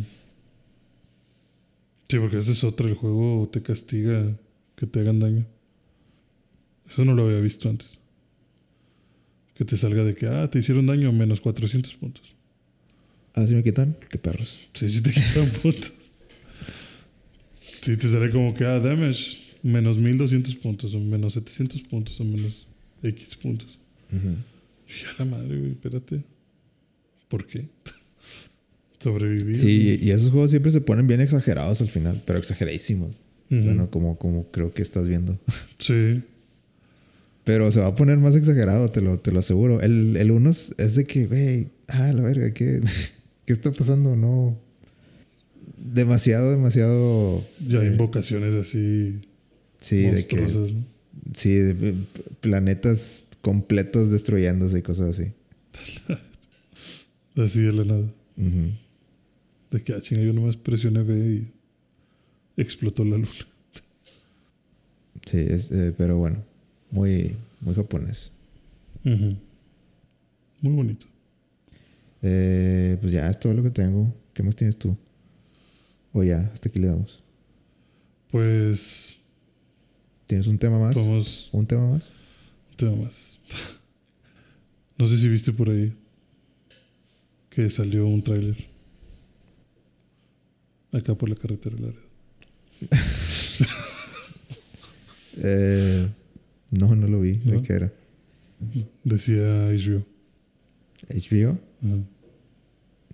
Sí, porque ese es otro. El juego te castiga que te hagan daño. Eso no lo había visto antes. Que te salga de que, ah, te hicieron daño, menos 400 puntos. Ah, si me quitan, qué perros. Sí, sí te quitan puntos. Sí, te sale como que, ah, damage, menos 1200 puntos, o menos 700 puntos, o menos X puntos. Ujú. Y a la madre, güey, espérate. ¿Por qué? Sobrevivir. Sí, y esos juegos siempre se ponen bien exagerados al final, pero exageradísimos. Bueno, como, como creo que estás viendo. Sí. Pero se va a poner más exagerado, te lo, te lo aseguro. El, el uno es, es de que, güey, ah, la verga, ¿qué, ¿qué está pasando? No. Demasiado, demasiado. Ya hay eh, invocaciones así sí, de que. Sí, de, planetas completos destruyéndose y cosas así. Así de la nada. De que, ah, chinga, yo nomás presioné B y explotó la luna. Sí, es, eh, pero bueno, muy, muy japonés. Muy bonito. Eh, pues ya es todo lo que tengo. ¿Qué más tienes tú? O ya, hasta aquí le damos. Pues ¿Tienes un tema más? Vamos, ¿Un tema más? un tema más. no sé si viste por ahí que salió un tráiler. Acá por la carretera de Laredo. Eh, no, no lo vi. ¿De ¿No? qué era? Decía HBO. ¿HBO? Ajá.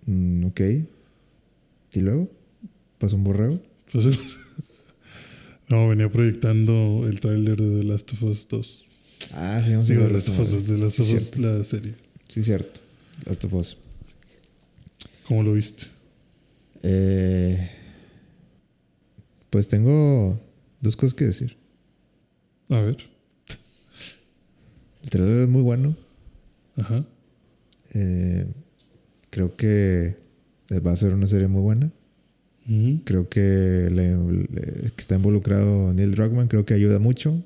Mm, ok. ¿Y luego? ¿Pasó un borreo? No, venía proyectando el tráiler de The Last of Us 2. Ah, sí, vamos a ver The Last of Us 2, The Last of Us, la serie. Sí, cierto. Last of Us. ¿Cómo lo viste? Eh, pues tengo dos cosas que decir. A ver. El trailer es muy bueno. Ajá. Eh, creo que va a ser una serie muy buena. Creo que, le- le- que está involucrado Neil Druckmann. Creo que ayuda mucho.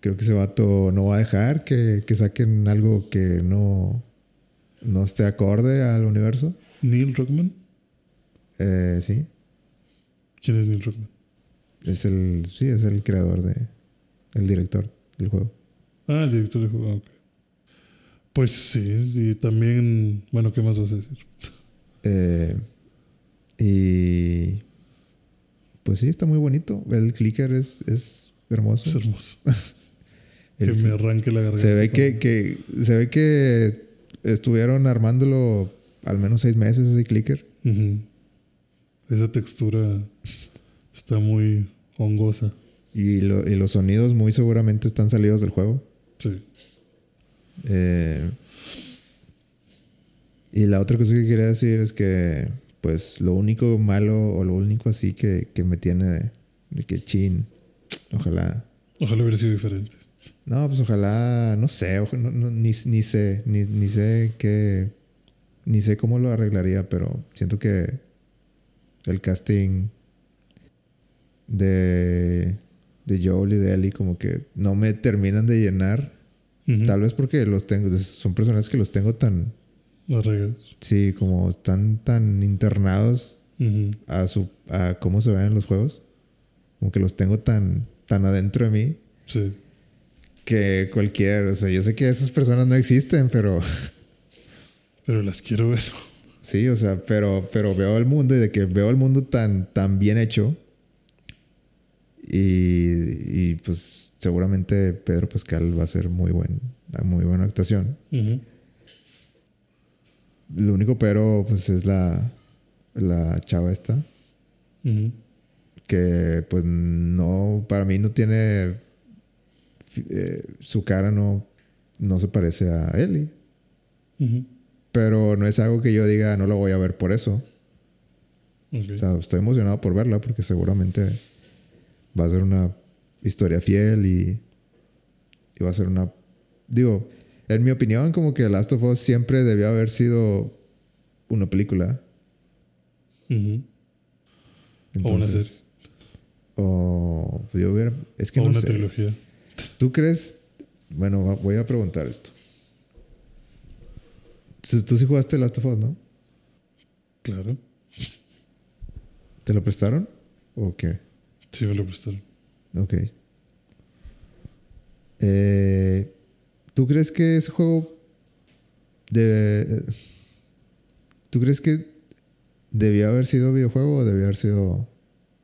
Creo que ese vato no va a dejar que, que saquen algo que no, no esté acorde al universo. Neil Druckmann. Eh, sí, ¿Quién es Neil Druckmann? es el, sí, es el creador de, el director del juego. Ah, el director de juego. ok. Pues sí, y también, bueno, ¿qué más vas a decir? Eh, y pues sí, está muy bonito. El clicker es, es hermoso. Es hermoso. Que me arranque la garganta. Se ve que, que se ve que estuvieron armándolo al menos seis meses ese clicker. Esa textura está muy hongosa. Y, lo- y los sonidos muy seguramente están salidos del juego. Sí. Eh, y la otra cosa que quería decir es que, pues, lo único malo o lo único así que, que me tiene de, de que chin, ojalá. Ojalá hubiera sido diferente. No, pues ojalá, no sé, no- no, ni, ni sé, ni, ni sé qué, ni sé cómo lo arreglaría, pero siento que el casting de, de Joel y de Ellie como que no me terminan de llenar. Tal vez porque los tengo, son personajes que los tengo tan, Las reglas. sí, como están tan internados a su, a cómo se ven en los juegos. Como que los tengo tan, tan adentro de mí Sí. que cualquier, o sea, yo sé que esas personas no existen, pero Pero las quiero ver. sí, o sea, pero, pero veo el mundo y de que veo el mundo tan, tan bien hecho. Y, y pues seguramente Pedro Pascal va a ser muy buen, una muy buena actuación. Ujú. Lo único pero pues es la, la chava esta. Que pues no, para mí no tiene, eh, su cara no, no se parece a Ellie. Pero no es algo que yo diga, no lo voy a ver por eso. O sea, estoy emocionado por verla porque seguramente va a ser una historia fiel y, y va a ser una... Digo, en mi opinión, como que Last of Us siempre debió haber sido una película. Entonces, O una serie. O yo hubiera... Es que o no una sé. trilogía. ¿Tú crees? Bueno, voy a preguntar esto. Tú sí jugaste Last of Us, ¿no? Claro. ¿Te lo prestaron? ¿O qué? Sí, me lo prestaron. Ok. Eh, ¿Tú crees que ese juego de... ¿Tú crees que debió haber sido videojuego o debió haber sido... O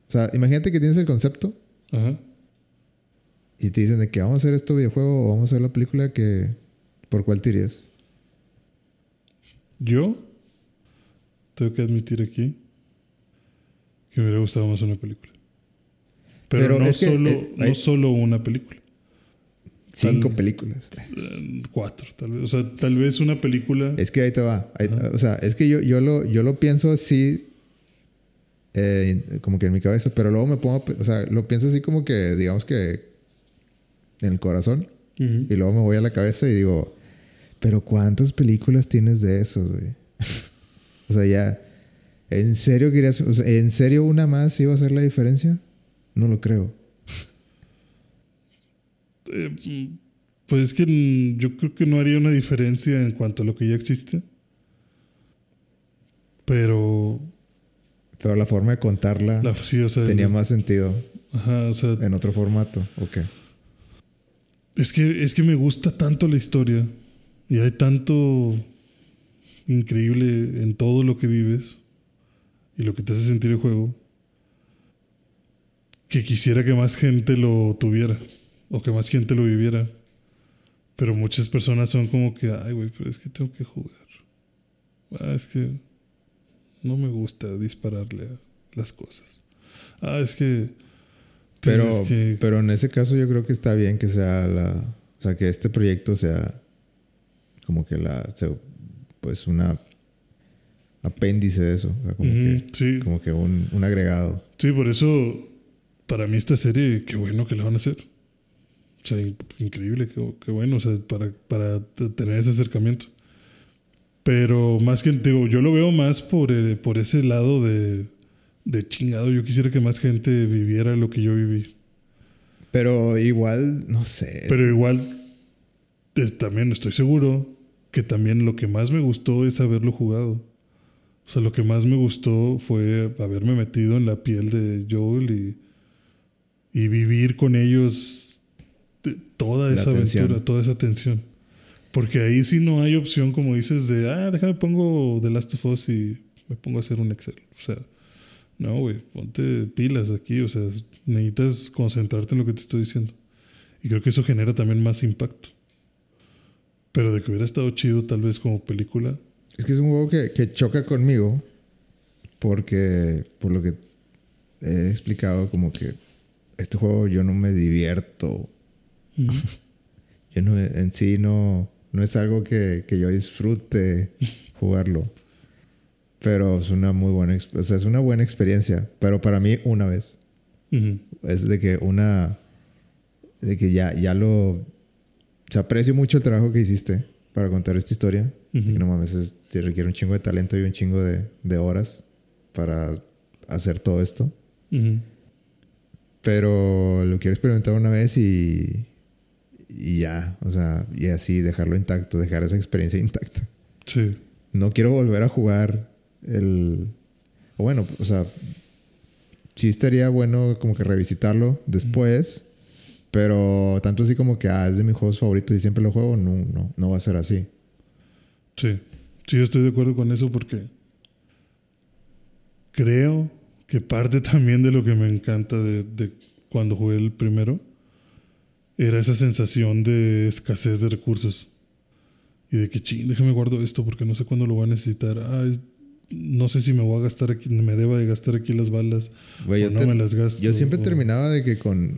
sea, imagínate que tienes el concepto Ajá. y te dicen de que vamos a hacer esto videojuego o vamos a hacer la película que... ¿Por cuál te irías? Yo tengo que admitir aquí que me hubiera gustado más una película. Pero, Pero no, que, solo, eh, no hay- solo una película. Cinco Tal- películas. Eh, Cuatro, tal vez. O sea, tal vez una película. Es que ahí te va. Ahí- o sea, es que yo, yo, lo, yo lo pienso así, eh, como que en mi cabeza, pero luego me pongo, o sea, lo pienso así como que, digamos que en el corazón, y luego me voy a la cabeza y digo, pero ¿cuántas películas tienes de esos, güey? o sea, ya, ¿en serio querías, o sea, ¿en serio una más iba a hacer la diferencia? No lo creo. Eh, pues es que yo creo que no haría una diferencia en cuanto a lo que ya existe. Pero Pero la forma de contarla la, sí, o sea, tenía más sentido. Ajá, o sea, En otro formato, ok. es que, es que me gusta tanto la historia y hay tanto increíble en todo lo que vives y lo que te hace sentir el juego que quisiera que más gente lo tuviera o que más gente lo viviera. Pero muchas personas son como que, ay, güey, pero es que tengo que jugar. Ah, es que no me gusta dispararle a las cosas. Ah, es que... Pero, que- pero en ese caso yo creo que está bien que sea la... O sea, que este proyecto sea como que la... pues una apéndice de eso. O sea, como, que, sí. como que un, un agregado. Sí, por eso, para mí esta serie, qué bueno que la van a hacer. O sea, in- increíble, qué, qué bueno, o sea, para, para tener ese acercamiento. Pero más que, digo, yo lo veo más por, eh, por ese lado de, de chingado. Yo quisiera que más gente viviera lo que yo viví. Pero igual, no sé. Pero igual, eh, también estoy seguro que también lo que más me gustó es haberlo jugado. O sea, lo que más me gustó fue haberme metido en la piel de Joel y, y vivir con ellos toda esa tensión. aventura, toda esa tensión. Porque ahí sí no hay opción, como dices, de, ah, déjame pongo The Last of Us y me pongo a hacer un Excel. O sea, no, güey, ponte pilas aquí. O sea, necesitas concentrarte en lo que te estoy diciendo. Y creo que eso genera también más impacto. Pero de que hubiera estado chido tal vez como película. Es que es un juego que, que choca conmigo porque, por lo que he explicado, como que este juego yo no me divierto. Yo no, en sí no, no es algo que, que yo disfrute jugarlo. Pero es una muy buena, o sea, es una buena experiencia. Pero para mí, una vez. Es de que una, de que ya, ya lo, o sea, aprecio mucho el trabajo que hiciste para contar esta historia. Ujú. Y no mames, es- te requiere un chingo de talento y un chingo de, de horas para hacer todo esto. Pero lo quiero experimentar una vez y, y ya, o sea, y así dejarlo intacto, dejar esa experiencia intacta. Sí. No quiero volver a jugar el... O bueno, o sea, sí estaría bueno como que revisitarlo después, pero tanto así como que, ah, es de mis juegos favoritos y siempre lo juego, no, no, no va a ser así. Sí. Sí, yo estoy de acuerdo con eso porque creo que parte también de lo que me encanta de, de cuando jugué el primero era esa sensación de escasez de recursos. Y de que, ching, déjame guardo esto porque no sé cuándo lo voy a necesitar. Ah, es- no sé si me voy a gastar aquí, me deba de gastar aquí las balas. Güey, o yo, no me las gasto. yo siempre o- terminaba de que con...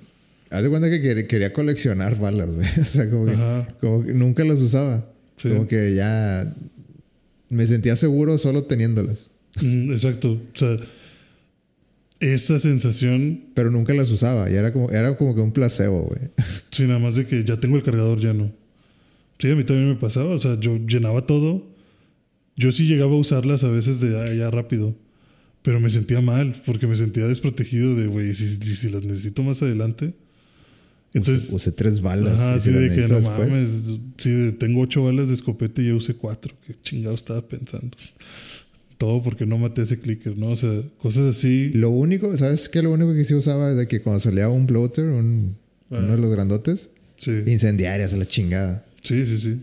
Haz de cuenta que quer- quería coleccionar balas, güey. O sea, como que, Ajá. como que nunca las usaba. Sí. Como que ya me sentía seguro solo teniéndolas. Mm, exacto. O sea, esa sensación Pero nunca las usaba. Y era como, era como que un placebo, güey. Sí, nada más de que ya tengo el cargador lleno. Sí, a mí también me pasaba. O sea, yo llenaba todo. Yo sí llegaba a usarlas a veces de ah, ya rápido. Pero me sentía mal porque me sentía desprotegido de, güey, si, si, si las necesito más adelante. Entonces, usé, usé tres balas. ajá, si sí, las de que no después- mames. Sí, tengo ocho balas de escopeta y ya usé cuatro. Qué chingado estaba pensando. Todo porque no maté ese clicker, ¿no? O sea, cosas así. Lo único, ¿sabes qué? Lo único que sí usaba es de que cuando salía un bloater, un, Ah. uno de los grandotes, Sí. incendiarias a la chingada. Sí, sí, sí.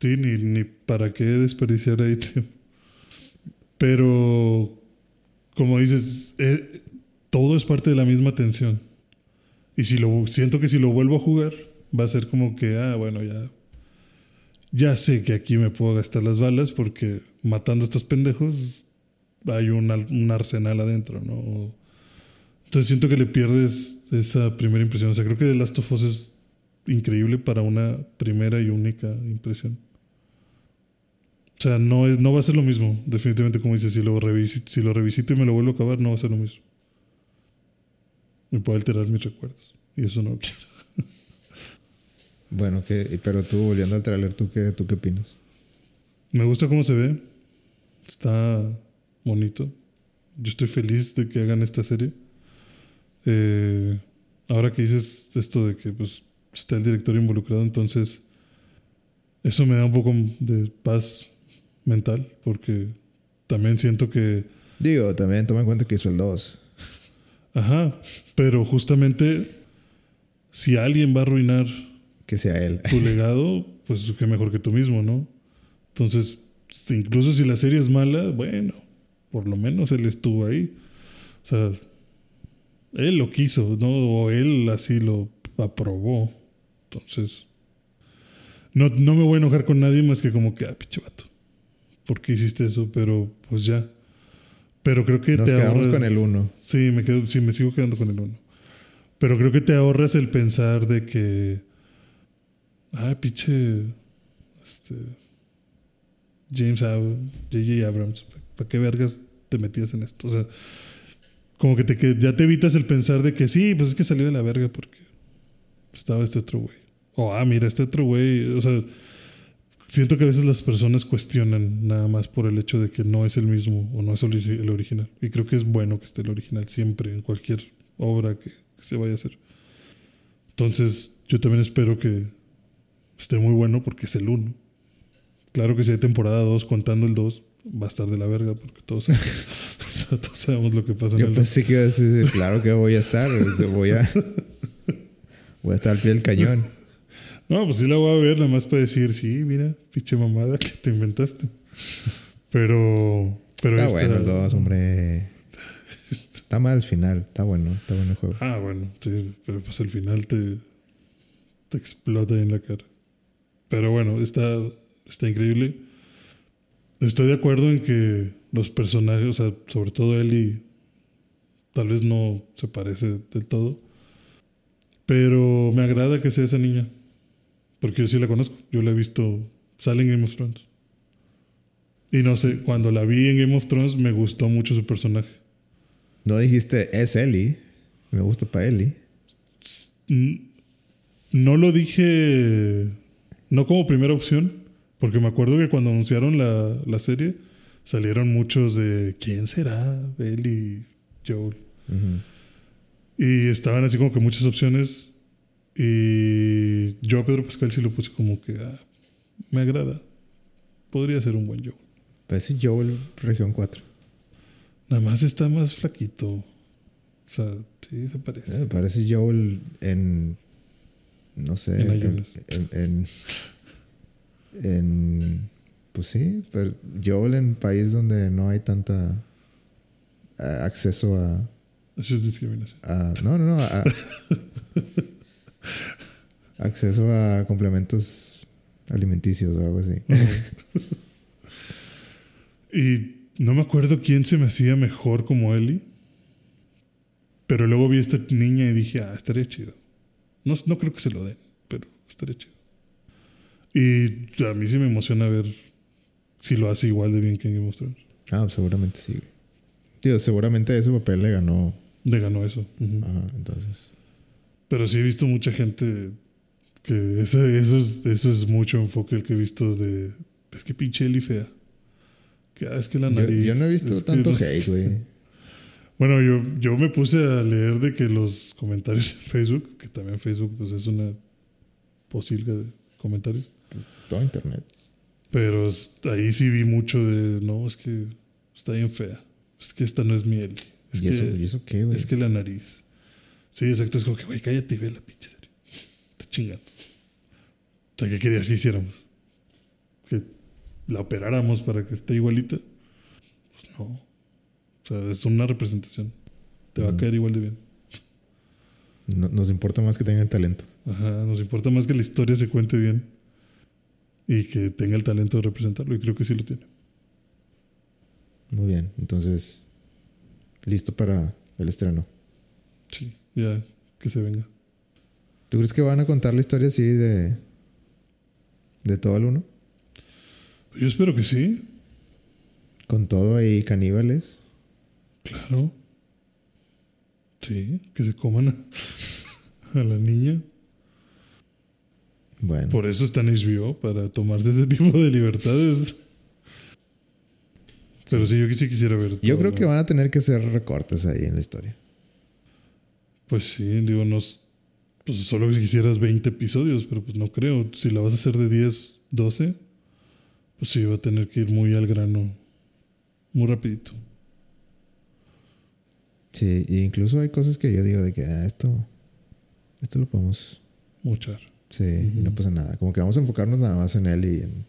Sí, ni, ni para qué desperdiciar ahí, tío. Pero, como dices, eh, todo es parte de la misma tensión. Y si lo siento que si lo vuelvo a jugar, va a ser como que, ah, bueno, ya. Ya sé que aquí me puedo gastar las balas porque matando a estos pendejos hay un, al- un arsenal adentro, ¿no? Entonces siento que le pierdes esa primera impresión. O sea, creo que The Last of Us es increíble para una primera y única impresión. O sea, no, es, no va a ser lo mismo, definitivamente, como dices, si lo, revisito, si lo revisito y me lo vuelvo a acabar, no va a ser lo mismo. Me puede alterar mis recuerdos. Y eso no quiero. Bueno, que, pero tú, volviendo al trailer, ¿tú qué, ¿tú qué opinas? Me gusta cómo se ve. Está bonito. Yo estoy feliz de que hagan esta serie. Eh, ahora que dices esto de que pues, está el director involucrado, entonces eso me da un poco de paz mental, porque también siento que... Digo, también toma en cuenta que hizo el 2. Ajá, pero justamente si alguien va a arruinar Que sea él. tu legado, pues qué mejor que tú mismo, ¿no? Entonces, incluso si la serie es mala, bueno, por lo menos él estuvo ahí. O sea, él lo quiso, ¿no? O él así lo aprobó. Entonces, no, no me voy a enojar con nadie más que como que, ah, pinche vato. ¿Por qué hiciste eso? Pero, pues ya. Pero creo que Nos te quedamos ahorras- con el uno. Sí, me quedo, sí, me sigo quedando con el uno. Pero creo que te ahorras el pensar de que. Ah, pinche. Este. James J.J. Abrams. ¿Para qué vergas te metías en esto? O sea, como que, te, ya te evitas el pensar de que sí, pues es que salió de la verga porque estaba este otro güey. O, ah, mira, este otro güey. O sea, siento que a veces las personas cuestionan nada más por el hecho de que no es el mismo o no es el original. Y creo que es bueno que esté el original siempre en cualquier obra que, que se vaya a hacer. Entonces, yo también espero que esté muy bueno porque es el uno. Claro que si hay temporada 2 contando el 2, va a estar de la verga porque todos, todos sabemos lo que pasa en Yo el pensé que iba a decir, claro que voy a estar. Voy a, voy a estar al pie del cañón. No, pues sí la voy a ver, nada más para decir, sí, mira, pinche mamada que te inventaste. Pero, pero Está esta- bueno el dos, hombre. Está mal el final. Está bueno. Está bueno el juego. Ah, bueno, sí, pero pues al final te, te explota en la cara. Pero bueno, está, está increíble. Estoy de acuerdo en que los personajes, o sea, sobre todo Ellie, tal vez no se parece del todo. Pero me agrada que sea esa niña. Porque yo sí la conozco. Yo la he visto. Sale en Game of Thrones. Y no sé, cuando la vi en Game of Thrones me gustó mucho su personaje. No dijiste, es Ellie. Me gusta para Ellie. No lo dije, no como primera opción, porque me acuerdo que cuando anunciaron la, la serie salieron muchos de quién será él y Joel. Ujú. Y estaban así como que muchas opciones. Y yo a Pedro Pascal sí lo puse como que ah, me agrada. Podría ser un buen Joel. Parece Joel, región 4. Nada más está más flaquito. O sea, sí se parece. Eh, parece Joel en. No sé. En En. ayunas. En. en- en- pues sí, pero Joel en país donde no hay tanta. eh, acceso a. Eso es discriminación. a- no, no, no. a- acceso a complementos alimenticios o algo así. Y no me acuerdo quién se me hacía mejor como Ellie. Pero luego vi a esta niña y dije, ah, estaría chido. No, no creo que se lo den, pero estaría chido. Y a mí sí me emociona ver si lo hace igual de bien que en Game of Thrones. Ah, seguramente sí. Tío, seguramente ese papel le ganó. Le ganó eso. Ajá, entonces. Pero sí he visto mucha gente que eso, eso, es, eso es mucho enfoque el que he visto de... Es que pinche Ellie fea. Que, ah, es que la nariz... yo no he visto tanto los- hate, güey. Bueno, yo, yo me puse a leer de que los comentarios en Facebook, que también Facebook pues es una posilga de comentarios, Todo internet. pero ahí sí vi mucho de, no, es que está bien fea, es que esta no es miel, es, ¿Y, que, eso, ¿Y eso qué, güey? es que la nariz. Sí, exacto, es como que, güey, cállate y ve la pinche serie. Está chingando. O sea, ¿qué querías que hiciéramos? Que la operáramos para que esté igualita. Pues no. O sea, es una representación. Te va a caer igual de bien. No- nos importa más que tengan talento. Ajá, nos importa más que la historia se cuente bien y que tenga el talento de representarlo. Y creo que sí lo tiene. Muy bien. Entonces, listo para el estreno. Sí, ya que se venga. ¿Tú crees que van a contar la historia así de. de todo el uno? Yo espero que sí. Con todo ahí caníbales. Claro. Sí, que se coman a, a la niña. Bueno. Por eso está en HBO, para tomarse ese tipo de libertades. Pero sí, yo sí quisiera ver. Yo creo que van a tener que hacer recortes ahí en la historia. Pues sí, digo, no. Pues solo si quisieras 20 episodios, pero pues no creo. Si la vas a hacer de 10, 12, pues sí, va a tener que ir muy al grano. Muy rapidito. Sí, e incluso hay cosas que yo digo de que ah, esto, esto lo podemos, Muchar. Sí, y no pasa nada. Como que vamos a enfocarnos nada más en él y en,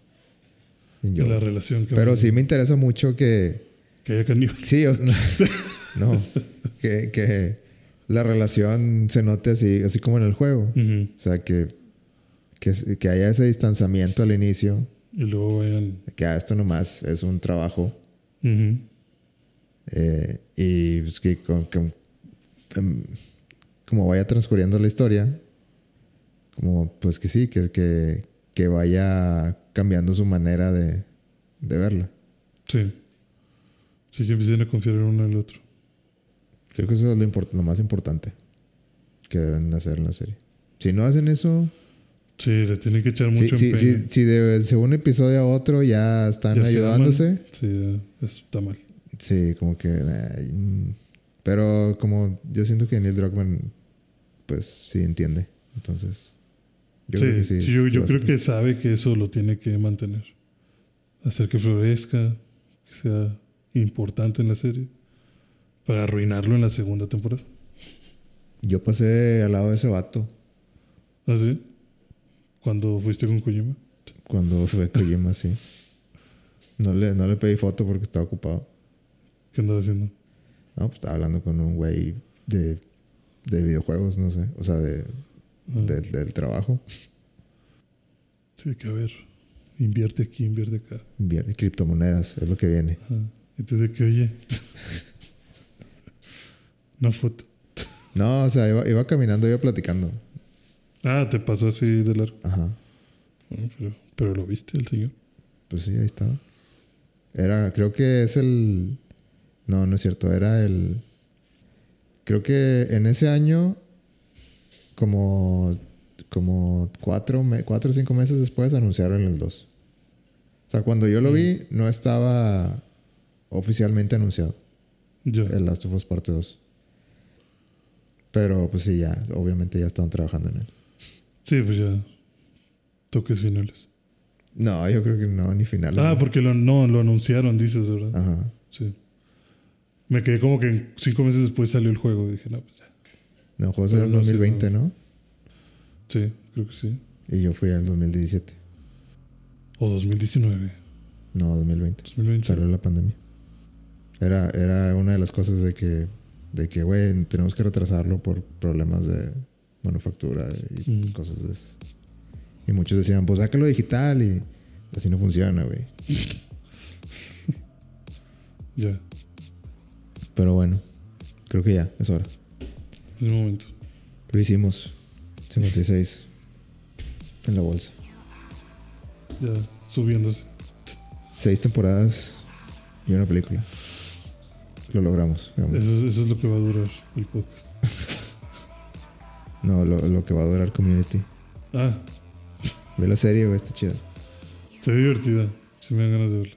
en En Joel. la relación que Pero sí me interesa mucho que, Que haya caníbales. sí, o sea, no, que, que la relación se note así, así como en el juego. O sea, que, que, que haya ese distanciamiento al inicio, Y luego vayan. que ah, esto nomás es un trabajo. Eh, y pues que con- con- em, como vaya transcurriendo la historia, como pues que sí, que, que, que vaya cambiando su manera de, de verla. Sí. Sí, que empiecen a confiar en uno en el otro. Creo que eso es lo, import- lo más importante que deben de hacer en la serie. Si no hacen eso, Sí, le tienen que echar mucho si, empeño. de, de un episodio a otro ya están Ya ayudándose, Sí, está mal. sí, como que... mm. pero como yo siento que Neil Druckmann, pues sí entiende. Entonces, yo sí, creo que sí. sí, yo, sí creo que sabe que eso lo tiene que mantener. Hacer que florezca, que sea importante en la serie. Para arruinarlo en la segunda temporada. Yo pasé al lado de ese vato ¿Así? Cuando fuiste con Kojima. cuando fue Kojima, sí. No le, no le pedí foto porque estaba ocupado. ¿Qué andaba haciendo? No, pues estaba hablando con un güey de, de videojuegos, no sé. O sea, de, Ah, de- del trabajo. Sí, que a ver. Invierte aquí, invierte acá. Invierte criptomonedas, es lo que viene. Ajá. Entonces, que oye. Una foto. No, o sea, iba, iba caminando, iba platicando. Ah, te pasó así de largo. Ajá. Bueno, pero, pero lo viste el señor. Pues sí, ahí estaba. Era, creo que es el. No, no es cierto. Era el. Creo que en ese año, como. Como cuatro, cuatro o cinco meses después, anunciaron el 2. O sea, cuando yo lo vi, no estaba oficialmente anunciado Ya. el Last of Us Parte 2. Pero pues sí, ya, obviamente ya estaban trabajando en él. Sí, pues ya. Toques finales. No, yo creo que no, ni final. Ah, porque lo, no, lo anunciaron, dices, ¿verdad? Ajá. Sí. Me quedé como que cinco meses después salió el juego. Dije, no, pues. No, el juego salió en Pero no sé, 2020, ¿no? Sí, creo que sí. Y yo fui en 2017. O 2019. No, 2020. 2020. Salió la pandemia. Era, era una de las cosas de que, de que, güey, tenemos que retrasarlo por problemas de manufactura y Mm. cosas de eso. Y muchos decían, pues sácalo digital y así no funciona, güey. Ya, Pero bueno, creo que ya, es hora. En un momento. Lo hicimos. 56 en la bolsa. Ya, subiéndose. Seis temporadas y una película. Lo logramos. Eso, eso es lo que va a durar el podcast. No, lo, lo que va a durar Community. Ah, Ve la serie, güey, está chida. se ve divertida. Sí me dan ganas de verla.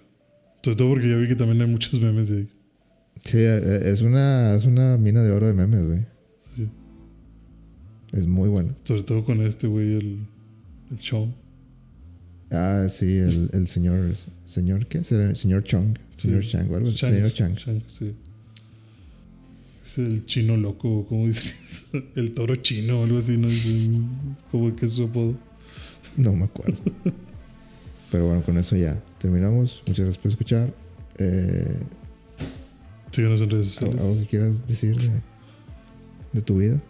Sobre todo porque ya vi que también hay muchos memes de ahí. Sí, eh, es una, es una mina de oro de memes, güey. Es muy bueno. Sobre todo con este güey, el, el Sean. Ah, sí, el, el señor. ¿Señor qué? ¿Será el señor Chong. Señor Sí. Chang o algo. Chang, Señor Chang. Chang, sí. Es el chino loco, ¿cómo dices? El toro chino o algo así, ¿no? ¿Cómo que es su apodo? No me acuerdo. Pero bueno, con eso ya terminamos. Muchas gracias por escuchar. Eh, Síganos en redes ¿Algo sociales. algo que quieras decir de, de tu vida?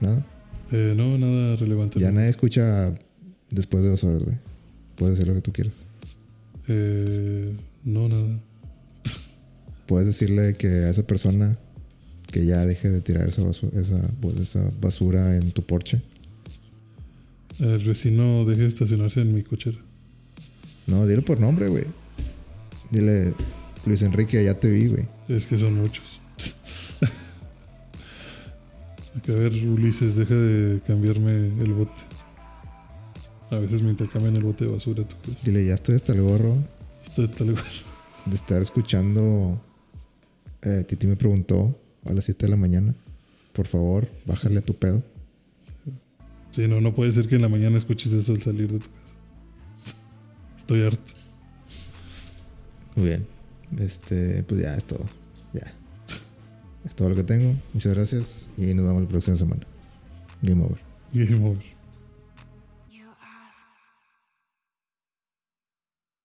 ¿Nada? Eh, no, nada relevante. Ya ¿no? nadie escucha después de dos horas, güey. Puedes decir lo que tú quieras. Eh, no, nada. Puedes decirle que a esa persona que ya deje de tirar esa basura, esa, pues, esa basura en tu porche. El vecino deje de estacionarse en mi cochera. No, dile por nombre, güey. Dile, Luis Enrique, ya te vi, güey. Es que son muchos. Hay que ver, Ulises, deja de cambiarme el bote. A veces me intercambian el bote de basura, ¿tú crees? Dile, ya estoy hasta el gorro Esto está lugar. de estar escuchando. Eh, Titi me preguntó a las 7 de la mañana. Por favor, bájale a tu pedo. Sí, no, no puede ser que en la mañana escuches eso al salir de tu casa. Estoy harto. Muy bien. Este, pues ya es todo. Ya. Es todo lo que tengo. Muchas gracias y nos vemos la próxima semana. Game over. Game over.